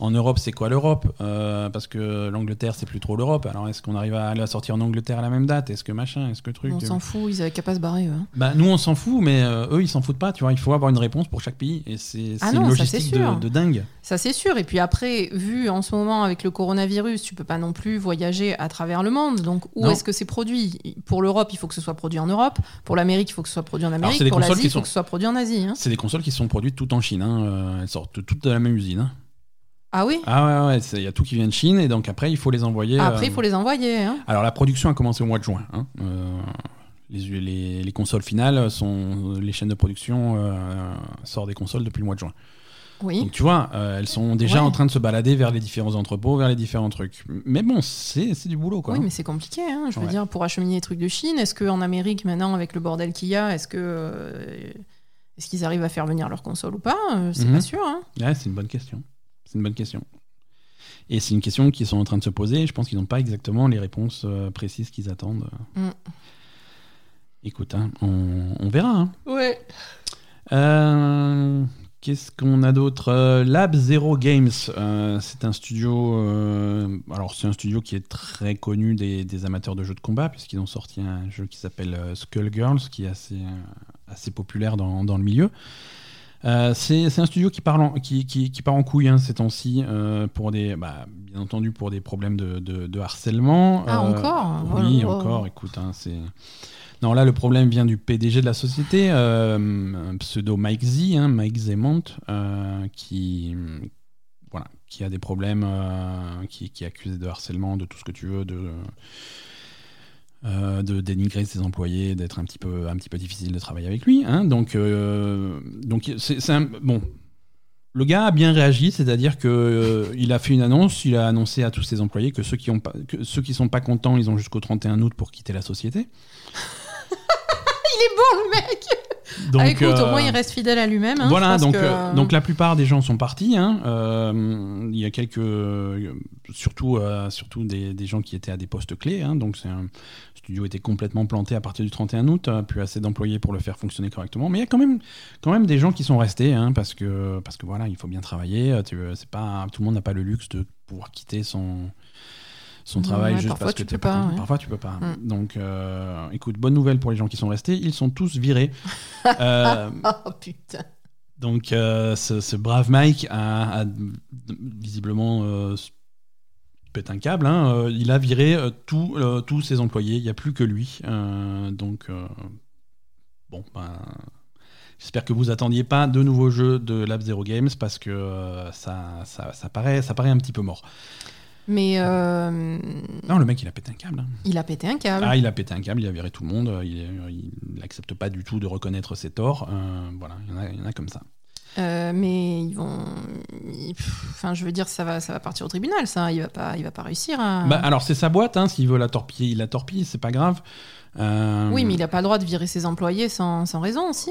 En Europe, c'est quoi l'Europe? Euh, Parce que l'Angleterre, c'est plus trop l'Europe. Alors, est-ce qu'on arrive à la sortir en Angleterre à la même date? Est-ce que machin? Est-ce que truc? On s'en fout, ils avaient qu'à pas se barrer. eux, hein. bah, nous, on s'en fout, mais euh, eux, ils s'en foutent pas. Tu vois, il faut avoir une réponse pour chaque pays, et c'est Ah une logistique de, de dingue. Ça, c'est sûr. Et puis après, vu en ce moment avec le coronavirus, tu peux pas non plus voyager à travers le monde. Donc, où est-ce que c'est produit? Pour l'Europe, il faut que ce soit produit en Europe. Pour l'Amérique, il faut que ce soit produit en Amérique. Pour consoles l'Asie, il faut sont- que ce soit produit en Asie. hein. C'est des consoles qui sont produites toutes en Chine. hein. Euh, Elles sortent toutes de la même usine. hein. Ah oui Ah ouais, ouais, il y a tout qui vient de Chine, et donc après, il faut les envoyer. Après, euh, il faut les envoyer. hein. Alors la production a commencé au mois de juin. hein. Euh, les, les- les consoles finales sont les chaînes de production euh, sortent des consoles depuis le mois de juin. Oui. Donc tu vois, elles sont déjà Ouais. en train de se balader vers les différents entrepôts, vers les différents trucs. Mais bon, c'est du boulot quoi. Oui, mais c'est compliqué. hein. Je veux Ouais. dire, pour acheminer les trucs de Chine, est-ce qu'en Amérique, maintenant, avec le bordel qu'il y a, est-ce que. Est-ce qu'ils arrivent à faire venir leur console ou pas? C'est Mhm. pas sûr. hein. Ouais, c'est une bonne question. C'est une bonne question. Et c'est une question qu'ils sont en train de se poser. Je pense qu'ils n'ont pas exactement les réponses euh, précises qu'ils attendent. Mm. Écoute, hein, on, on verra. hein. Ouais. Euh, Qu'est-ce qu'on a d'autre? Euh, Lab Zero Games, euh, c'est un studio. alors, c'est un studio qui est très connu des, des amateurs de jeux de combat, puisqu'ils ont sorti un jeu qui s'appelle Skullgirls, qui est assez, assez populaire dans, dans le milieu. Euh, c'est un studio qui, parle en, qui, qui, qui part en couille hein, ces temps-ci, euh, pour des, bah, bien entendu pour des problèmes de, de, de harcèlement. Ah, Euh, encore? Oui, Oh. encore. Écoute, hein, c'est. Non, là, le problème vient du PDG de la société, un pseudo Mike Z, hein, Mike Zemont, qui, voilà, qui a des problèmes, qui, qui est accusé de harcèlement, de tout ce que tu veux, de, euh, de dénigrer ses employés, d'être un petit peu, un petit peu difficile de travailler avec lui. hein. donc, euh, donc c'est bon. Le gars a bien réagi, c'est-à-dire que euh, il a fait une annonce, il a annoncé à tous ses employés que ceux qui ont pas, que ceux qui sont pas contents, ils ont jusqu'au 31 août pour quitter la société. Il est bon, le mec Donc, Ah, écoute, au euh, moins, il reste fidèle à lui-même. hein. Voilà, donc, que- euh, donc la plupart des gens sont partis. hein. Euh, il y a quelques, euh, surtout, euh, surtout des, des gens qui étaient à des postes clés. hein. donc c'est un le studio était complètement planté à partir du 31 août, euh, plus assez d'employés pour le faire fonctionner correctement. Mais il y a quand même, quand même des gens qui sont restés, hein, parce que, parce que voilà, il faut bien travailler. euh, tu pas, tout le monde n'a pas le luxe de pouvoir quitter son son Ouais, travail juste parfois parce que tu peux pas, ouais. Parfois tu peux pas. Mm. Donc, euh, écoute, bonne nouvelle pour les gens qui sont restés. Ils sont tous virés. Euh, Oh putain. donc, euh, ce, ce brave Mike a, a visiblement euh, pète un câble. hein. Il a viré tout, tous ses employés. Il n'y a plus que lui. Donc, bon, ben, j'espère que vous attendiez pas de nouveaux jeux de Lab Zero Games parce que ça, ça, ça paraît, ça paraît un petit peu mort. Mais euh, Non, le mec, il a pété un câble. hein. il a pété un câble. Ah, il a pété un câble, il a viré tout le monde. Il n'accepte pas du tout de reconnaître ses torts. Euh, voilà, il y, en a, il y en a comme ça. Euh, mais ils vont. Enfin, je veux dire, ça va, ça va partir au tribunal, ça. Il va pas, il va pas réussir à. Bah, alors c'est sa boîte, hein, s'il veut la torpiller, il la torpille, c'est pas grave. Oui, mais il a pas le droit de virer ses employés sans, sans raison aussi.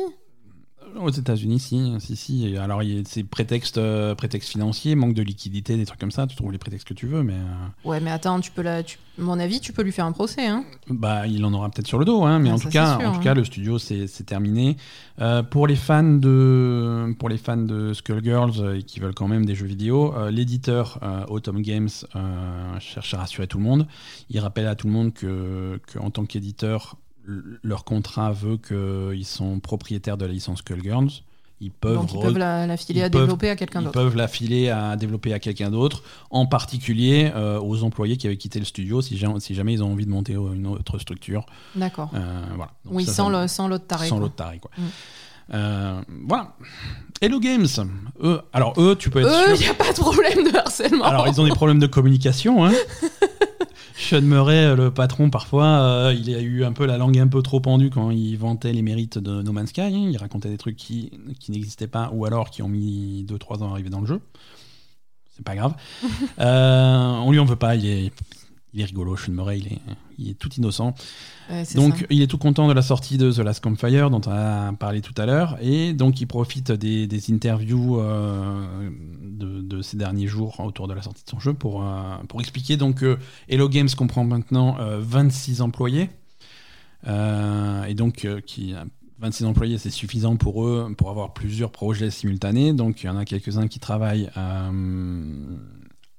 Aux États-Unis, si, si, si. Alors il y a- c'est prétexte, euh, prétexte financier, manque de liquidité, des trucs comme ça. Tu trouves les prétextes que tu veux, mais euh, Ouais, mais attends, tu peux la, tu- mon avis, tu peux lui faire un procès. Hein. bah il en aura peut-être sur le dos. Hein, mais Ah, en tout cas, sûr, en tout hein. cas, le studio c'est terminé. Euh, pour les fans de, pour les fans de Skullgirls euh, et qui veulent quand même des jeux vidéo, l'éditeur Autumn Games cherche à rassurer tout le monde. Il rappelle à tout le monde que, que en tant qu'éditeur, leur contrat veut qu'ils sont propriétaires de la licence Skullgirls ils peuvent, Donc ils peuvent la, la filer ils à peuvent- développer à quelqu'un ils d'autre. peuvent la filer à développer à quelqu'un d'autre, en particulier euh, aux employés qui avaient quitté le studio, si, ja- si jamais ils ont envie de monter une autre structure. D'accord. Euh, voilà. Donc Oui, ça, sans ça- le- sans l'autre taré. sans l'autre taré, quoi. Mm. Euh, voilà. Hello Games. Eux, alors eux, tu peux être Eux, il n'y a pas de problème de harcèlement. Alors ils ont des problèmes de communication. Hein. Sean Murray, le patron, parfois, euh, il a eu un peu la langue un peu trop pendue quand il vantait les mérites de No Man's Sky. hein. Il racontait des trucs qui, qui n'existaient pas ou alors qui ont mis 2-3 ans à arriver dans le jeu. C'est pas grave. Euh, on lui en veut pas. Il est, il est rigolo. Sean Murray, il est, il est tout innocent. Ouais, Donc ça. il est tout content de la sortie de The Last Campfire dont on a parlé tout à l'heure et donc il profite des, des interviews euh, de, de ces derniers jours autour de la sortie de son jeu pour, euh, pour expliquer donc que Hello Games comprend maintenant euh, 26 employés Euh, et donc euh, qui 26 employés c'est suffisant pour eux pour avoir plusieurs projets simultanés donc il y en a quelques-uns qui travaillent euh,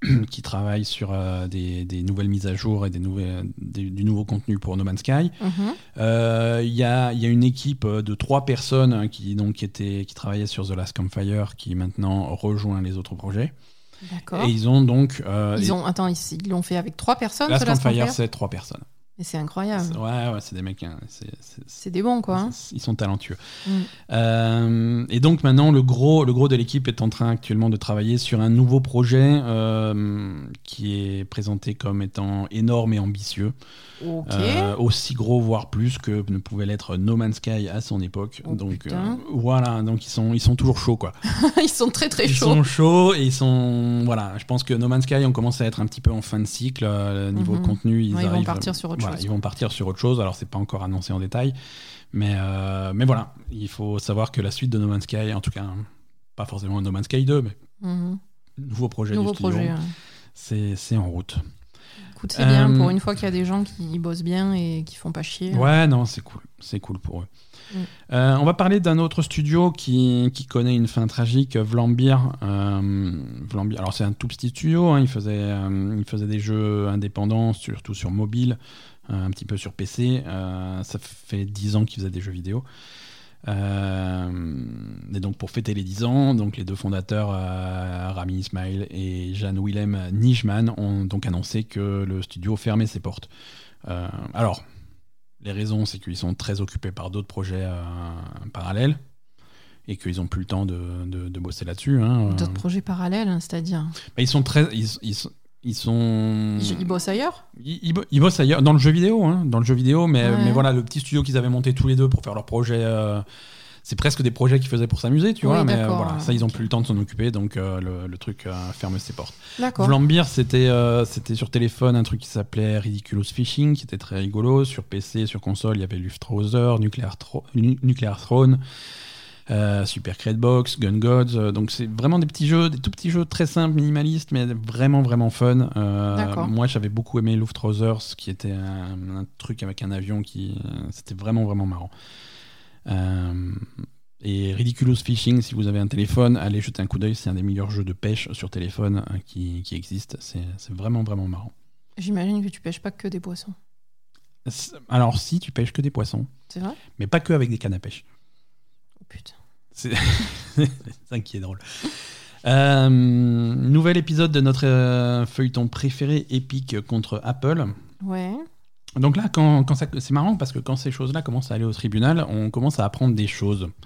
qui travaillent sur euh, des, des nouvelles mises à jour et des nouvelles, des- du nouveau contenu pour No Man's Sky. Mhm. Euh, Il y, a, il y a une équipe de trois personnes hein, qui, donc, étaient, qui travaillaient sur The Last Campfire qui maintenant rejoint les autres projets. D'accord. Et ils ont donc. euh, Ils ont, attends, ils l'ont fait avec trois personnes, Last ce Last Campfire? c'est trois personnes. Mais c'est incroyable. C'est- Ouais, ouais, c'est des mecs. hein, c'est- des bons, quoi. hein. Ils sont talentueux. Mm. Euh, et donc maintenant, le gros, le gros de l'équipe est en train actuellement de travailler sur un nouveau projet euh, qui est présenté comme étant énorme et ambitieux. Euh, aussi gros, voire plus que ne pouvait l'être No Man's Sky à son époque. Oh, donc euh, voilà, donc ils sont, ils sont toujours chauds quoi. ils sont très très ils chauds. sont chauds et ils sont voilà. Je pense que No Man's Sky on commence à être un petit peu en fin de cycle euh, niveau Mhm. contenu. Ils, Ouais, ils vont arrivent- partir sur autre voilà, chose. Ils vont partir sur autre chose. Alors c'est pas encore annoncé en détail, mais mais voilà, il faut savoir que la suite de No Man's Sky, en tout cas, pas forcément No Man's Sky 2, mais Mhm. nouveau projet Nouveau du studio, projet. ouais. c'est c'est en route. Écoute, c'est bien Euh, pour une fois qu'il y a des gens qui bossent bien et qui font pas chier. Ouais, non, c'est cool. C'est cool pour eux. Mm. Euh, on va parler d'un autre studio qui, qui connaît une fin tragique, Vlambeer. Euh, Vlambeer- alors, c'est un tout petit studio. hein, il, faisait, euh, il faisait des jeux indépendants, surtout sur mobile, euh, un petit peu sur PC. Euh, ça fait 10 ans qu'il faisait des jeux vidéo. Euh, et donc, pour fêter les 10 ans, donc les deux fondateurs, euh, Rami Ismail et Jan-Willem Nijman, ont donc annoncé que le studio fermait ses portes. Euh, alors, les raisons, c'est qu'ils sont très occupés par d'autres projets parallèles et qu'ils n'ont plus le temps de, de- de bosser là-dessus. hein. D'autres projets parallèles, hein, c'est-à-dire? Ils sont très, ils, ils sont- ils sont, Ils, bossent ailleurs? Ils, ils bo- ils bossent ailleurs dans le jeu vidéo, hein, dans le jeu vidéo. Mais, Ouais. mais voilà, le petit studio qu'ils avaient monté tous les deux pour faire leur projet. euh, c'est presque des projets qu'ils faisaient pour s'amuser, tu Oui, vois. Mais euh, voilà, ça, ils n'ont plus le temps de s'en occuper, donc euh, le, le truc euh, ferme ses portes. D'accord. Vlambeer, c'était euh, c'était sur téléphone un truc qui s'appelait Ridiculous Fishing, qui était très rigolo. Sur PC, sur console, il y avait Luftrauser, Nuclear, Thro- Nu- Nuclear Throne, euh, Super Box, Gun Gods. euh, donc c'est vraiment des petits jeux, des tout petits jeux très simples, minimalistes, mais vraiment vraiment fun. Euh, moi, j'avais beaucoup aimé Luftrausers, qui était un, un truc avec un avion qui, c'était vraiment vraiment marrant. Et Ridiculous Fishing, si vous avez un téléphone, allez jeter un coup d'œil. C'est un des meilleurs jeux de pêche sur téléphone qui, qui existe. C'est vraiment, vraiment marrant. J'imagine que tu pêches pas que des poissons. Alors, si tu pêches que des poissons, C'est vrai? Mais pas que avec des cannes à pêche. Oh putain. C'est ça qui est drôle. Euh, nouvel épisode de notre euh, feuilleton préféré, Epic contre Apple. Ouais. Donc là, quand, quand ça, c'est marrant parce que quand ces choses-là commencent à aller au tribunal, on commence à apprendre des choses.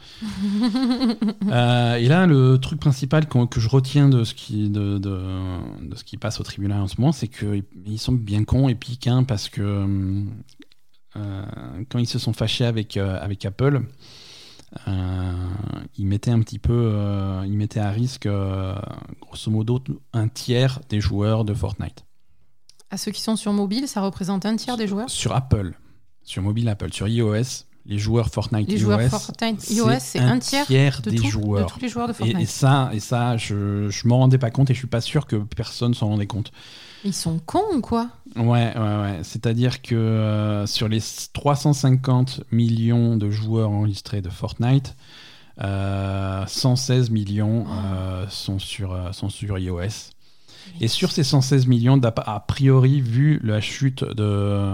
Euh, et là, le truc principal que je retiens de ce qui, de, de, de ce qui passe au tribunal en ce moment, c'est qu'ils sont bien cons et piquins parce que euh, quand ils se sont fâchés avec, euh, avec Apple, euh, ils mettaient un petit peu, euh, ils mettaient à risque, euh, grosso modo, un tiers des joueurs de Fortnite. À ceux qui sont sur mobile, ça représente un tiers des joueurs Sur Apple, sur mobile Apple, sur iOS, les joueurs Fortnite Les iOS, joueurs Fortnite iOS, c'est un tiers de, des tout- de joueurs. tous les joueurs de Et, Fortnite. et ça, et ça, je, je m'en rendais pas compte et je suis pas sûr que personne s'en rendait compte. Ils sont cons ou quoi? Ouais, ouais, ouais. C'est-à-dire que euh, sur les 350 millions de joueurs enregistrés de Fortnite, euh, 116 millions euh, sont, sur, euh, sont sur iOS. Et sur ces 116 millions, a priori, vu la chute de,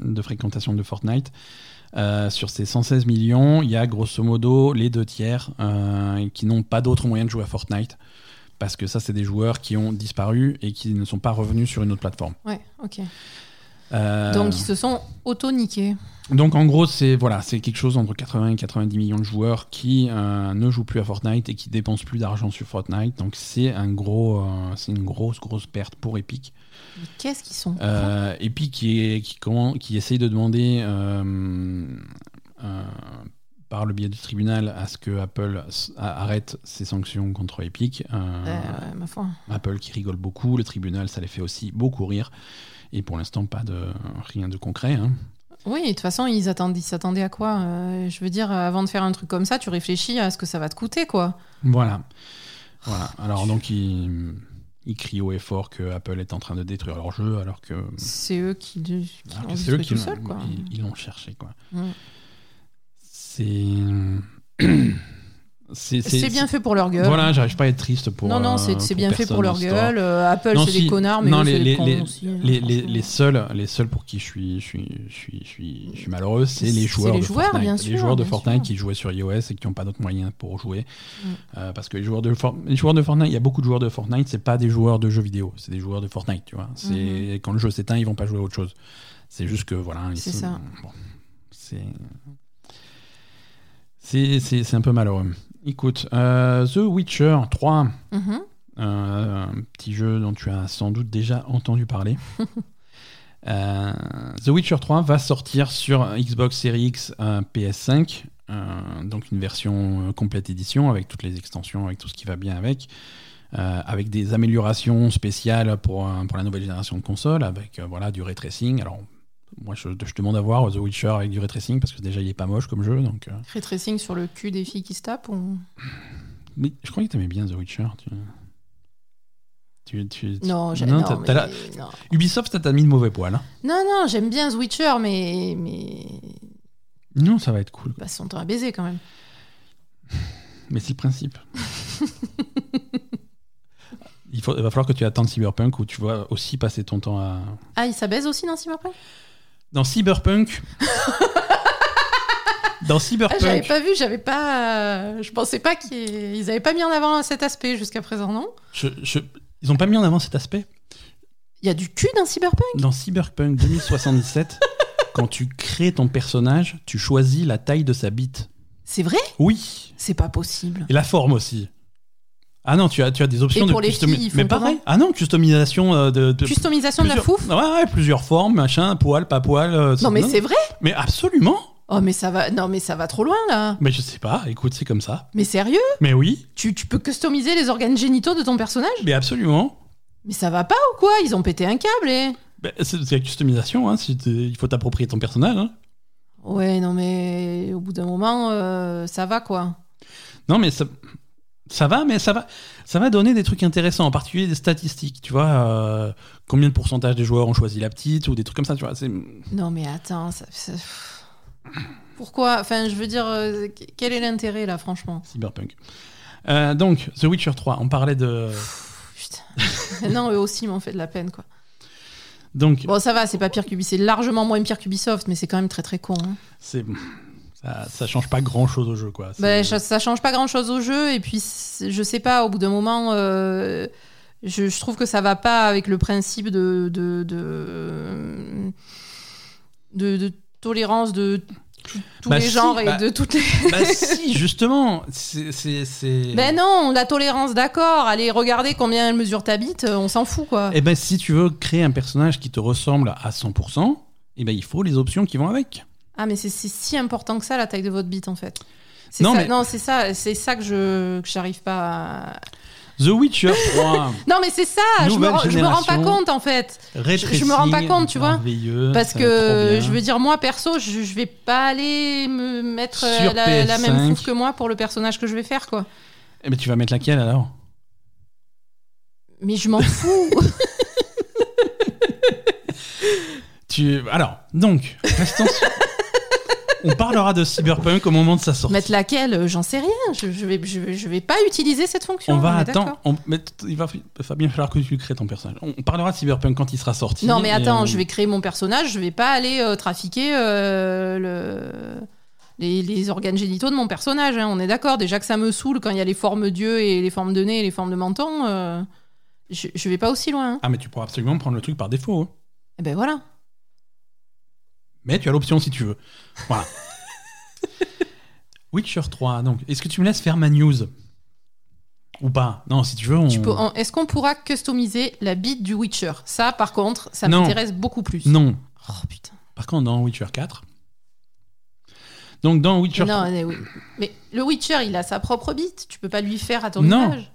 de fréquentation de Fortnite, Euh, sur ces 116 millions, il y a grosso modo les deux tiers euh, qui n'ont pas d'autre moyen de jouer à Fortnite. Parce que ça, c'est des joueurs qui ont disparu et qui ne sont pas revenus sur une autre plateforme. Ouais, ok. Euh, Donc ils se sont auto-niqués. donc en gros, c'est voilà, c'est quelque chose entre 80 et 90 millions de joueurs qui euh, ne jouent plus à Fortnite et qui dépensent plus d'argent sur Fortnite. Donc c'est un gros, euh, c'est une grosse grosse perte pour Epic. Mais qu'est-ce qu'ils sont Epic qui, est, qui, comment, qui essaye de demander par le biais du tribunal à ce que Apple arrête ses sanctions contre Epic. Euh, ouais, ma foi. Apple qui rigole beaucoup, le tribunal ça les fait aussi beaucoup rire. Et pour l'instant, pas de rien de concret. hein. Oui, de toute façon, ils s'attendaient à quoi Euh, Je veux dire, avant de faire un truc comme ça, tu réfléchis à ce que ça va te coûter, quoi. Voilà. voilà. Alors donc ils, ils crient haut et fort que Apple est en train de détruire leur jeu alors que, C'est eux qui, qui l'ont seuls, quoi. ils- ils l'ont cherché quoi. Mm. C'est c'est C'est bien fait pour leur gueule. Voilà, j'arrive pas à être triste pour. non, non, euh, c'est c'est bien fait pour leur gueule. Euh, Apple, c'est si. des connards, mais Non, eux, les, c'est des les, les, aussi. hein, les, les, les seuls, les seuls pour qui je suis, je suis, je suis, je suis, je suis malheureux, c'est C'est les joueurs les de joueurs, Fortnite. bien les sûr, joueurs de bien Fortnite sûr. qui jouaient sur iOS et qui n'ont pas d'autres moyens pour jouer. Mm. Euh, parce que les joueurs de, For- les joueurs de Fortnite, il y a beaucoup de joueurs de Fortnite, c'est pas des joueurs de jeux vidéo, c'est des joueurs de Fortnite, tu vois. C'est Mhm. quand le jeu s'éteint, ils vont pas jouer à autre chose. C'est juste que voilà, C'est ça. bon, c'est c'est un peu malheureux. Écoute, euh, The Witcher 3. Mhm. Euh, un petit jeu dont tu as sans doute déjà entendu parler. Euh, The Witcher 3 va sortir sur Xbox Series X, euh, PS5, euh, donc une version complète édition avec toutes les extensions, avec tout ce qui va bien avec, euh, avec des améliorations spéciales pour, pour la nouvelle génération de consoles, avec euh, voilà du ray tracing. Alors moi je, je demande à voir The Witcher avec du ray tracing parce que déjà il est pas moche comme jeu, donc. euh, Ray tracing sur le cul des filles qui se tapent ou... Mais je croyais que t'aimais bien The Witcher. Tu... Tu, tu- tu- Non, non, non, t'as- mais- t'as la- non. Ubisoft, ça t'a mis de mauvais poil. hein. non, non, j'aime bien The Witcher, mais, mais Non, ça va être cool. bah, son temps à baiser quand même. Mais c'est le principe. il, faut, il va falloir que tu attendes Cyberpunk où tu vas aussi passer ton temps à. Ah, il s'abaise aussi dans Cyberpunk? Dans Cyberpunk. dans ah, J'avais Cyberpunk. pas vu, j'avais pas. Je pensais pas qu'ils ils avaient pas mis en avant cet aspect jusqu'à présent, non? Je- je- ils ont pas mis en avant cet aspect? Il y a du cul dans Cyberpunk? Dans Cyberpunk 2077, quand tu crées ton personnage, tu choisis la taille de sa bite. C'est vrai? Oui. C'est pas possible. Et la forme aussi. Ah non, tu as, tu as des options Et de pour les customi- filles, ils font Mais pareil. comment Ah non, customisation euh, de, de- Customisation de la plusieurs- fouf Ouais, ouais, plusieurs formes, machin, poil, pas poil. euh, Non, mais c'est vrai Mais absolument. Oh, mais ça va. Non, mais ça va trop loin là. Mais je sais pas. Écoute, c'est comme ça. Mais sérieux Mais oui. tu, tu peux customiser les organes génitaux de ton personnage Mais absolument. Mais ça va pas ou quoi Ils ont pété un câble et. Ben, c'est c'est la customisation. Hein, si t'es- il faut t'approprier ton personnage. hein. Ouais, non, mais au bout d'un moment, euh, ça va quoi. Non, mais ça, ça va, mais ça va, ça va donner des trucs intéressants, en particulier des statistiques. Tu vois, euh, combien de pourcentage des joueurs ont choisi la petite ou des trucs comme ça. Tu vois, Non, mais attends, ça. ça- Pourquoi Enfin, je veux dire, euh, quel est l'intérêt là, franchement? Cyberpunk. Euh, donc, The Witcher 3. On parlait de. Putain. non, eux aussi m'ont fait de la peine quoi. Donc, Bon, ça va, c'est pas pire qu'Ubisoft. C'est largement moins pire qu'Ubisoft, mais c'est quand même très très con. hein. c'est ça, ça change pas grand chose au jeu, quoi. Bah, ça, ça change pas grand chose au jeu, et puis je sais pas, au bout d'un moment, euh, je, je trouve que ça va pas avec le principe de. de, de, de- de tolérance de tous Bah les si, genres et bah- de toutes les. Bah si, justement, c'est Ben non, la tolérance, d'accord. Allez, regardez combien elle mesure ta bite, on s'en fout quoi. Eh ben, si tu veux créer un personnage qui te ressemble à 100%, eh ben, il faut les options qui vont avec. Ah, mais c'est si important que ça, la taille de votre bite en fait. C'est Non, ça, mais- non, c'est ça, c'est ça que je que j'arrive pas. À... The Witcher 3, Non, mais c'est ça. Je me, je me rends pas compte en fait. Je- je me rends pas compte, tu vois. Parce que je veux dire, moi perso, je, je vais pas aller me mettre la, la même PS5. fouf que moi pour le personnage que je vais faire quoi. Eh ben, tu vas mettre laquelle alors? Mais je m'en fous. tu... Alors, donc, restons sur... On parlera de Cyberpunk au moment de sa sortie. Mettre laquelle euh, J'en sais rien. Je, je vais, je, vais, je vais pas utiliser cette fonction. On va attendre. on- mais t- il va, va bien falloir que tu crées ton personnage. On parlera de Cyberpunk quand il sera sorti. Non, mais et attends, je vais créer mon personnage. Je vais pas aller euh, trafiquer euh, le... les, les organes génitaux de mon personnage. hein, on est d'accord. Déjà que ça me saoule quand il y a les formes d'yeux et les formes de nez et les formes de menton. je, je vais pas aussi loin. hein. Ah, mais tu pourras absolument prendre le truc par défaut. hein. Eh ben voilà. Mais tu as l'option si tu veux. Voilà. Witcher 3, donc, est-ce que tu me laisses faire ma news? Ou pas? Non, si tu veux, on. Est-ce qu'on pourra customiser la bite du Witcher? Ça, par contre, ça m'intéresse beaucoup plus. Non. Oh putain. Par contre, dans Witcher 4. Donc, dans Witcher Non, 3. mais, oui. mais le Witcher, il a sa propre bite. Tu peux pas lui faire à ton Non. image.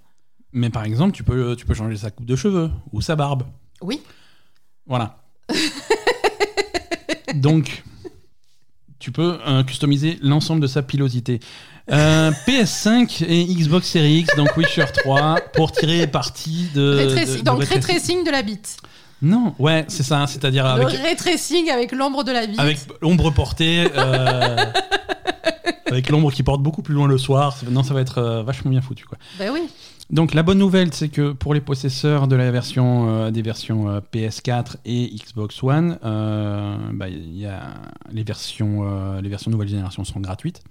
Mais par exemple, tu peux, tu peux changer sa coupe de cheveux ou sa barbe. Oui. Voilà. Donc, tu peux euh, customiser l'ensemble de sa pilosité. Euh, PS5 et Xbox Series X, donc Witcher 3, pour tirer parti de. Rétréci- de- de donc rétrécing de la bite. Non, ouais, c'est ça, c'est-à-dire Le avec, rétrécing avec l'ombre de la bite. avec l'ombre portée. euh, avec l'ombre qui porte beaucoup plus loin le soir. Non, ça va être vachement bien foutu, quoi. Ben oui. Donc la bonne nouvelle, c'est que pour les possesseurs de la version euh, des versions euh, PS4 et Xbox One, euh, bah, il y a les versions, les versions nouvelle génération sont gratuites,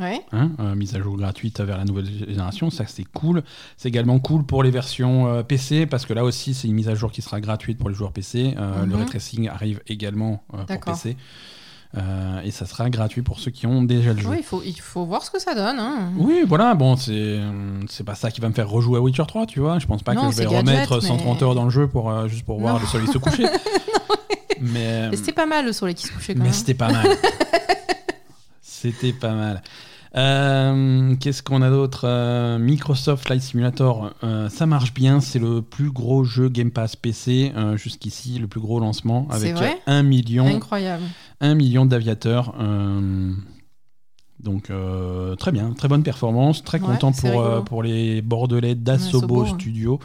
Ouais. hein, mise à jour gratuite vers la nouvelle génération, ça c'est cool. C'est également cool pour les versions PC parce que là aussi c'est une mise à jour qui sera gratuite pour les joueurs PC. Le Mhm. ray tracing arrive également pour. PC Euh, et ça sera gratuit pour ceux qui ont déjà le jeu. Oui, il faut, il faut voir ce que ça donne. hein. Oui, voilà, bon, c'est c'est pas ça qui va me faire rejouer à Witcher 3, tu vois. Je pense pas Non, que je vais gadget, remettre 130 mais- heures dans le jeu pour, euh, juste pour voir le soleil se coucher. mais Mais c'était pas mal le soleil qui se couchait quand mais même. c'était pas mal. c'était pas mal. Euh, Qu'est-ce qu'on a d'autre Euh, Microsoft Flight Simulator, euh, ça marche bien. C'est le plus gros jeu Game Pass PC euh, jusqu'ici, le plus gros lancement avec vrai? 1 million Incroyable. 1 million d'aviateurs. euh, donc euh, très bien, très bonne performance, très Ouais, content pour, euh, pour les Bordelais d'Assobo ouais. Studio.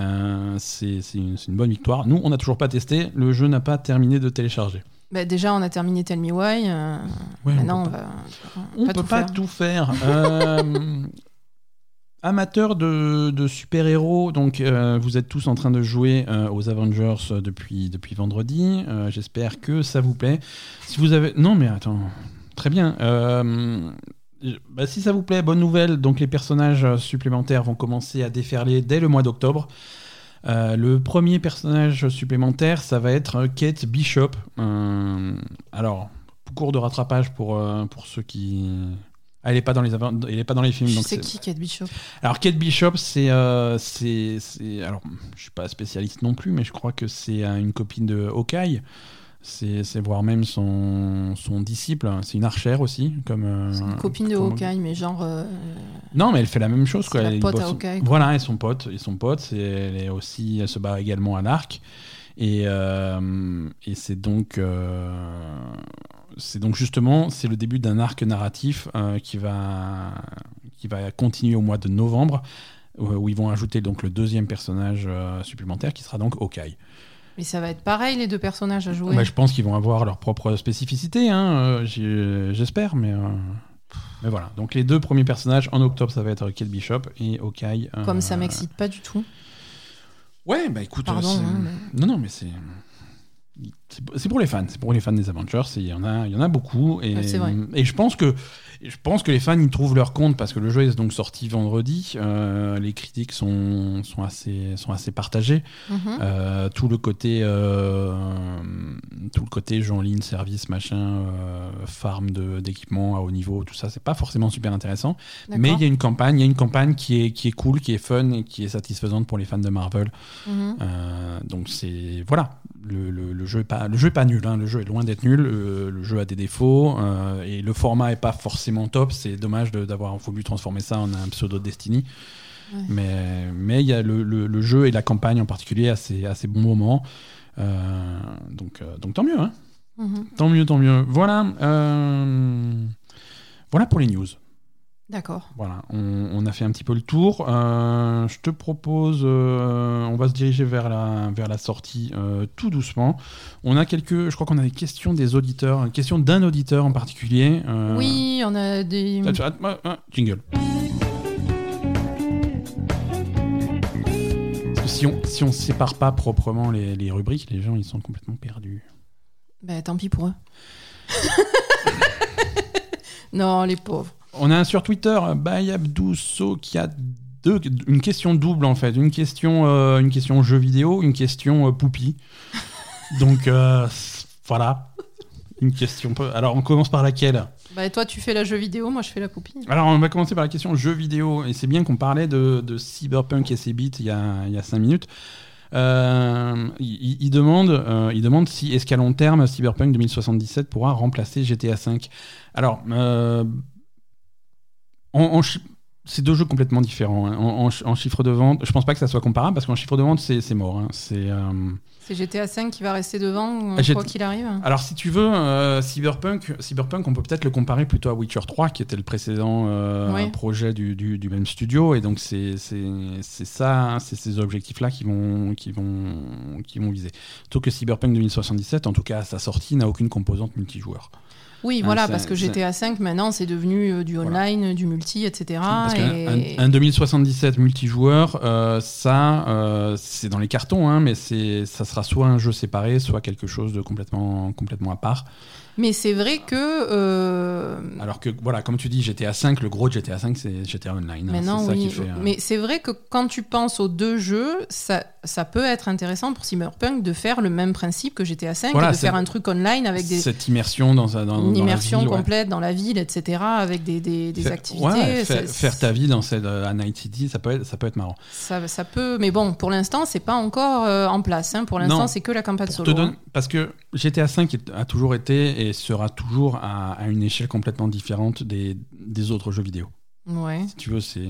Euh, c'est une, bonne victoire. Nous, on n'a toujours pas testé, le jeu n'a pas terminé de télécharger. Bah, déjà, on a terminé Tell Me Why. euh, Ouais, maintenant, on on peut va On pas peut tout pas faire. tout faire. Euh, Amateurs de, super-héros, donc euh, vous êtes tous en train de jouer euh, aux Avengers euh, depuis, vendredi. J'espère que ça vous plaît. Si vous avez. Non, mais attends. Très bien. Bah, si ça vous plaît, bonne nouvelle. Donc les personnages supplémentaires vont commencer à déferler dès le mois d'octobre. Le premier personnage supplémentaire, ça va être Kate Bishop. Alors, cours de rattrapage pour ceux qui. Ah, elle n'est pas dans les elle est pas dans les films. C'est- qui, Kate Bishop? alors Kate Bishop, c'est, euh, c'est, c'est- alors je suis pas spécialiste non plus, mais je crois que c'est euh, une copine de Hawkeye. C'est, voire même son, son disciple. C'est une archère aussi, comme. euh, C'est une copine de comme- Hawkeye, mais genre. euh, Non, mais elle fait la même chose. Quoi. la Elle pote à Hawkeye. Voilà, et son pote, et son pote, elle est aussi, elle se bat également à l'arc. Et, et c'est donc, c'est donc justement, c'est le début d'un arc narratif euh, qui va, qui va continuer au mois de novembre, où, où ils vont ajouter donc le deuxième personnage euh, supplémentaire qui sera donc Hawkeye. Mais ça va être pareil, les deux personnages à jouer. Bah, je pense qu'ils vont avoir leur propre spécificité, hein, euh, j'espère, mais. mais voilà, donc les deux premiers personnages en octobre, ça va être Kate Bishop et Hawkeye. Comme ça m'excite pas du tout. Ouais, bah écoute, Pardon, hein, non, non, mais c'est c'est pour les fans, c'est pour les fans des Avengers. Il y en a, il y en a beaucoup, et, vrai. et je pense que je pense que les fans y trouvent leur compte parce que le jeu est donc sorti vendredi. euh, les critiques sont, sont assez sont assez partagées. Mhm. Euh, tout le côté euh, tout le côté jeu en ligne, service, machin, farm d'équipement à haut niveau, tout ça, c'est pas forcément super intéressant. Mais il y a une campagne, il y a une campagne qui est qui est cool, qui est fun et qui est satisfaisante pour les fans de Marvel. Mhm. Donc c'est voilà, le, le- le jeu est pas le jeu est pas nul, hein. le jeu est loin d'être nul. euh, le jeu a des défauts euh, et le format est pas forcément top. C'est dommage d'avoir voulu transformer ça en un pseudo Destiny. Ouais. Mais mais il y a le, le- le jeu et la campagne en particulier à ces bons moments. Euh, donc donc tant mieux, hein. Mhm. tant mieux, tant mieux. Voilà voilà pour les news. D'accord. Voilà, on, on a fait un petit peu le tour. Euh, je te propose, euh, on va se diriger vers la, vers la sortie euh, tout doucement. On a quelques, je crois qu'on a des questions des auditeurs, une question d'un auditeur en particulier. Oui, on a des. ah, jingle. Parce que si on si on sépare pas proprement les, les rubriques, les gens ils sont complètement perdus. Bah, tant pis pour eux. non, les pauvres. On a sur Twitter Bayabdousso qui a deux, une question double en fait, une question, euh, une question jeu vidéo, une question euh, poupie. Donc euh, voilà, une question. peu- Alors on commence par laquelle? Bah, toi, tu fais la jeu vidéo, moi, je fais la poupie. Alors on va commencer par la question jeu vidéo et c'est bien qu'on parlait de, de Cyberpunk et ses bits il y a, il y a cinq minutes. Euh, il, il demande, euh, il demande si est-ce qu'à long terme Cyberpunk 2077 pourra remplacer GTA V. Alors, euh, en, c'est deux jeux complètement différents. hein. En, en chi- en chiffre de vente, je pense pas que ça soit comparable parce qu'en chiffre de vente c'est mort. hein. C'est euh, GTA V qui va rester devant, j'ai- quoi qu'il arrive? alors si tu veux, euh, Cyberpunk, Cyberpunk, on peut peut-être le comparer plutôt à Witcher 3, qui était le précédent euh, Oui. projet du, du- du même studio, et donc c'est ça, c'est ces objectifs-là qui vont qui vont qui vont viser. Plutôt que Cyberpunk 2077, en tout cas à sa sortie, n'a aucune composante multijoueur. Oui, Ah, voilà, parce que GTA V, maintenant, c'est devenu euh, du Voilà. online, du multi, etc. Parce et... un, un 2077 multijoueur, euh, ça, euh, c'est dans les cartons, hein, mais c'est ça sera soit un jeu séparé, soit quelque chose de complètement complètement à part. Mais c'est vrai que euh, Alors que, voilà, comme tu dis, GTA 5, le gros de GTA 5, c'est GTA Online. hein. c'est ça oui. qui fait. euh, Mais c'est vrai que quand tu penses aux deux jeux, ça, ça peut être intéressant pour Cyberpunk de faire le même principe que GTA V Voilà, et de faire un truc online avec des, Cette immersion dans, un- dans, une dans immersion la ville, ouais. complète dans la ville, etc. Avec des, des, des Faire- activités. ouais, faire, faire ta vie dans cette, euh, à Night City, ça peut être, ça peut être marrant. Ça, ça peut, mais bon, pour l'instant, c'est pas encore en place. hein. Pour Non. l'instant, c'est que la campagne solo. hein. parce que GTA 5 est- a toujours été et sera toujours à, à une échelle complètement différente des, des autres jeux vidéo. Ouais. Si tu veux, c'est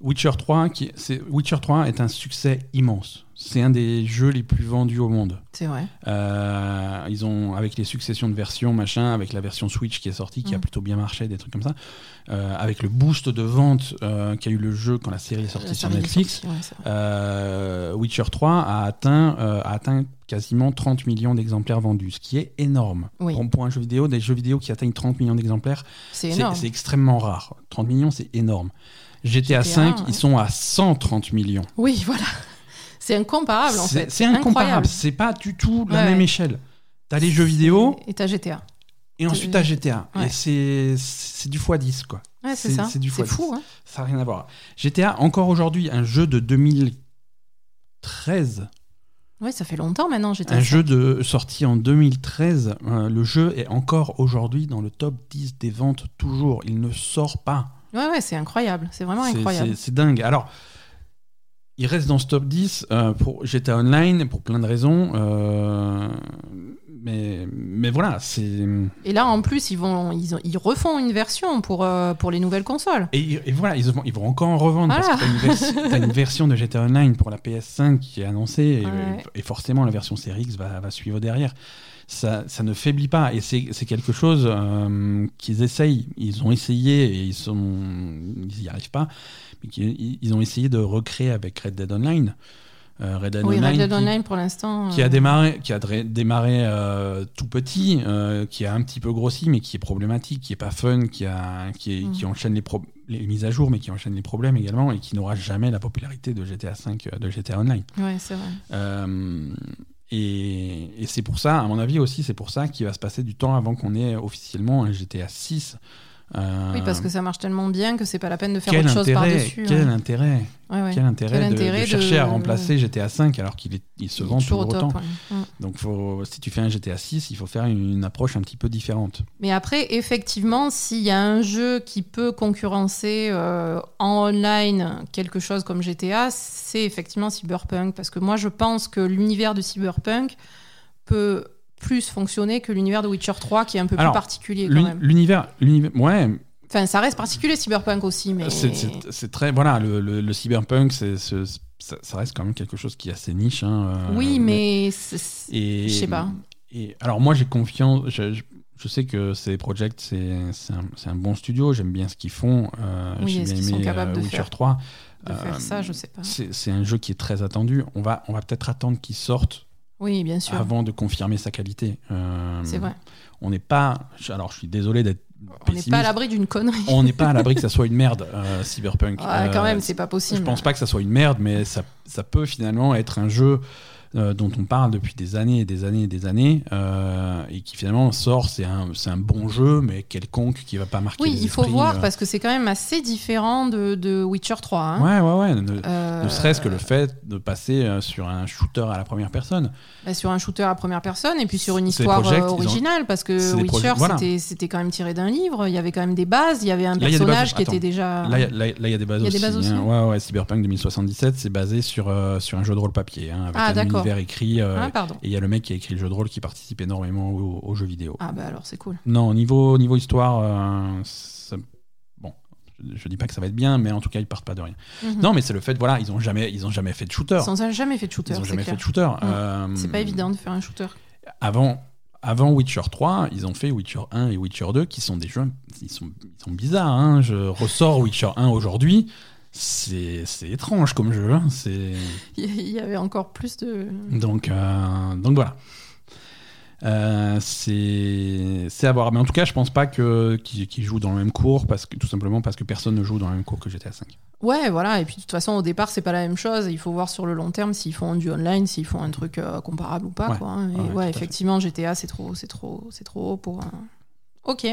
Witcher 3 qui c'est Witcher 3 est un succès immense. C'est un des jeux les plus vendus au monde. C'est vrai. Euh, ils ont avec les successions de versions machin, avec la version Switch qui est sortie, qui a Mm. plutôt bien marché, des trucs comme ça, euh, avec le boost de vente euh, qu'a eu le jeu quand la série est sortie La sur est Netflix. sortie, ouais, Witcher 3 a atteint, a atteint quasiment 30 millions d'exemplaires vendus, ce qui est énorme. Oui. Pour, pour un jeu vidéo, des jeux vidéo qui atteignent 30 millions d'exemplaires, c'est extrêmement rare. 30 millions, c'est énorme. GTA, GTA, 5, ouais. ils sont à 130 millions. Oui, voilà. C'est incomparable en C'est- fait. C'est incomparable, c'est pas du tout la Ouais, même ouais. échelle. T'as les jeux vidéo, Et t'as GTA. Et ensuite, t'as GTA. Et c'est c'est du x10, quoi. C'est ça. c'est du C'est x10. fou. Hein Ça n'a rien à voir. GTA, encore aujourd'hui, un jeu de 2013. ouais, ça fait longtemps maintenant GTA. Un 5. jeu de, sorti en 2013. euh, le jeu est encore aujourd'hui dans le top 10 des ventes, toujours. Il ne sort pas. Ouais, ouais, c'est incroyable. C'est vraiment incroyable. C'est dingue. Alors, il reste dans ce top 10 euh, pour GTA Online pour plein de raisons. euh, mais, mais voilà, c'est. Et là, en plus, ils vont, ils, ont- ils refont une version pour euh, pour les nouvelles consoles. Et, et voilà, ils vont, ils vont encore en revendre parce que t'as une, versi- t'as une version de GTA Online pour la PS5 qui est annoncée et, Ouais. et forcément la version Series X va, va suivre derrière. Ça, ça ne faiblit pas et c'est quelque chose euh, qu'ils essayent. Ils ont essayé et ils sont, ils y arrivent pas, mais ils ont essayé de recréer avec Red Dead Online. Euh, Red Dead Oui, Online Red Dead qui- Online pour l'instant. qui a euh, démarré, qui a démarré euh, tout petit, qui a un petit peu grossi, mais qui est problématique, qui est pas fun, qui a, qui, est- Mm. qui enchaîne les mises à jour, mais qui enchaîne les problèmes également, et qui n'aura jamais la popularité de GTA 5, de GTA Online. Ouais, c'est vrai. Et et c'est pour ça, à mon avis aussi, c'est pour ça qu'il va se passer du temps avant qu'on ait officiellement un GTA 6. Euh, Oui, parce que ça marche tellement bien que c'est pas la peine de faire quel autre chose intérêt, par-dessus. quel hein. intérêt, Ouais, ouais. quel intérêt, Quel de- intérêt de, de- chercher à remplacer GTA 5 alors qu'il il se vend toujours top, autant. ouais. Mm. Donc faut, si tu fais un GTA 6, il faut faire une, une approche un petit peu différente. Mais après, effectivement, s'il y a un jeu qui peut concurrencer euh, en online quelque chose comme GTA, c'est effectivement Cyberpunk. Parce que moi, je pense que l'univers de Cyberpunk peut plus fonctionner que l'univers de Witcher 3, qui est un peu Alors, plus particulier quand même. L'univers, l'univers, ouais, Enfin, ça reste particulier Cyberpunk aussi, mais. c'est- très, voilà, le, le- le cyberpunk, c'est, ça, ça reste quand même quelque chose qui est assez niche. hein, euh, Oui, mais. je sais pas. Et alors moi, j'ai confiance, je- je- je sais que CD Projekt, c'est c'est un, c'est un bon studio, j'aime bien ce qu'ils font. euh, Oui, J'ai bien qu'ils sont aimé capables de Witcher faire- 3. De faire Euh, ça, je sais pas. C'est c'est un jeu qui est très attendu. On va, on va peut-être attendre qu'il sorte Oui, bien sûr. avant de confirmer sa qualité. Euh, C'est vrai. On n'est pas. Alors, je suis désolé d'être. On n'est pas à l'abri d'une connerie. On n'est pas à l'abri que ça soit une merde, euh, Cyberpunk. Ouais, quand Euh, même, c'est pas possible. Je pense pas que ça soit une merde, mais ça, ça peut finalement être un jeu euh, dont on parle depuis des années et des années et des années, euh, et qui finalement sort, c'est un, un bon jeu, mais quelconque qui va pas marquer Oui, les il faut esprits, voir euh. parce que c'est quand même assez différent de, de Witcher 3. hein. Ouais, ouais, ouais. Ne, ne serait-ce que le fait de passer sur un shooter à la première personne. bah, sur un shooter à première personne et puis sur une histoire ont- originale parce que Witcher voilà. c'était quand même tiré d'un livre. Il y avait quand même des bases. Il y avait un Là, personnage qui Attends. était déjà. Là, il y a- des bases Il y a des aussi. bases aussi hein. Ouais, ouais, Cyberpunk 2077, c'est basé sur, sur un jeu de rôle papier, hein, avec Ah, d'accord. Univers écrit. euh, Ah, pardon. et il y a le mec qui a écrit le jeu de rôle qui participe énormément aux, aux jeux vidéo. Ah, bah alors c'est cool. Non, niveau, niveau histoire, euh, ça- bon, je, je dis pas que ça va être bien, mais en tout cas, ils partent pas de rien. Mhm. Non, mais c'est le fait, voilà, ils ont jamais, ils ont jamais fait de shooter. Ils n'ont jamais fait de shooter. Ils ont jamais clair. fait de shooter. Euh, C'est pas évident de faire un shooter. Avant, avant Witcher 3, ils ont fait Witcher 1 et Witcher 2, qui sont des jeux, ils sont, ils sont bizarres. hein. Je ressors Witcher 1 aujourd'hui. C'est étrange comme jeu. hein. C'est Il y avait encore plus de. donc euh, donc voilà. Euh, c'est à voir. Mais en tout cas, je pense pas que qu'ils jouent dans le même cours parce que tout simplement parce que personne ne joue dans le même cours que GTA 5. Ouais, voilà. Et puis de toute façon, au départ, c'est pas la même chose. Il faut voir sur le long terme s'ils font du online, s'ils font un truc euh, comparable ou pas. Ouais. Quoi, hein. Et Ouais, effectivement, GTA, c'est trop, c'est trop, c'est trop haut pour. un- Ok.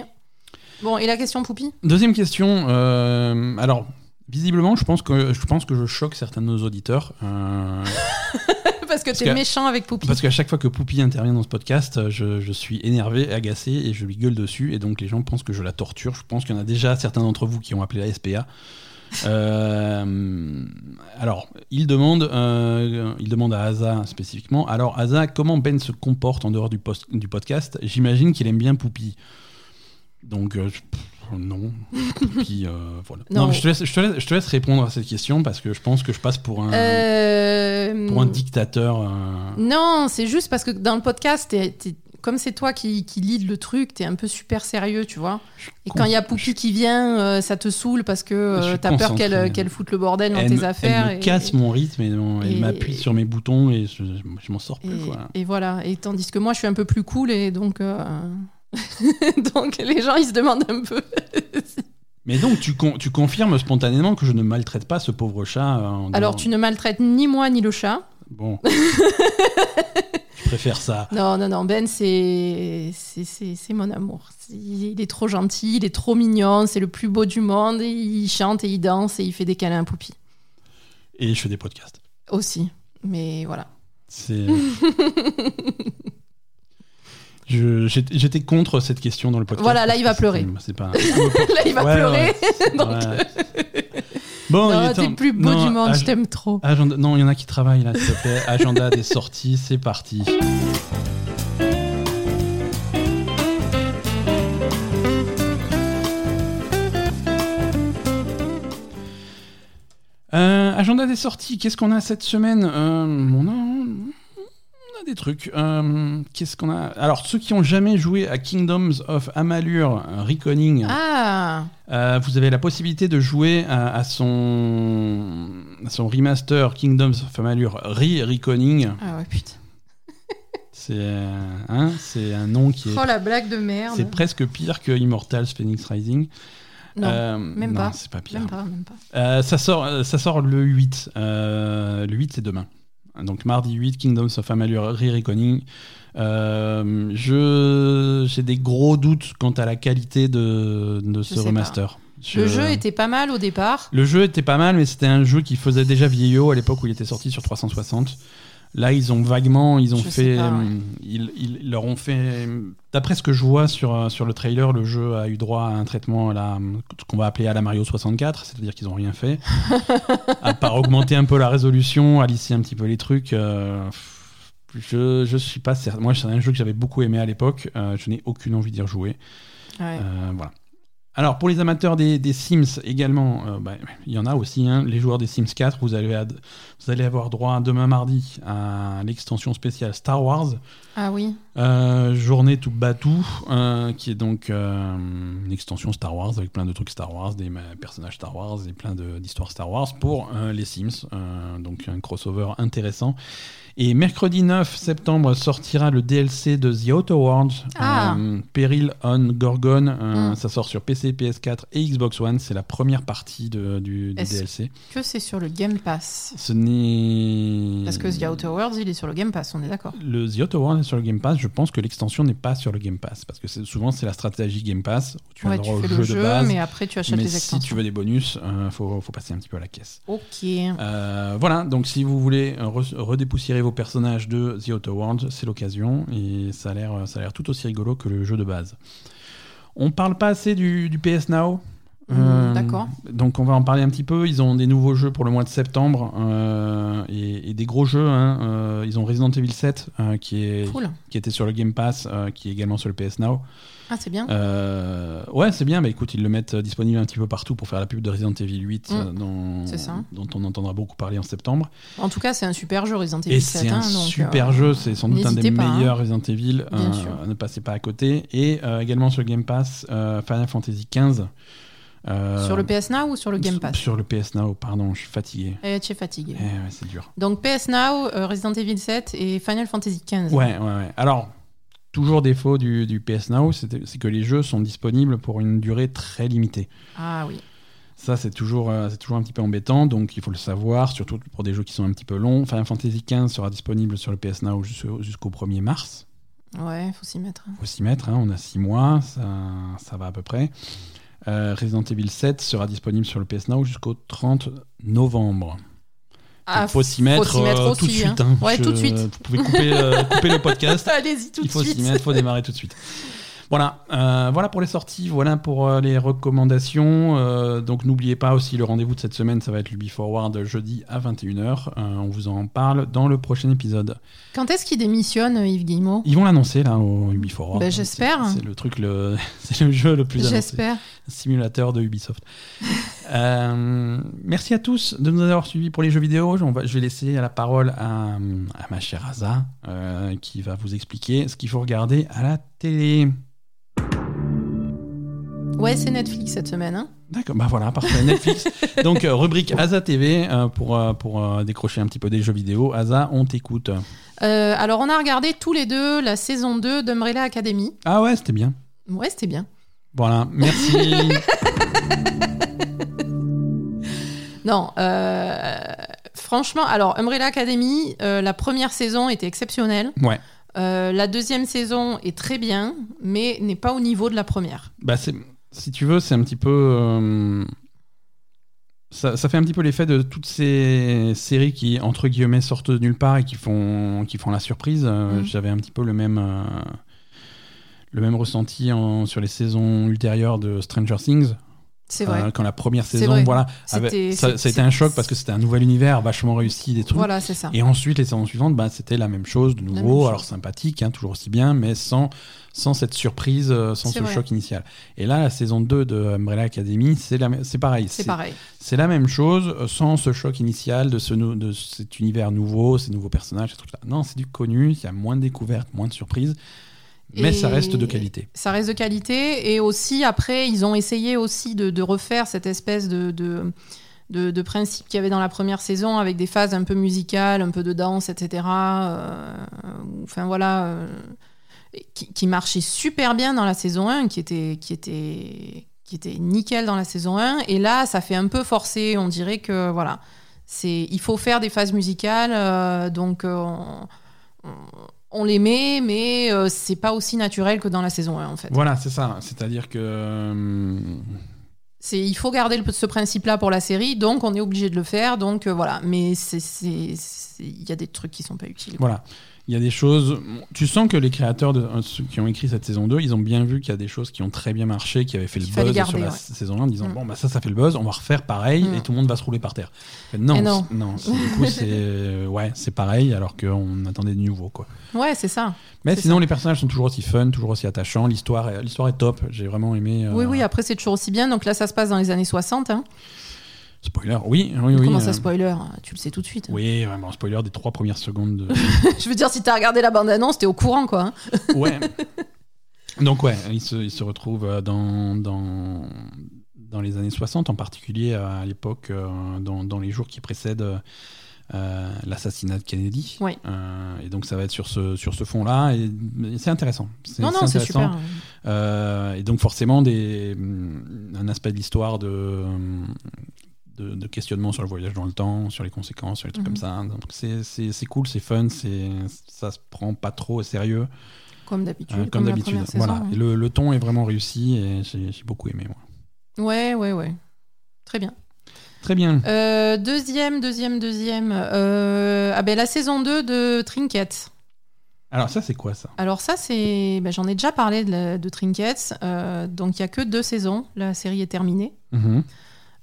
Bon, et la question Poupi? Deuxième question. euh, alors. Visiblement, je pense que je pense que je choque certains de nos auditeurs. euh, Parce que t'es que- méchant avec Poupi. Parce qu'à chaque fois que Poupie intervient dans ce podcast, je, je suis énervé, agacé et je lui gueule dessus. Et donc les gens pensent que je la torture. Je pense qu'il y en a déjà certains d'entre vous qui ont appelé la SPA. Euh, alors, il demande, euh, il demande à Asa spécifiquement. Alors, Asa, comment Ben se comporte en dehors du, post- du podcast? J'imagine qu'il aime bien Poupie. Donc, euh, non. Euh, voilà. Non. Non, mais je, te laisse, je, te laisse, je te laisse répondre à cette question parce que je pense que je passe pour un, Euh, pour un dictateur. euh, Non, c'est juste parce que dans le podcast, t'es- t'es- comme c'est toi qui, qui lead le truc, t'es un peu super sérieux, tu vois. Et quand il y a Poupi qui vient, euh, ça te saule parce que euh, t'as peur qu'elle qu'elle foute le bordel dans elle, tes me- affaires. elle me et- casse mon rythme et non, elle m'appuie sur mes boutons et je, je m'en sors plus. Et, quoi. et voilà. Et tandis que moi, je suis un peu plus cool et donc, euh, donc les gens, ils se demandent un peu. Mais donc, tu, con- tu confirmes spontanément que je ne maltraite pas ce pauvre chat euh, en Alors, dehors- tu ne maltraites ni moi ni le chat. Bon. je préfère ça. Non, non, non. Ben, c'est c'est- c'est c'est mon amour. C'est- Il est trop gentil, il est trop mignon, c'est le plus beau du monde. et il chante et il danse et il fait des câlins à Poupi Et je fais des podcasts. aussi. Mais voilà. C'est. Je- J'étais contre cette question dans le podcast. Voilà, là, il va pleurer. c'est- pas. Là, il va Ouais, pleurer. ouais. donc, Ouais. Bon, il non, t'es plus beau non, du monde, ag- je t'aime trop. agenda- Non, il y en a qui travaillent là, s'il te plaît. Agenda des sorties, c'est parti. Euh, agenda des sorties, qu'est-ce qu'on a cette semaine? Euh, on, a, a des trucs. Euh, qu'est-ce qu'on a? Alors, ceux qui ont jamais joué à Kingdoms of Amalur euh, Reconning, Ah, euh, vous avez la possibilité de jouer à, à son, à son remaster Kingdoms of Amalur Re-Reconning. ah ouais, putain. C'est euh, hein, c'est un nom qui est. Oh la blague de merde. C'est presque pire que Immortals Phoenix Rising. Non, Euh, même non, pas. c'est pas pire. même pas, même pas. Euh, ça, sort, ça sort le 8. Euh, le 8, c'est demain. Donc mardi 8, Kingdoms of Amalur Re-Reconning. Euh, je- J'ai des gros doutes quant à la qualité de, de ce remaster. Je- Le jeu était pas mal au départ. Le jeu était pas mal, mais c'était un jeu qui faisait déjà vieillot à l'époque où il était sorti sur 360. Là, ils ont vaguement, ils ont Je fait, pas, ouais. euh, ils, ils leur ont fait. D'après ce que je vois sur euh, sur le trailer, le jeu a eu droit à un traitement à la, ce qu'on va appeler à la Mario 64, c'est-à-dire qu'ils ont rien fait, à part augmenter un peu la résolution, à lisser un petit peu les trucs. euh, je je suis pas certain. Moi, c'est un jeu que j'avais beaucoup aimé à l'époque. euh, je n'ai aucune envie d'y rejouer. Ouais. Euh, voilà. Alors, pour les amateurs des, des Sims également, euh, bah, il y en a aussi. hein. les joueurs des Sims 4, vous allez, ad- vous allez avoir droit demain mardi à l'extension spéciale Star Wars, Ah oui. euh, Journée to Batuu, euh, qui est donc une extension Star Wars avec plein de trucs Star Wars, des personnages Star Wars et plein de- d'histoires Star Wars pour les Sims. donc, un crossover intéressant. Et mercredi 9 septembre sortira le DLC de The Outer Worlds, Ah. euh, Peril on Gorgon. Euh, Mm. Ça sort sur PC, PS4 et Xbox One. C'est la première partie de- du, du Est-ce- DLC. Que c'est sur le Game Pass? Ce n'est. Parce que The Outer Worlds, il est sur le Game Pass, on est d'accord. Le The Outer Worlds est sur le Game Pass. Je pense que l'extension n'est pas sur le Game Pass. Parce que souvent, c'est la stratégie Game Pass. Où tu as Ouais, le tu droit au le jeu, jeu, de base. mais après tu achètes mais les si extensions. tu veux des bonus, il faut, faut passer un petit peu à la caisse. Ok. Euh, voilà, donc si vous voulez euh, redépoussiérer vos personnages de The Outer Worlds, c'est l'occasion et ça a l'air tout aussi rigolo que le jeu de base. On parle pas assez du PS Now? Euh, d'accord. Donc on va en parler un petit peu. Ils ont des nouveaux jeux pour le mois de septembre euh, et, et des gros jeux. hein. Euh, ils ont Resident Evil 7 euh, qui, est, Cool. qui était sur le Game Pass, qui est également sur le PS Now. Ah, c'est bien. Ouais, c'est bien. Bah, écoute, ils le mettent disponible un petit peu partout pour faire la pub de Resident Evil 8, Mm. dont, C'est ça. dont on entendra beaucoup parler en septembre. En tout cas, c'est un super jeu Resident Evil Et 7. c'est un hein, donc, super jeu, c'est sans doute un des hein. meilleurs Resident Evil. Ne passez pas à côté. Et également sur le Game Pass, Final Fantasy XV. Euh, Sur le PS Now ou sur le Game Pass Sur le PS Now, pardon, je suis fatigué. Eh, tu es fatigué. Eh ouais, c'est dur. Donc PS Now, euh, Resident Evil 7 et Final Fantasy 15. Ouais, ouais, ouais. Alors, toujours défaut du, du PS Now, c'est que les jeux sont disponibles pour une durée très limitée. Ah oui. Ça, c'est toujours, euh, c'est toujours un petit peu embêtant, donc il faut le savoir, surtout pour des jeux qui sont un petit peu longs. Final Fantasy XV sera disponible sur le PS Now jusqu'au jusqu'au 1er mars. Ouais, faut s'y mettre. faut s'y mettre, hein, on a 6 mois, ça, ça va à peu près. Euh, Resident Evil 7 sera disponible sur le PS Now jusqu'au 30 novembre. Ah, Il faut s'y mettre, euh, tout de suite. hein. Ouais, Je- tout de suite. Vous pouvez couper, euh, couper le podcast. Allez-y tout Il de faut s'y suite. mettre, il faut démarrer tout de suite. Voilà, euh, voilà pour les sorties, voilà pour euh, les recommandations. Euh, donc n'oubliez pas aussi le rendez-vous de cette semaine, ça va être l'Ubi Forward jeudi à 21h. Euh, on vous en parle dans le prochain épisode. Quand est-ce qu'il démissionne, Yves Guillemot? Ils vont l'annoncer là au Ubi Forward. Ben, j'espère. C'est le truc, le, c'est le jeu le plus. J'espère. simulateur de Ubisoft. Euh, merci à tous de nous avoir suivis pour les jeux vidéo. On va- je vais laisser la parole à, à ma chère Aza, euh, qui va vous expliquer ce qu'il faut regarder à la télé. Ouais, c'est Netflix cette semaine. hein. D'accord, bah voilà, parfait. Netflix. Donc, euh, rubrique Aza TV pour, pour décrocher un petit peu des jeux vidéo. Aza, on t'écoute. Euh, alors, on a regardé tous les deux la saison 2 d'Umbrella Academy. Ah ouais, c'était bien. Ouais, c'était bien. Voilà, merci. Non, euh, franchement, alors Umbrella Academy, euh, la première saison était exceptionnelle. ouais. Euh, la deuxième saison est très bien, mais n'est pas au niveau de la première. Bah c'est, si tu veux, c'est un petit peu. euh, ça, ça fait un petit peu l'effet de toutes ces séries qui, entre guillemets, sortent de nulle part et qui font, qui font la surprise. Mhm. J'avais un petit peu le même, euh, le même ressenti en- sur les saisons ultérieures de Stranger Things. C'est vrai. Euh, quand la première saison, voilà, avait- ça, ça a été un choc parce que c'était un nouvel univers vachement réussi, des trucs. Voilà, c'est ça. Et ensuite, les saisons suivantes, bah, c'était la même chose, de nouveau, chose. alors sympathique, hein, toujours aussi bien, mais sans, sans cette surprise, euh, sans ce vrai. choc initial. Et là, la saison 2 de Umbrella Academy, c'est pareil. C'est pareil. C'est la même chose, euh, sans ce choc initial de, ce, de cet univers nouveau, ces nouveaux personnages, ces trucs-là. Non, c'est du connu, il y a moins de découvertes, moins de surprises, mais Et ça reste de qualité. Ça reste de qualité. Et aussi, après, ils ont essayé aussi de, de refaire cette espèce de, de, de, de principe qu'il y avait dans la première saison avec des phases un peu musicales, un peu de danse, etc. Euh, enfin, voilà. euh, qui, qui marchait super bien dans la saison 1, qui était, qui était, qui était nickel dans la saison 1. Et là, ça fait un peu forcé. On dirait que, voilà. C'est, il faut faire des phases musicales, euh, donc on, on- on les met, mais euh, c'est pas aussi naturel que dans la saison 1 en fait. Voilà, c'est ça. C'est-à-dire que. euh, C'est, il faut garder le- ce principe-là pour la série, donc on est obligé de le faire, donc euh, voilà. Mais c'est, c'est- c'est- il y a des trucs qui sont pas utiles. quoi. Voilà. Il y a des choses. Tu sens que les créateurs de, euh, ceux qui ont écrit cette saison 2, ils ont bien vu qu'il y a des choses qui ont très bien marché, qui avaient fait le buzz garder, sur la ouais. saison 1 en disant Mm. bon, bah ça, ça fait le buzz, on va refaire pareil Mm. et tout le monde va se rouler par terre. Non, non. non, du coup, c'est ouais, c'est pareil alors qu'on attendait du nouveau. Quoi. Ouais, c'est ça. Mais sinon, ça. les personnages sont toujours aussi fun, toujours aussi attachants. L'histoire est, l'histoire est top. J'ai vraiment aimé. euh, Oui, oui, après, c'est toujours aussi bien. Donc là, ça se passe dans les années 60. hein. Spoiler, oui, oui, oui. Comment euh, ça, spoiler? Tu le sais tout de suite. Oui, vraiment, spoiler des trois premières secondes. De... Je veux dire, si t'as regardé la bande-annonce, t'es au courant, quoi. hein. ouais. Donc, ouais, il se, il se retrouve euh, dans, dans, dans les années 60, en particulier euh, à l'époque, euh, dans, dans les jours qui précèdent euh, l'assassinat de Kennedy. Euh, et donc, ça va être sur ce, sur ce fond-là. Et, et c'est intéressant. Non, non, c'est intéressant. super. Euh, et donc forcément des, un aspect de l'histoire de, de, de questionnement sur le voyage dans le temps, sur les conséquences, sur les trucs Mhm. comme ça. Donc c'est- cool, c'est fun, ça se prend pas trop au sérieux, Comme d'habitude. euh, comme d'habitude. saison, Voilà. hein. Et le, le ton est vraiment réussi et j'ai beaucoup aimé. Moi. Ouais, ouais, ouais. Très bien. Très bien. Euh, deuxième, deuxième, deuxième. euh, ah ben, la saison 2 de Trinket. Alors ça c'est quoi ça? Alors ça, c'est... ben, j'en ai déjà parlé de, la- de Trinkets. Donc il y a que deux saisons. La série est terminée. Mhm.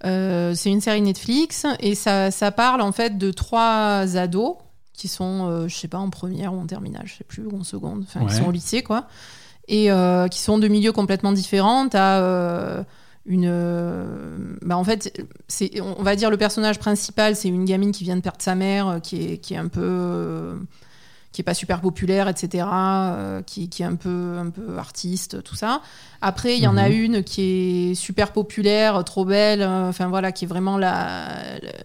Euh, c'est une série Netflix et ça, ça parle en fait de trois ados qui sont, euh, je sais pas, en première ou en terminale, je sais plus, ou en seconde, enfin, qui sont au lycée, quoi, et euh, qui sont de milieux complètement différents. Une, bah, en fait, c'est, on va dire le personnage principal, c'est une gamine qui vient de perdre sa mère, qui est, qui est un peu qui est pas super populaire, etc., euh, qui, qui est un peu, un peu artiste, tout ça. Après, il y en a Mhm. une qui est super populaire, trop belle, euh, enfin voilà, qui est vraiment la,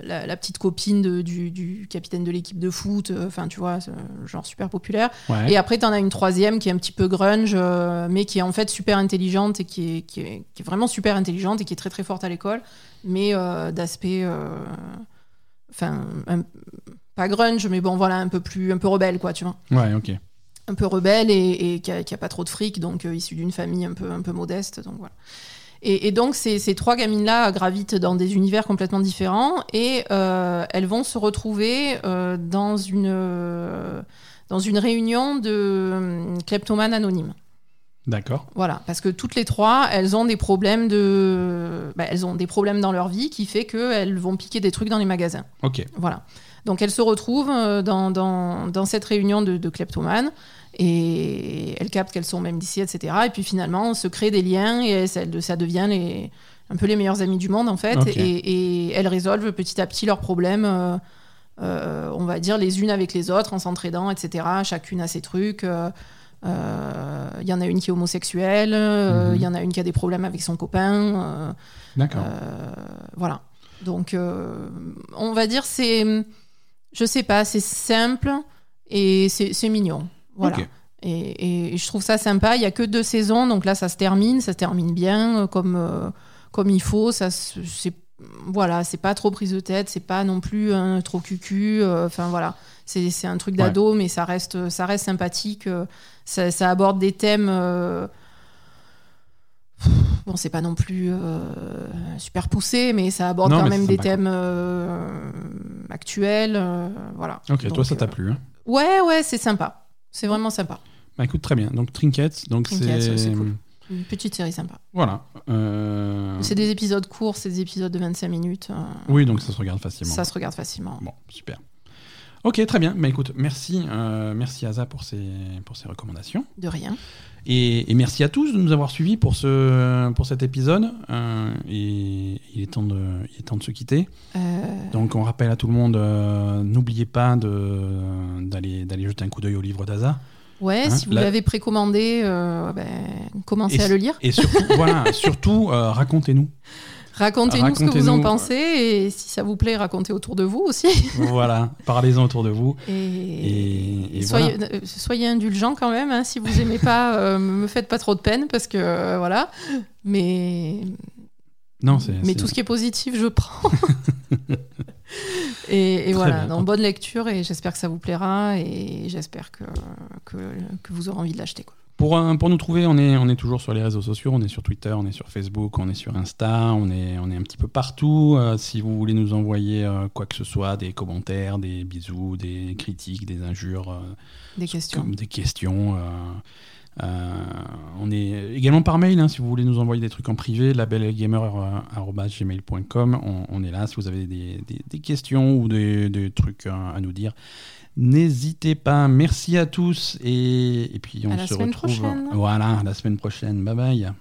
la, la petite copine de- du, du capitaine de l'équipe de foot, euh, enfin tu vois, genre super populaire. Ouais. Et après, tu en as une troisième qui est un petit peu grunge, euh, mais qui est en fait super intelligente et qui est, qui, est, qui est vraiment super intelligente et qui est très très forte à l'école, mais d'aspect. Enfin, un- pas grunge, mais bon, voilà, un peu plus, un peu rebelle, quoi, tu vois. Ouais, ok. Un peu rebelle et, et qui, a, qui a pas trop de fric, donc euh, issu d'une famille un peu, un peu modeste, donc voilà. Et, et donc, ces, ces trois gamines-là gravitent dans des univers complètement différents et euh, elles vont se retrouver euh, dans, une, dans une réunion de kleptomanes anonymes. D'accord. Voilà, parce que toutes les trois, elles ont des problèmes de, bah, elles ont des problèmes dans leur vie qui fait qu'elles vont piquer des trucs dans les magasins. Ok. Voilà. Donc elles se retrouvent euh, dans, dans, dans cette réunion de, de kleptomanes et elles captent qu'elles sont même d'ici, etc. Et puis finalement, on se crée des liens et ça, ça devient les, un peu les meilleures amies du monde en fait. Et, et elles résolvent petit à petit leurs problèmes, euh, euh, on va dire les unes avec les autres, en s'entraidant, etc. Chacune a ses trucs. euh, euh, Il y en a une qui est homosexuelle, euh, il Mhm. y en a une qui a des problèmes avec son copain. euh, D'accord. voilà. Donc, on va dire, c'est. Je sais pas, c'est simple et c'est mignon. Voilà. Et, je trouve ça sympa. Il y a que deux saisons, donc là, ça se termine. Ça se termine bien, euh, comme, euh, comme il faut. Ça, c'est. Voilà, c'est pas trop prise de tête, c'est pas non plus un trop cucu. euh, Enfin voilà, c'est un truc d'ado, mais ça reste, ça reste sympathique. euh, Ça, ça aborde des thèmes. Bon, c'est pas non plus euh, super poussé, mais ça aborde Non, quand même des thèmes euh, actuels. euh, voilà. Ok, toi ça t'a plu. Hein Ouais, ouais, c'est sympa. C'est vraiment sympa. bah écoute, très bien. Donc Trinkets, donc c'est. cool. Une petite série sympa. Voilà. C'est des épisodes courts, c'est des épisodes de 25 minutes. Oui, donc ça se regarde facilement. ça se regarde facilement. Bon, super. Ok, très bien. Bah écoute, merci, merci Asa pour ces, pour ces recommandations. De rien. Et, et merci à tous de nous avoir suivis pour, ce, pour cet épisode. Euh, et il est, temps de, il est temps de se quitter. Euh, Donc on rappelle à tout le monde, euh, n'oubliez pas d'aller jeter un coup d'œil au livre d'Asa. ouais, Hein, si vous la- l'avez précommandé, ben, commencez Et à le lire. Et surtout, voilà, surtout euh, racontez-nous. Ce que vous en racontez-nous. pensez et si ça vous plaît, racontez autour de vous aussi. voilà, parlez-en autour de vous. Et, Et- et soyez, euh, soyez indulgents quand même. hein, si vous aimez pas, euh, me faites pas trop de peine parce que euh, voilà. Mais Non, mais tout ce qui est positif, je prends. et, voilà, donc bonne lecture et j'espère que ça vous plaira et j'espère que, que, que vous aurez envie de l'acheter. Pour, euh, pour nous trouver, on est, on est toujours sur les réseaux sociaux, on est sur Twitter, on est sur Facebook, on est sur Insta, on est, on est un petit peu partout. Euh, si vous voulez nous envoyer euh, quoi que ce soit, des commentaires, des bisous, des critiques, des injures, des questions. Des questions on est également par mail, hein, si vous voulez nous envoyer des trucs en privé, labelgamer.gmail.com. On, on, est là si vous avez des, des, questions ou des, des trucs à nous dire. N'hésitez pas. Merci à tous et, et puis on se retrouve. Voilà, la semaine prochaine. Bye bye.